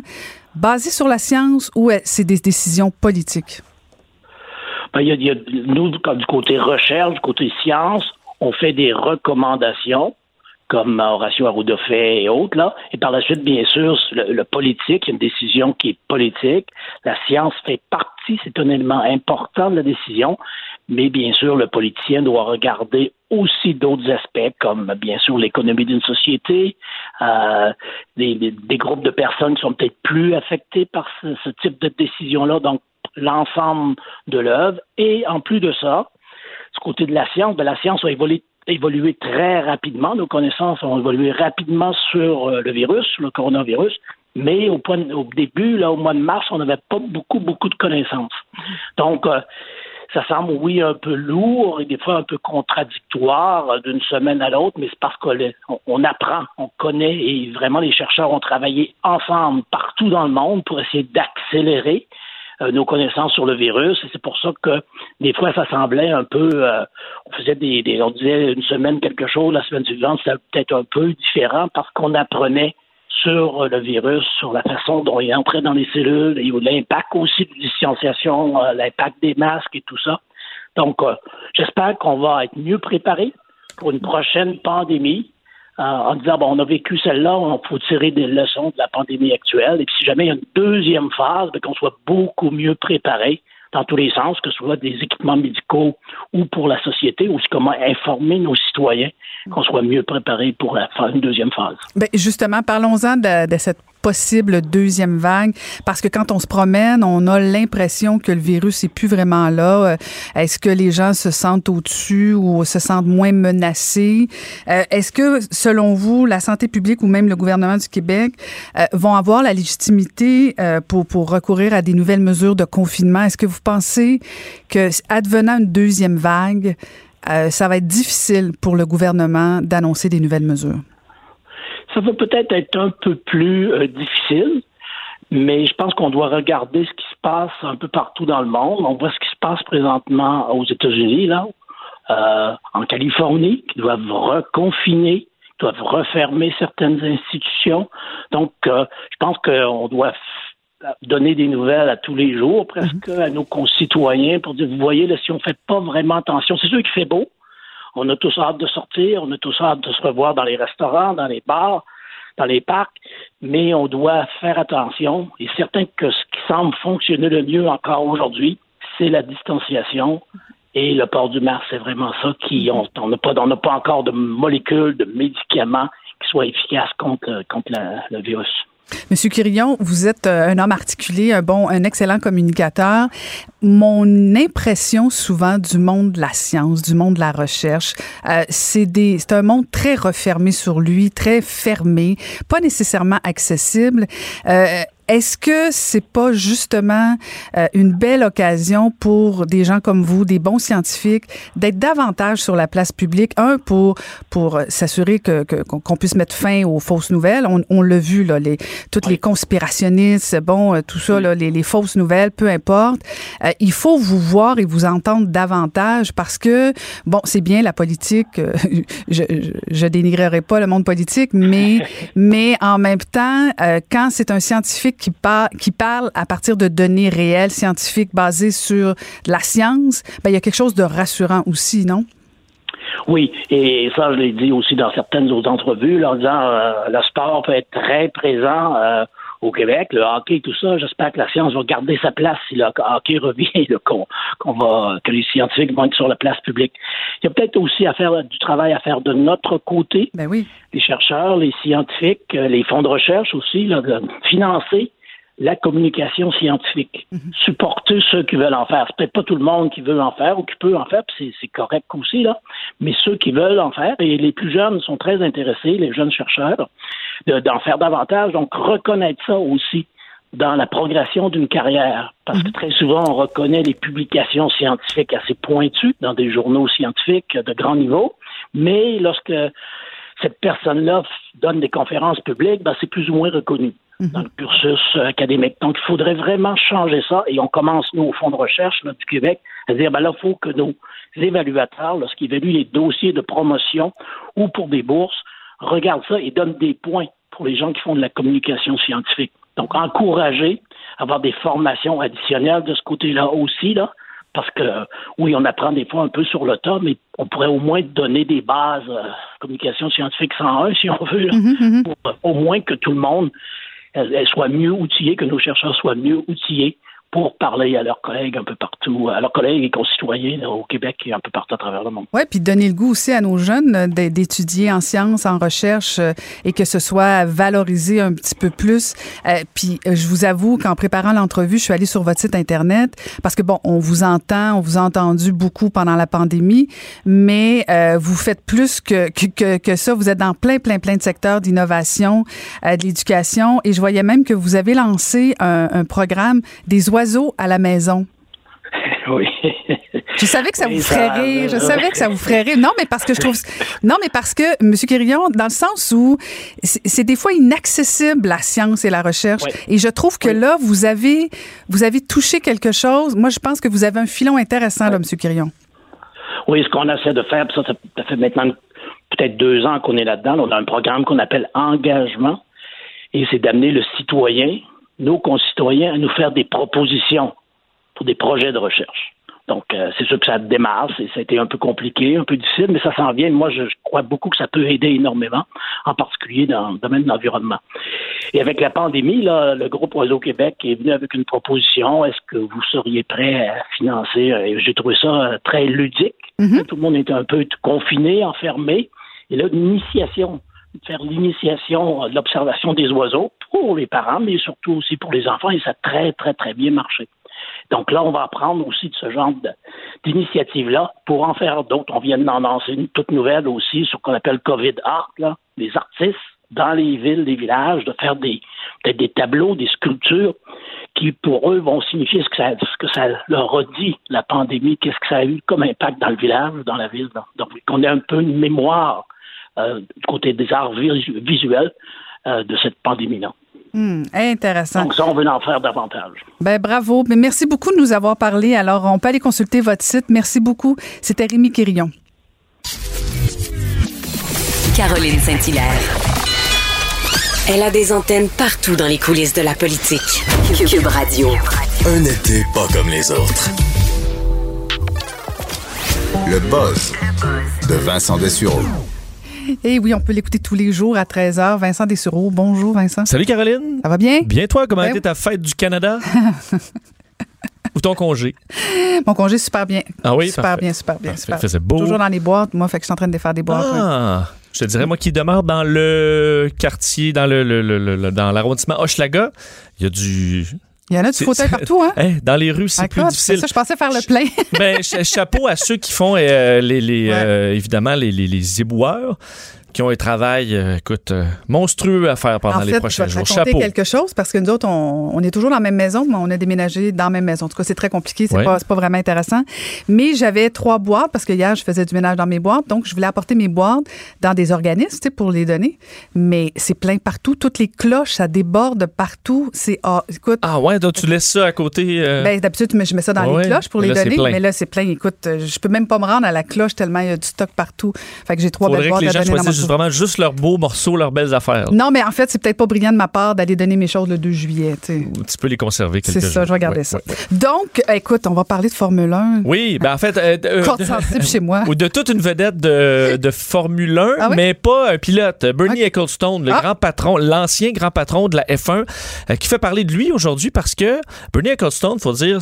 basées sur la science ou c'est des décisions politiques? Ben, il, y a, nous, du côté recherche, du côté science, on fait des recommandations comme Horacio Arruda fait et autres, là. Et par la suite, bien sûr, le, le politique, il y a une décision qui est politique. La science fait partie, c'est un élément important de la décision. Mais bien sûr, le politicien doit regarder aussi d'autres aspects, comme bien sûr l'économie d'une société, euh, des, des, groupes de personnes qui sont peut-être plus affectés par ce, ce type de décision-là, donc l'ensemble de l'œuvre. Et en plus de ça, ce côté de la science, ben, la science a évolué, évolué très rapidement. Nos connaissances ont évolué rapidement sur euh, le virus, le coronavirus. Mais au, point, au début, là, au mois de mars, on n'avait pas beaucoup, beaucoup de connaissances. Donc, euh, ça semble, oui, un peu lourd et des fois un peu contradictoire euh, d'une semaine à l'autre, mais c'est parce qu'on on apprend, on connaît et vraiment les chercheurs ont travaillé ensemble partout dans le monde pour essayer d'accélérer euh, nos connaissances sur le virus. C'est pour ça que des fois, ça semblait un peu. Euh, on faisait des, des, On disait une semaine quelque chose, la semaine suivante, c'était peut-être un peu différent parce qu'on apprenait sur le virus, sur la façon dont il entrait dans les cellules, et l'impact aussi de distanciation, euh, l'impact des masques et tout ça. Donc, j'espère qu'on va être mieux préparé pour une prochaine pandémie en disant bon, on a vécu celle-là, on faut tirer des leçons de la pandémie actuelle. Et puis si jamais il y a une deuxième phase, ben, qu'on soit beaucoup mieux préparé dans tous les sens, que ce soit des équipements médicaux ou pour la société, ou comment informer nos citoyens qu'on soit mieux préparé pour faire une deuxième phase. Bien, justement, parlons-en de, cette possible deuxième vague? Parce que quand on se promène, on a l'impression que le virus est plus vraiment là. Euh, est-ce que les gens se sentent au-dessus ou se sentent moins menacés? Euh, Est-ce que selon vous, la santé publique ou même le gouvernement du Québec euh, vont avoir la légitimité pour pour recourir à des nouvelles mesures de confinement? Est-ce que vous pensez que advenant une deuxième vague, ça va être difficile pour le gouvernement d'annoncer des nouvelles mesures? Ça va peut-être être un peu plus euh, difficile, mais je pense qu'on doit regarder ce qui se passe un peu partout dans le monde. On voit ce qui se passe présentement aux États-Unis, là, euh, en Californie, qui doivent reconfiner, doivent refermer certaines institutions. Donc, euh, je pense qu'on doit donner des nouvelles à tous les jours, presque, mhm. à nos concitoyens pour dire, vous voyez, là, si on ne fait pas vraiment attention, c'est sûr qu'il fait beau, on a tous hâte de sortir, on a tous hâte de se revoir dans les restaurants, dans les bars, dans les parcs, mais on doit faire attention. Et certain que ce qui semble fonctionner le mieux encore aujourd'hui, c'est la distanciation et le port du masque. C'est vraiment ça qui on n'a pas, on pas encore de molécules, de médicaments qui soient efficaces contre, contre le virus. Monsieur Quirillon, vous êtes euh, un homme articulé, un bon, un excellent communicateur. Mon impression souvent du monde de la science, du monde de la recherche, euh, c'est des, c'est un monde très refermé sur lui, très fermé, pas nécessairement accessible. Euh, est-ce que c'est pas justement euh, une belle occasion pour des gens comme vous, des bons scientifiques, d'être davantage sur la place publique, un pour pour s'assurer que qu'on puisse mettre fin aux fausses nouvelles. On, on l'a vu là, les toutes les conspirationnistes, bon, euh, tout ça, là, les, les, fausses nouvelles, peu importe. Euh, il faut vous voir et vous entendre davantage parce que bon, c'est bien la politique. je, je, je dénigrerai pas le monde politique, mais mais en même temps, quand c'est un scientifique qui, parle à partir de données réelles, scientifiques, basées sur la science, ben, il y a quelque chose de rassurant aussi, non? Oui, et ça, je l'ai dit aussi dans certaines autres entrevues, en disant euh, le sport peut être très présent euh, au Québec, le hockey, tout ça. J'espère que la science va garder sa place si le hockey revient, qu'on, va, que les scientifiques vont être sur la place publique. Il y a peut-être aussi à faire du travail à faire de notre côté. Ben oui. Les chercheurs, les scientifiques, les fonds de recherche aussi, là, de financer la communication scientifique. Mhm. Supporter ceux qui veulent en faire. C'est peut-être pas tout le monde qui veut en faire ou qui peut en faire, c'est, c'est correct aussi, là. Mais ceux qui veulent en faire, et les plus jeunes sont très intéressés, les jeunes chercheurs, d'en faire davantage. Donc, reconnaître ça aussi dans la progression d'une carrière. Parce que mhm. très souvent, on reconnaît les publications scientifiques assez pointues dans des journaux scientifiques de grand niveau, mais lorsque cette personne-là donne des conférences publiques, ben, c'est plus ou moins reconnu dans le cursus académique. Donc, il faudrait vraiment changer ça. Et on commence, nous, au Fonds de recherche du Québec, à dire, ben là, il faut que nos évaluateurs, lorsqu'ils évaluent les dossiers de promotion ou pour des bourses, regardent ça et donnent des points pour les gens qui font de la communication scientifique. Donc, encourager, avoir des formations additionnelles de ce côté-là aussi, là, parce que oui, on apprend des fois un peu sur le tas, mais on pourrait au moins donner des bases euh, communication scientifique 101, si on veut, mm-hmm, mm-hmm. pour au moins que tout le monde elle, soit mieux outillée, que nos chercheurs soient mieux outillés pour parler à leurs collègues un peu partout, à leurs collègues et concitoyens au Québec et un peu partout à travers le monde. Oui, puis donner le goût aussi à nos jeunes euh, d'étudier en sciences, en recherche euh, et que ce soit valorisé un petit peu plus. Euh, puis je vous avoue qu'en préparant l'entrevue, je suis allée sur votre site Internet parce que, bon, on vous entend, on vous a entendu beaucoup pendant la pandémie, mais vous faites plus que, que, que, ça. Vous êtes dans plein, plein, plein de secteurs d'innovation, de l'éducation et je voyais même que vous avez lancé un, un programme des oiseaux à la maison. Oui. Je savais que ça vous ferait rire. Je savais que ça vous ferait rire. Non, mais parce que je trouve. Non, mais parce que, M. Quirillon, dans le sens où c'est des fois inaccessible la science et la recherche. Et je trouve que là, vous avez, vous avez touché quelque chose. Moi, je pense que vous avez un filon intéressant, là, M. Quirillon. Oui, ce qu'on essaie de faire, ça, ça fait maintenant peut-être deux ans qu'on est là-dedans. On a un programme qu'on appelle Engagement. Et c'est d'amener le citoyen nos concitoyens à nous faire des propositions pour des projets de recherche. Donc, euh, c'est sûr que ça démarre, ça a été un peu compliqué, un peu difficile, mais ça s'en vient. Moi, je, crois beaucoup que ça peut aider énormément, en particulier dans le domaine de l'environnement. Et avec la pandémie, là, le groupe Oiseau Québec est venu avec une proposition. Est-ce que vous seriez prêt à financer? Et j'ai trouvé ça euh, très ludique. Mm-hmm. Tout le monde était un peu confiné, enfermé. Et là, une initiation faire l'initiation de l'observation des oiseaux pour les parents, mais surtout aussi pour les enfants, et ça a très, très, très bien marché. Donc là, on va apprendre aussi de ce genre d'initiative-là pour en faire d'autres. On vient d'en lancer une toute nouvelle aussi sur ce qu'on appelle COVID Art, là, les artistes dans les villes, les villages, de faire des des tableaux, des sculptures qui pour eux vont signifier ce que ça, ce que ça leur a dit, la pandémie, qu'est-ce que ça a eu comme impact dans le village, dans la ville. Donc, qu'on ait un peu une mémoire euh, du côté des arts visuels euh, de cette pandémie-là. Hmm, intéressant. Donc ça, on veut en faire davantage. Ben bravo. Mais merci beaucoup de nous avoir parlé. Alors, on peut aller consulter votre site. Merci beaucoup. C'était Rémi Quirillon. Caroline Saint-Hilaire. Elle a des antennes partout dans les coulisses de la politique. Cube Radio. Un été pas comme les autres. Le buzz de Vincent Dessureau. Et eh oui, on peut l'écouter tous les jours à 13h. Vincent Dessureau. Bonjour, Vincent. Salut, Caroline. Ça va bien? Bien, toi. Comment a Ben été ta fête du Canada? Ou ton congé? Mon congé, super bien. Ah oui? Super parfait. bien, super bien. Parfait. super. Faisait beau. Toujours dans les boîtes, moi, fait que je suis en train de défaire des boîtes. Ah! Je te dirais, moi qui demeure dans le quartier, dans le, le- le- le- dans l'arrondissement Hochelaga, il y a du. Il y en a du fauteuil partout, hein? Dans les rues, c'est Ah, plus difficile. Ça, je pensais faire le plein. Ben, cha- chapeau à ceux qui font euh, les, les, euh, évidemment les, les, les éboueurs qui ont un travail, euh, écoute, euh, monstrueux à faire pendant en les prochains je vais te jours. Chapeau. quelque chose parce que nous autres, on, on est toujours dans la même maison, mais on a déménagé dans la même maison. En tout cas, c'est très compliqué, c'est Ouais. pas, pas vraiment intéressant. Mais j'avais trois boîtes parce que hier, je faisais du ménage dans mes boîtes, donc je voulais apporter mes boîtes dans des organismes, tu sais, pour les donner. Mais c'est plein partout, toutes les cloches, ça déborde partout. C'est ah, écoute. Ah ouais, donc tu laisses ça à côté. euh, Ben, d'habitude, je mets ça dans Ouais, les cloches pour les là, donner, mais là, c'est plein. Écoute, je peux même pas me rendre à la cloche tellement il y a du stock partout. Fait que j'ai trois faudrait belles que boîtes à donner dans vraiment juste leurs beaux morceaux, leurs belles affaires. Non, mais en fait, c'est peut-être pas brillant de ma part d'aller donner mes choses le 2 juillet. tu peux les conserver quelques C'est ça, jours. je vais garder Ouais, ça. ouais. Donc, écoute, on va parler de Formule 1. Oui, ben en fait. euh, euh, Corde sensible chez moi. Ou de toute une vedette de, de Formule 1, Ah oui? mais pas un pilote. Bernie Ecclestone, le Ah. grand patron, l'ancien grand patron de la F1, euh, qui fait parler de lui aujourd'hui parce que Bernie Ecclestone, faut dire,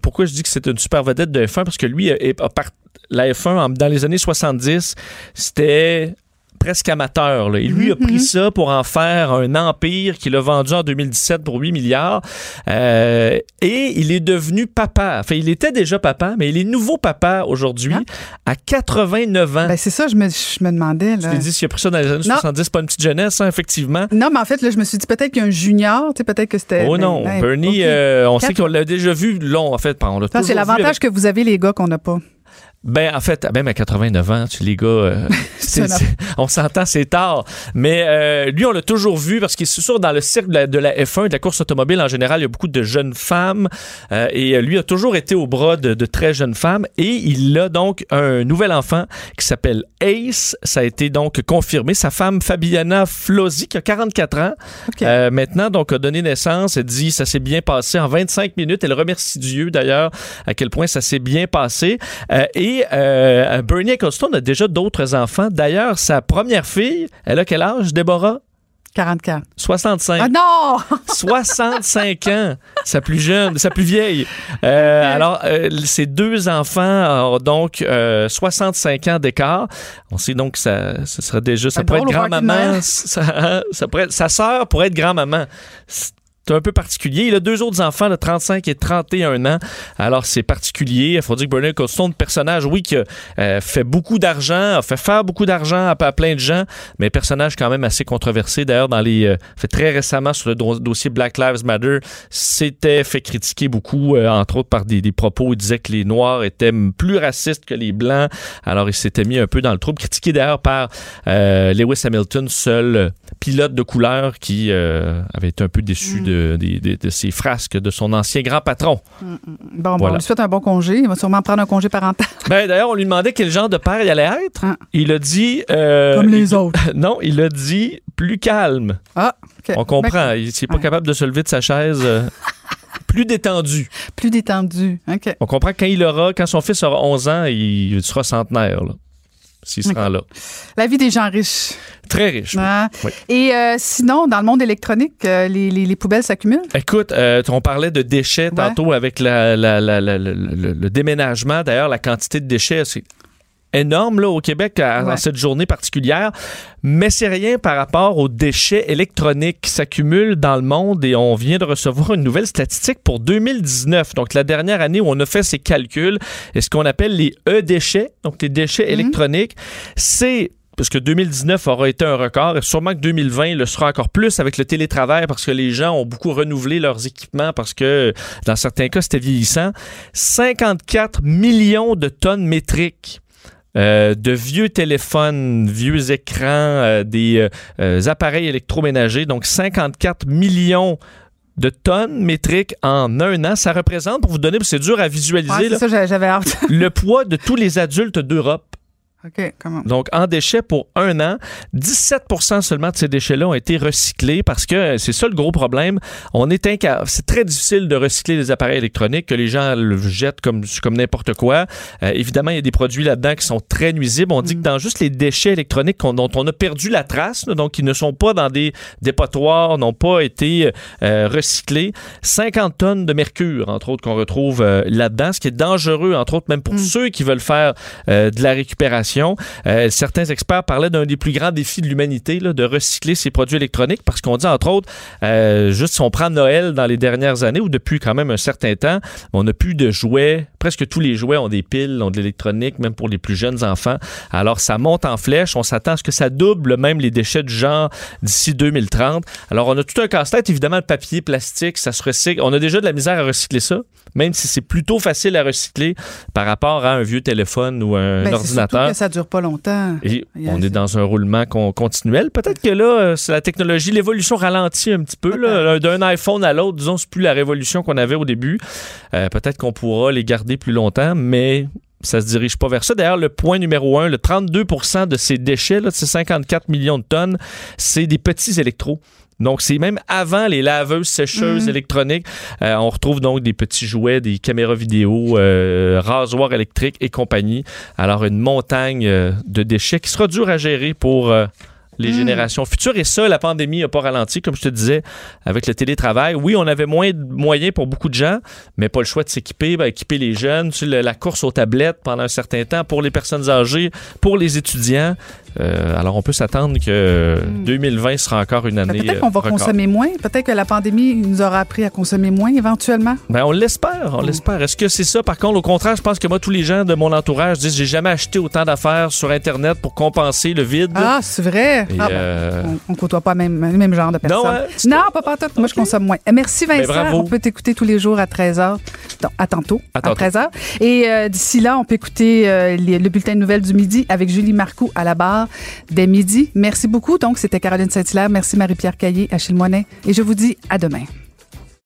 pourquoi je dis que c'est une super vedette de F1, parce que lui, a- a part- la F1, en- dans les années 70, c'était presque amateur. là. Et lui a pris ça pour en faire un empire qu'il a vendu en 2017 pour 8 milliards. Euh, et il est devenu papa. Enfin, il était déjà papa, mais il est nouveau papa aujourd'hui à 89 ans. Ben, c'est ça, je me, je me demandais. Tu Là. t'es dit, s'il a pris ça dans les années Non. 70, c'est pas une petite jeunesse, hein, effectivement. Non, mais en fait, là, je me suis dit peut-être qu'il y a un junior, tu sais, peut-être que c'était. Oh ben, non, ben, Bernie, euh, on sait qu'on l'a déjà vu long, en fait. On l'a c'est l'avantage que vous avez, les gars, qu'on n'a pas. Ben, en fait, même à 89 ans, tu les gars, euh, on s'entend, c'est tard. Mais euh, lui, on l'a toujours vu parce qu'il est sûr dans le cercle de la, de la F1 et de la course automobile en général, il y a beaucoup de jeunes femmes euh, et lui a toujours été au bras de, de très jeunes femmes et il a donc un nouvel enfant qui s'appelle Ace. Ça a été donc confirmé. Sa femme Fabiana Flozzi, qui a 44 ans, euh, maintenant donc a donné naissance. Elle dit ça s'est bien passé en 25 minutes. Elle remercie Dieu d'ailleurs à quel point ça s'est bien passé. Euh, et euh, Bernie Ecclestone a déjà d'autres enfants. D'ailleurs, sa première fille, elle a quel âge, Déborah? 44. 65. Ah non! 65 ans, sa plus jeune, sa plus vieille. Euh, alors, euh, ses deux enfants ont donc euh, 65 ans d'écart. On sait donc que ça, ça serait déjà, ça C'est pourrait être grand-maman, Rocky ça, ça pourrait être- sa sœur pourrait être grand-maman. C'est un peu particulier. Il a deux autres enfants de 35 et 31 ans. Alors, c'est particulier. Il faut dire que Bernard Costone, personnage, oui, qui a euh, fait beaucoup d'argent, a fait faire beaucoup d'argent à, à plein de gens, mais personnage quand même assez controversé. D'ailleurs, dans les euh, fait très récemment sur le do- dossier Black Lives Matter, s'était fait critiquer beaucoup, euh, entre autres par des, des propos. Il disait que les Noirs étaient plus racistes que les Blancs. Alors, il s'était mis un peu dans le trouble. Critiqué d'ailleurs par Lewis Hamilton, seul pilote de couleur qui avait été un peu déçu de, de ses frasques de son ancien grand patron. Bon, bon, Voilà. on lui souhaite un bon congé. Il va sûrement prendre un congé parental. Ben, d'ailleurs, on lui demandait quel genre de père il allait être. Il a dit. euh, Comme les il- autres. Non, il a dit plus calme. Ah, OK. On comprend. D'accord. Il n'est pas capable de se lever de sa chaise. euh, plus détendu. Plus détendu. OK. On comprend que quand il aura, quand son fils aura 11 ans, il sera centenaire, là. S'il se Ok. rend là. La vie des gens riches. Très riche. Oui. Et euh, sinon, dans le monde électronique, euh, les, les- les poubelles s'accumulent? Écoute, euh, on parlait de déchets tantôt avec la- la- la- la- la- le, le déménagement. D'ailleurs, la quantité de déchets, c'est énorme là, au Québec à, Ouais. en cette journée particulière. Mais c'est rien par rapport aux déchets électroniques qui s'accumulent dans le monde et on vient de recevoir une nouvelle statistique pour 2019. Donc, la dernière année où on a fait ces calculs, et ce qu'on appelle les E-déchets, donc les déchets électroniques, c'est parce que 2019 aura été un record et sûrement que 2020 le sera encore plus avec le télétravail parce que les gens ont beaucoup renouvelé leurs équipements parce que dans certains cas c'était vieillissant. 54 millions de tonnes métriques. Euh, de vieux téléphones, vieux écrans, euh, des euh, appareils électroménagers, donc 54 millions de tonnes métriques en un an. Ça représente, pour vous donner, c'est dur à visualiser, Ouais, c'est là, ça, j'a- j'avais hâte. le poids de tous les adultes d'Europe. OK, comment? Donc, en déchets pour un an, 17 seulement de ces déchets-là ont été recyclés parce que euh, c'est ça le gros problème. On est inca- C'est très difficile de recycler les appareils électroniques, que les gens le jettent comme, comme n'importe quoi. Euh, évidemment, il y a des produits là-dedans qui sont très nuisibles. On dit que dans juste les déchets électroniques dont on a perdu la trace, donc qui ne sont pas dans des dépotoirs, n'ont pas été euh, recyclés, 50 tonnes de mercure, entre autres, qu'on retrouve euh, là-dedans, ce qui est dangereux, entre autres, même pour ceux qui veulent faire de la récupération. Euh, certains experts parlaient d'un des plus grands défis de l'humanité, de recycler ces produits électroniques, parce qu'on dit, entre autres, euh, juste si on prend Noël dans les dernières années, ou depuis quand même un certain temps, on n'a plus de jouets. Presque tous les jouets ont des piles, ont de l'électronique, même pour les plus jeunes enfants. Alors, ça monte en flèche. On s'attend à ce que ça double même les déchets du genre d'ici 2030. Alors, on a tout un casse-tête. Évidemment, le papier, plastique, ça se recycle. On a déjà de la misère à recycler ça, même si c'est plutôt facile à recycler par rapport à un vieux téléphone ou un Ben, ordinateur. que ça dure pas longtemps. Et on est dans un roulement con- continuel. Peut-être que là, euh, c'est la technologie, l'évolution ralentit un petit peu. D'un iPhone à l'autre, disons, c'est plus la révolution qu'on avait au début. Euh, Peut-être qu'on pourra les garder plus longtemps, mais ça se dirige pas vers ça. D'ailleurs, le point numéro un, le 32% de ces déchets, là, de ces 54 millions de tonnes, c'est des petits électros. Donc, c'est même avant les laveuses sécheuses Mhm. électroniques. Euh, on retrouve donc des petits jouets, des caméras vidéo, euh, rasoirs électriques et compagnie. Alors, une montagne euh, de déchets qui sera dur à gérer pour les Mhm. générations futures. Et ça, la pandémie n'a pas ralenti, comme je te disais, avec le télétravail. Oui, on avait moins de moyens pour beaucoup de gens, mais pas le choix de s'équiper, ben, équiper les jeunes. Tu sais, le- la course aux tablettes pendant un certain temps pour les personnes âgées, pour les étudiants. Euh, alors, on peut s'attendre que 2020 sera encore une Ben, année. Peut-être qu'on va euh, record. consommer moins. Peut-être que la pandémie nous aura appris à consommer moins éventuellement. Ben, on l'espère, on l'espère. Est-ce que c'est ça? Par contre, au contraire, je pense que moi, tous les gens de mon entourage disent j'ai jamais acheté autant d'affaires sur Internet pour compenser le vide. Ah, c'est vrai. Ah, euh, on, on côtoie pas le même genre de personnes. hein, Non, pas partout. Moi, je consomme moins. Merci, Ben, Vincent. on peut t'écouter tous les jours à 13h. Donc, à tantôt, À à, tantôt. 13h. Et euh, d'ici là, on peut écouter les- le bulletin de nouvelles du midi avec Julie Marcoux à la barre dès midi. Merci beaucoup. Donc, c'était Caroline Saint-Hilaire. Merci Marie-Pierre Caillé, Achille Moinet. Et je vous dis à demain.